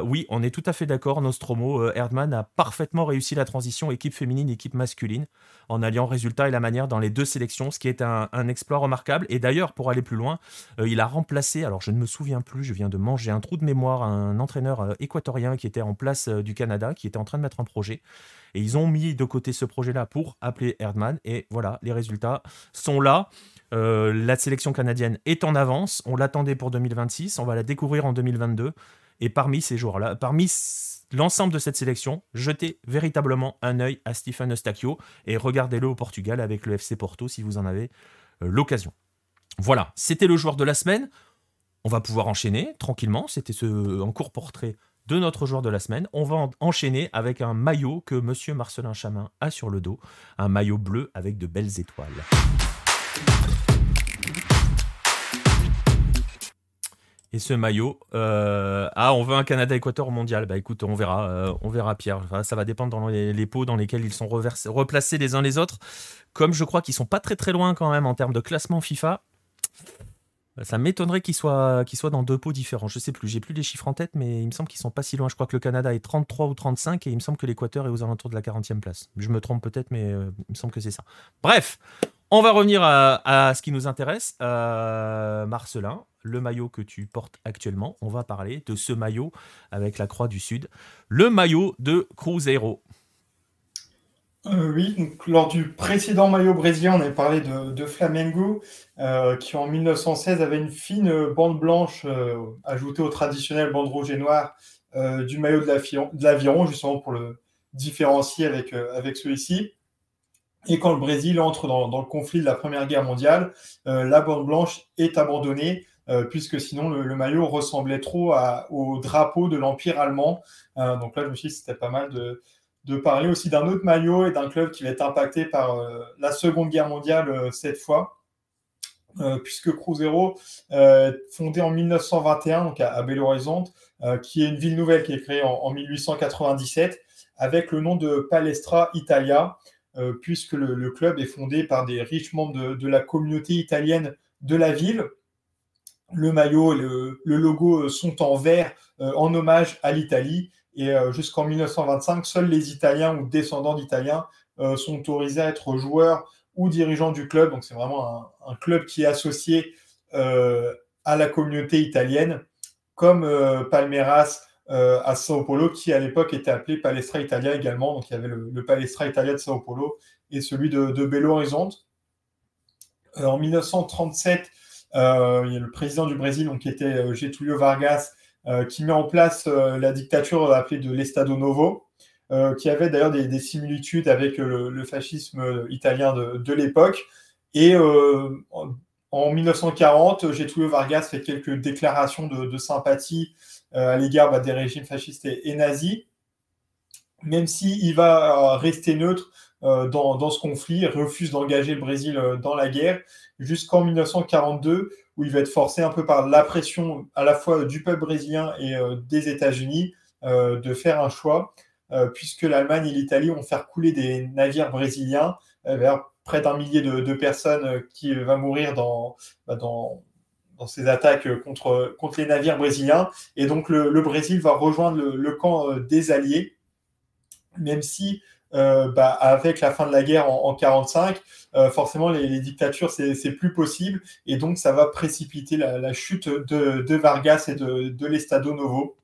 [SPEAKER 1] oui, on est tout à fait d'accord, Nostromo, Erdmann a parfaitement réussi la transition équipe féminine, équipe masculine, en alliant résultat et la manière dans les deux sélections, ce qui est un, un exploit remarquable. Et d'ailleurs, pour aller plus loin, il a remplacé, alors je ne me souviens plus, je viens de manger un trou de mémoire, un entraîneur équatorien qui était en place du Canada, qui était en train de mettre un projet. Et ils ont mis de côté ce projet-là pour appeler Erdmann. Et voilà, les résultats sont là. Euh, la sélection canadienne est en avance. On l'attendait pour 2026. On va la découvrir en 2022. Et parmi ces joueurs-là, parmi l'ensemble de cette sélection, jetez véritablement un œil à Stephen Eustachio et regardez-le au Portugal avec le FC Porto si vous en avez euh, l'occasion. Voilà, c'était le joueur de la semaine. On va pouvoir enchaîner tranquillement. C'était ce en court portrait de notre joueur de la semaine. On va enchaîner avec un maillot que monsieur Marcelin Chamin a sur le dos, un maillot bleu avec de belles étoiles. Et ce maillot, euh, ah, on veut un Canada-Équateur mondial. Bah écoute, on verra, euh, on verra Pierre. ça va dépendre dans les, pots dans lesquels ils sont replacés les uns les autres. Comme je crois qu'ils sont pas très très loin quand même en termes de classement FIFA, ça m'étonnerait qu'ils soient, dans deux pots différents. Je sais plus, j'ai plus les chiffres en tête, mais il me semble qu'ils sont pas si loin. Je crois que le Canada est 33 ou 35 et il me semble que l'Équateur est aux alentours de la 40e place. Je me trompe peut-être, mais euh, il me semble que c'est ça. Bref, on va revenir à, ce qui nous intéresse. Euh, Marcelin, le maillot que tu portes actuellement, on va parler de ce maillot avec la Croix du Sud, le maillot de Cruzeiro.
[SPEAKER 3] Euh, oui, donc, lors du précédent maillot brésilien, on avait parlé de, Flamengo, euh, qui en 1916 avait une fine bande blanche euh, ajoutée au traditionnel bande rouge et noire du maillot de l'aviron, justement pour le différencier avec, avec celui-ci. Et quand le Brésil entre dans, le conflit de la Première Guerre mondiale, la bande blanche est abandonnée, puisque sinon le, maillot ressemblait trop au drapeau de l'Empire allemand. donc là, je me suis dit c'était pas mal de de parler aussi d'un autre maillot et d'un club qui va être impacté par euh, la Seconde Guerre mondiale euh, cette fois. Euh, puisque Cruzeiro, fondé en 1921 donc à, Belo Horizonte, qui est une ville nouvelle qui est créée en, 1897, avec le nom de Palestra Italia, puisque le, club est fondé par des riches membres de, la communauté italienne de la ville. Le maillot et le logo sont en vert en hommage à l'Italie et euh, jusqu'en 1925, seuls les Italiens ou descendants d'Italiens euh, sont autorisés à être joueurs ou dirigeants du club. Donc c'est vraiment un, club qui est associé euh, à la communauté italienne, comme Palmeiras à Sao Paulo, qui à l'époque était appelé Palestra Italia également. Donc il y avait le, Palestra Italia de Sao Paulo et celui de, Belo Horizonte. en 1937, il y a le président du Brésil, donc, qui était Getúlio Vargas, qui met en place euh, la dictature appelée de l'Estado Novo, euh, qui avait d'ailleurs des, similitudes avec le, fascisme italien de, l'époque. Et en 1940, Getúlio Vargas fait quelques déclarations de, sympathie à l'égard bah, des régimes fascistes et, nazis, même s'il va rester neutre dans, ce conflit, refuse d'engager le Brésil dans la guerre, jusqu'en 1942, où il va être forcé un peu par la pression à la fois du peuple brésilien et euh, des États-Unis euh, de faire un choix, euh, puisque l'Allemagne et l'Italie vont faire couler des navires brésiliens vers près d'un millier de, personnes qui vont mourir dans, bah, dans, ces attaques contre, contre les navires brésiliens. Et donc le, Brésil va rejoindre le, camp des Alliés, même si bah, avec la fin de la guerre en 1945, euh, forcément, les, dictatures, c'est plus possible. Et donc, ça va précipiter la, chute de, Vargas et de, l'Estado Novo.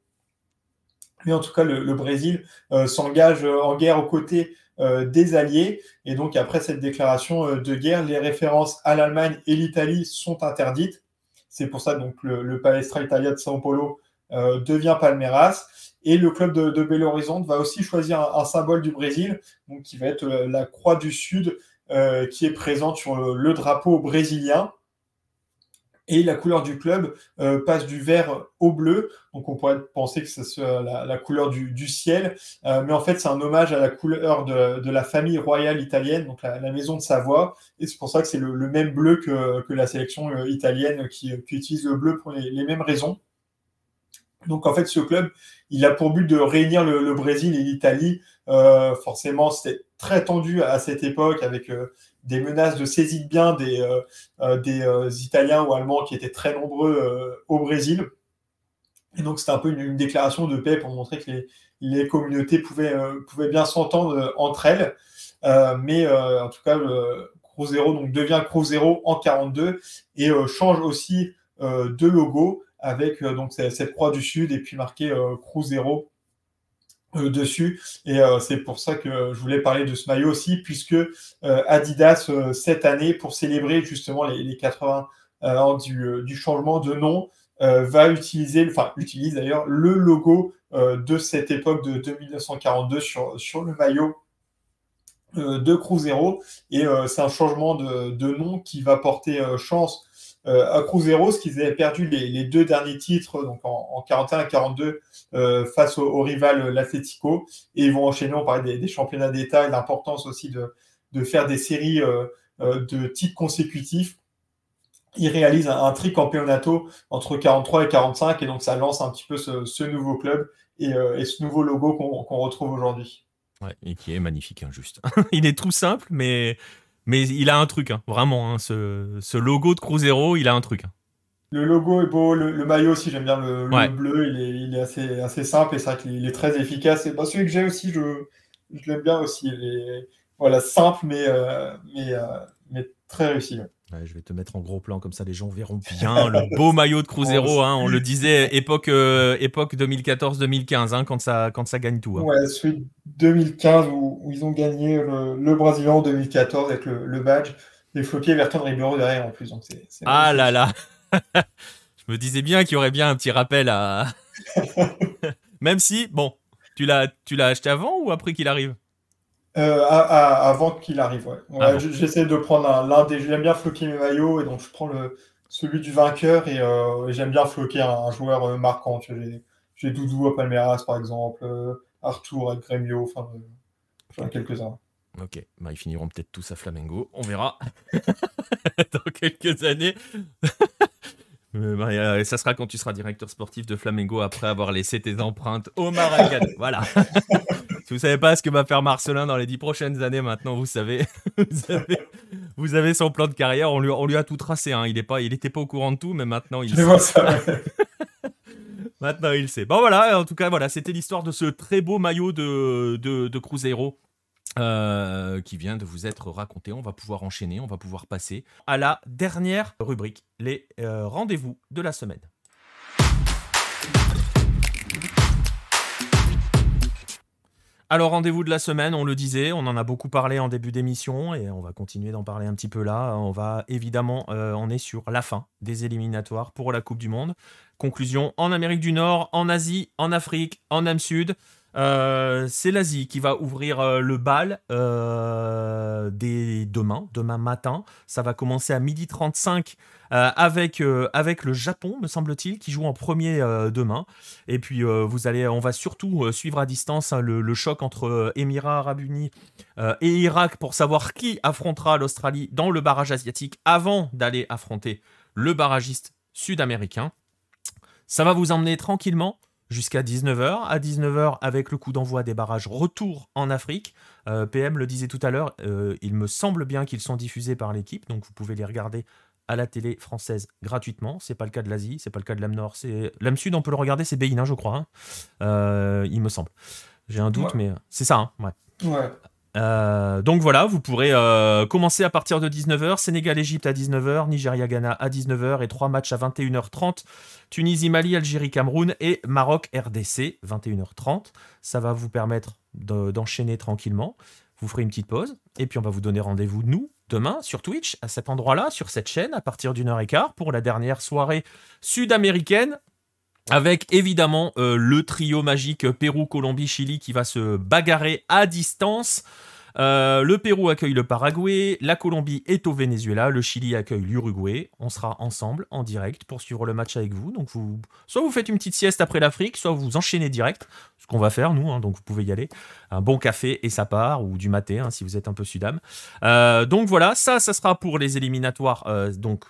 [SPEAKER 3] Mais en tout cas, le, Brésil euh, s'engage en guerre aux côtés euh, des Alliés. Et donc, après cette déclaration de guerre, les références à l'Allemagne et l'Italie sont interdites. C'est pour ça donc le, Palestra Italia de São Paulo devient Palmeiras. Et le club de, Belo Horizonte va aussi choisir un, symbole du Brésil, donc qui va être la croix du Sud euh, qui est présente sur le, drapeau brésilien. Et la couleur du club euh, passe du vert au bleu. Donc on pourrait penser que c'est la, couleur du, ciel. Euh, mais en fait, c'est un hommage à la couleur de, la famille royale italienne, donc la, maison de Savoie. Et c'est pour ça que c'est le, même bleu que, la sélection italienne qui, utilise le bleu pour les, mêmes raisons. Donc en fait, ce club, il a pour but de réunir le, Brésil et l'Italie. Euh, forcément, c'était très tendu à cette époque avec euh, des menaces de saisie de biens des, euh, Italiens ou Allemands qui étaient très nombreux au Brésil. Et donc c'était un peu une, déclaration de paix pour montrer que les, communautés pouvaient, bien s'entendre entre elles. mais en tout cas, le donc, devient Cruzeiro en 42 et change aussi de logo avec euh, donc cette croix du Sud et puis marqué euh, Cruzeiro euh, dessus. Et c'est pour ça que je voulais parler de ce maillot aussi, puisque Adidas, cette année, pour célébrer justement les, 80 ans du, changement de nom, va utiliser, enfin utilise d'ailleurs le logo de cette époque de, 1942 sur, sur le maillot de Cruzeiro. Et c'est un changement de, de, nom qui va porter chance à Cruzeiro, qu'ils avaient perdu les, deux derniers titres, donc en, 41 et 42, euh, face au, rival l'Atletico. Et ils vont enchaîner, on parlait des, championnats d'État et l'importance aussi de, faire des séries euh, de titres consécutifs. Ils réalisent un, un tricampeonato entre 43 et 45, et donc ça lance un petit peu ce, nouveau club et, ce nouveau logo qu'on retrouve aujourd'hui.
[SPEAKER 1] Ouais, et qui est magnifique, hein, juste. il est tout simple, mais mais il a un truc, hein, vraiment. Hein, ce, logo de Cruzeiro, il a un truc. Hein.
[SPEAKER 3] Le logo est beau, le, maillot aussi, j'aime bien le, bleu, il est, assez, assez simple et c'est vrai qu'il est très efficace. Et bah, celui que j'ai aussi, je, l'aime bien aussi. Il est voilà, simple, mais, euh, mais, euh, mais très réussi
[SPEAKER 1] je vais te mettre en gros plan comme ça les gens verront bien le beau maillot de Cruzeiro. Hein, on le disait époque, euh, époque 2014-2015 hein, quand, ça, quand ça gagne tout.
[SPEAKER 3] Hein. Ouais, celui 2015 où, ils ont gagné le, le Brésilien en 2014 avec le, badge et floqué Verton Ribeiro derrière en plus. Donc
[SPEAKER 1] ah là là Je me disais bien qu'il y aurait bien un petit rappel à. Même si, bon, tu l'as acheté avant ou après qu'il arrive?
[SPEAKER 3] Euh, avant qu'il arrive, ouais. Ah j'essaie de prendre l'un des. J'aime bien floquer mes maillots et donc je prends le, celui du vainqueur et, euh, j'aime bien floquer un, joueur euh, marquant. J'ai Doudou à Palmeiras par exemple, Arthur à Grêmio, enfin quelques-uns.
[SPEAKER 1] Ok, bah, ils finiront peut-être tous à Flamengo, on verra dans quelques années. Bah, ça sera quand tu seras directeur sportif de Flamengo après avoir laissé tes empreintes au Maracanã. voilà. si vous savez pas ce que va faire Marcelin dans les dix prochaines années, maintenant vous savez. vous, avez, son plan de carrière. On lui, on lui a tout tracé. Hein. Il n'était pas, il pas au courant de tout, mais maintenant il sait. Ça, maintenant il sait. Bon voilà, en tout cas voilà, c'était l'histoire de ce très beau maillot de, de, de Cruzeiro euh, qui vient de vous être raconté. On va pouvoir enchaîner, on va pouvoir passer à la dernière rubrique, les euh, rendez-vous de la semaine. Alors rendez-vous de la semaine, on le disait, on en a beaucoup parlé en début d'émission et on va continuer d'en parler un petit peu là. On va évidemment, euh, on est sur la fin des éliminatoires pour la Coupe du Monde. Conclusion en Amérique du Nord, en Asie, en Afrique, en Ame Sud. Euh, c'est l'Asie qui va ouvrir euh, le bal euh, dès demain, demain matin. Ça va commencer à 12h35 avec, avec le Japon, me semble-t-il, qui joue en premier demain. Et puis vous allez, on va surtout suivre à distance hein, le, choc entre Émirats Arabes Unis et Irak pour savoir qui affrontera l'Australie dans le barrage asiatique avant d'aller affronter le barragiste sud-américain. Ça va vous emmener tranquillement jusqu'à 19h. À 19h, avec le coup d'envoi des barrages retour en Afrique. Euh, PM le disait tout à l'heure, euh, il me semble bien qu'ils sont diffusés par l'équipe, donc vous pouvez les regarder à la télé française gratuitement. C'est pas le cas de l'Asie, c'est pas le cas de l'âme Nord, c'est l'âme Sud, on peut le regarder, c'est Bein, hein, je crois. Hein. Euh, il me semble. J'ai un doute, mais c'est ça. Hein, ouais. ouais. Euh, donc voilà, vous pourrez euh, commencer à partir de 19h, Sénégal-Égypte à 19h, Nigeria-Ghana à 19h et trois matchs à 21h30, Tunisie-Mali, Algérie-Cameroun et Maroc-RDC 21h30. Ça va vous permettre d'enchaîner tranquillement. Vous ferez une petite pause. Et puis on va vous donner rendez-vous nous demain sur Twitch à cet endroit-là, sur cette chaîne à partir d'une heure et quart pour la dernière soirée sud-américaine avec évidemment euh, le trio magique Pérou, Colombie, Chili qui va se bagarrer à distance. Euh, le Pérou accueille le Paraguay, la Colombie est au Venezuela, le Chili accueille l'Uruguay. On sera ensemble en direct pour suivre le match avec vous. Donc vous, soit vous faites une petite sieste après l'Afrique, soit vous enchaînez direct, ce qu'on va faire nous. Hein, donc vous pouvez y aller. Un bon café et ça part ou du maté hein, si vous êtes un peu sudam. Euh, donc voilà, ça, ça sera pour les éliminatoires. donc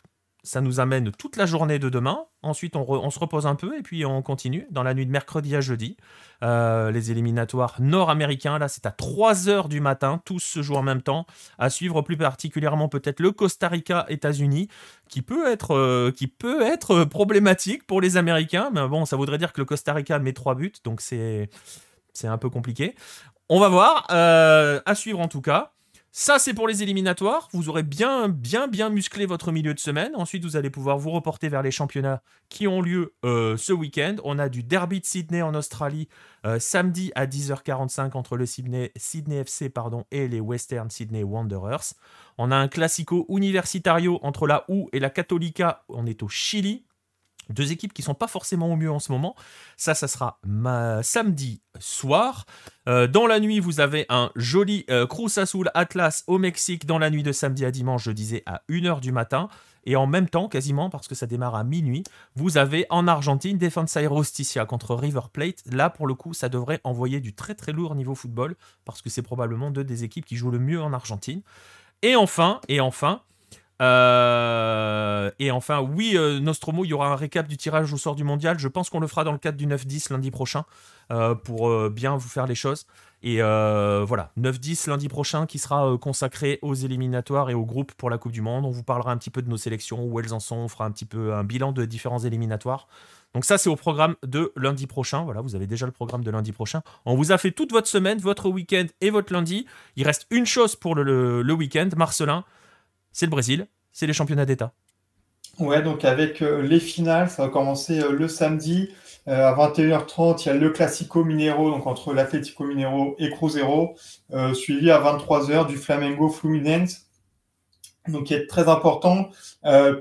[SPEAKER 1] ça nous amène toute la journée de demain. Ensuite, on, se repose un peu et puis on continue dans la nuit de mercredi à jeudi. Euh, les éliminatoires nord-américains, là, c'est à 3 heures du matin. Tous se jouent en même temps. À suivre plus particulièrement peut-être le Costa Rica-États-Unis, qui, peut être, euh, qui peut être problématique pour les Américains. Mais bon, ça voudrait dire que le Costa Rica met 3 buts, donc c'est un peu compliqué. On va voir. Euh, à suivre en tout cas. Ça, c'est pour les éliminatoires. Vous aurez bien, bien, bien musclé votre milieu de semaine. Ensuite, vous allez pouvoir vous reporter vers les championnats qui ont lieu euh, ce week-end. On a du Derby de Sydney en Australie euh, samedi à 10h45 entre le Sydney, FC pardon, et les Western Sydney Wanderers. On a un Classico Universitario entre la U et la Católica. On est au Chili. Deux équipes qui sont pas forcément au mieux en ce moment. Ça, ça sera samedi soir. Euh, dans la nuit, vous avez un joli euh, Cruz Azul Atlas au Mexique. Dans la nuit de samedi à dimanche, je disais à 1h du matin. Et en même temps, quasiment, parce que ça démarre à minuit, vous avez en Argentine Defensa Justicia contre River Plate. Là, pour le coup, ça devrait envoyer du très très lourd niveau football, parce que c'est probablement deux des équipes qui jouent le mieux en Argentine. Et enfin, et enfin, euh, et enfin, oui, euh, Nostromo, il y aura un récap du tirage au sort du mondial. Je pense qu'on le fera dans le cadre du 9-10 lundi prochain euh, pour bien vous faire les choses. Et voilà, 9-10 lundi prochain qui sera consacré aux éliminatoires et aux groupes pour la Coupe du Monde. On vous parlera un petit peu de nos sélections, où elles en sont. On fera un petit peu un bilan de différents éliminatoires. Donc ça, c'est au programme de lundi prochain. Voilà, vous avez déjà le programme de lundi prochain. On vous a fait toute votre semaine, votre week-end et votre lundi. Il reste une chose pour le, le week-end. Marcelin, c'est le Brésil, c'est les championnats d'État.
[SPEAKER 3] Ouais, donc avec euh, les finales, ça va commencer euh, le samedi. Euh, à 21h30, il y a le Classico Minero, donc entre l'Atlético Minero et Cruzeiro, suivi à 23h du Flamengo Fluminense. Donc, qui est très important,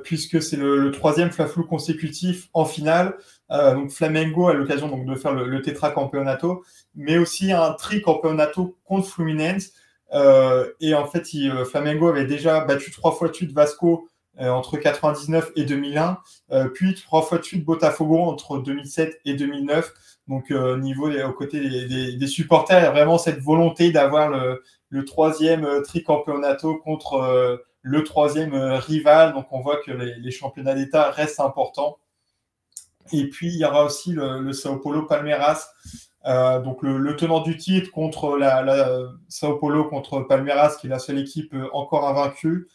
[SPEAKER 3] puisque c'est le, troisième Flaflou consécutif en finale. donc, Flamengo a l'occasion donc, de faire le, le tetracampeonato, mais aussi un tricampeonato contre Fluminense. Euh, et en fait, euh, Flamengo avait déjà battu trois fois de suite Vasco euh, entre 99 et 2001, puis trois fois de suite Botafogo entre 2007 et 2009. Donc, au niveau des, des, supporters, il y a vraiment cette volonté d'avoir le, le, troisième tricampeonato contre le troisième rival. Donc, on voit que les, championnats d'État restent importants. Et puis, il y aura aussi le, le Sao Paulo Palmeiras euh, donc le, tenant du titre contre la, Sao Paulo contre Palmeiras, qui est la seule équipe euh, encore invaincue.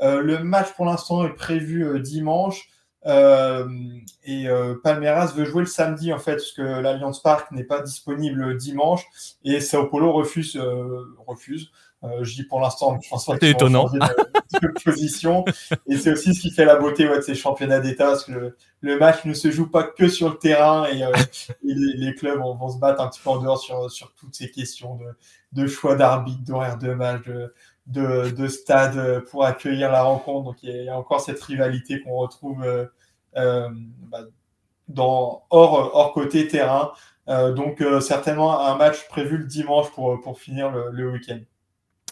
[SPEAKER 3] Euh, le match pour l'instant est prévu dimanche. et Palmeiras veut jouer le samedi en fait, parce que l'Alliance Park n'est pas disponible dimanche et Sao Paulo refuse. Je dis pour l'instant, je pense pas
[SPEAKER 1] C'est étonnant.
[SPEAKER 3] De, position. Et c'est aussi ce qui fait la beauté de ces championnats d'État, parce que le, match ne se joue pas que sur le terrain et, les, clubs vont, se battre un petit peu en dehors sur, sur toutes ces questions de, choix d'arbitre, d'horaire de match, de, de, stade pour accueillir la rencontre. Donc il y a encore cette rivalité qu'on retrouve euh, bah, dans, hors, hors côté terrain. Euh, donc euh, certainement un match prévu le dimanche pour, pour finir le, le week-end.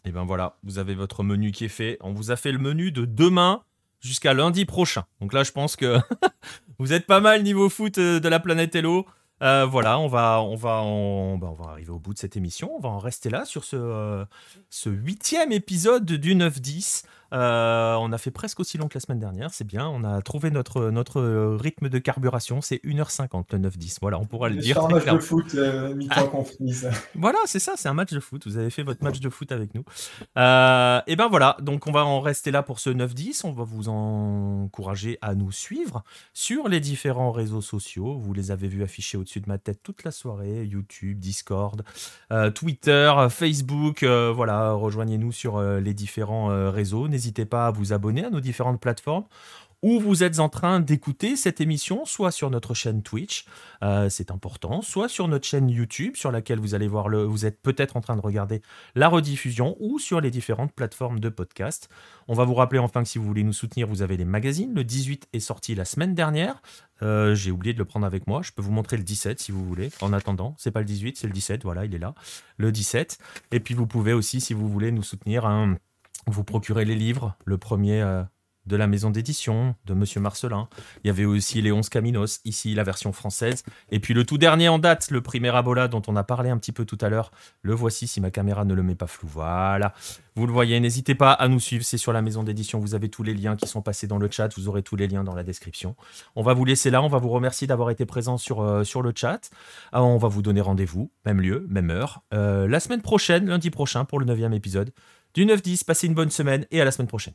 [SPEAKER 1] Et ben voilà, vous avez votre menu qui est fait. On vous a fait le menu de demain jusqu'à lundi prochain. Donc là, je pense que vous êtes pas mal niveau foot de la planète Hello. Euh, voilà, on va, on, va, ben, on va arriver au bout de cette émission. On va en rester là sur ce, ce huitième épisode du 9-10. Euh, on a fait presque aussi long que la semaine dernière, c'est bien. On a trouvé notre, notre rythme de carburation, c'est 1h50 le 9-10. Voilà, on pourra le dire.
[SPEAKER 3] C'est un match de foot, euh, mi-temps comprise.
[SPEAKER 1] voilà, c'est ça, c'est un match de foot. Vous avez fait votre match de foot avec nous. Euh, et ben voilà, donc on va en rester là pour ce 9-10. On va vous encourager à nous suivre sur les différents réseaux sociaux. Vous les avez vus affichés au-dessus de ma tête toute la soirée YouTube, Discord, Twitter, Facebook. voilà, rejoignez-nous sur les différents réseaux n'hésitez pas à vous abonner à nos différentes plateformes où vous êtes en train d'écouter cette émission, soit sur notre chaîne Twitch, euh, c'est important, soit sur notre chaîne YouTube, sur laquelle vous allez voir le, vous êtes peut-être en train de regarder la rediffusion, ou sur les différentes plateformes de podcast. On va vous rappeler enfin que si vous voulez nous soutenir, vous avez les magazines. Le 18 est sorti la semaine dernière. Euh, j'ai oublié de le prendre avec moi. Je peux vous montrer le 17 si vous voulez. En attendant, c'est pas le 18, c'est le 17. Voilà, il est là, le 17. Et puis vous pouvez aussi, si vous voulez, nous soutenir vous procurez les livres. Le premier, euh, de la maison d'édition de Monsieur Marcelin. Il y avait aussi les 11 Caminos, ici la version française. Et puis le tout dernier en date, le Primera Abola dont on a parlé un petit peu tout à l'heure. Le voici si ma caméra ne le met pas flou. Voilà. Vous le voyez, n'hésitez pas à nous suivre, c'est sur la maison d'édition, vous avez tous les liens qui sont passés dans le chat, vous aurez tous les liens dans la description. On va vous laisser là, on va vous remercier d'avoir été présent sur, euh, sur le chat. Ah, on va vous donner rendez-vous, même lieu, même heure, euh, la semaine prochaine, lundi prochain, pour le 9 épisode du 9-10. Passez une bonne semaine et à la semaine prochaine.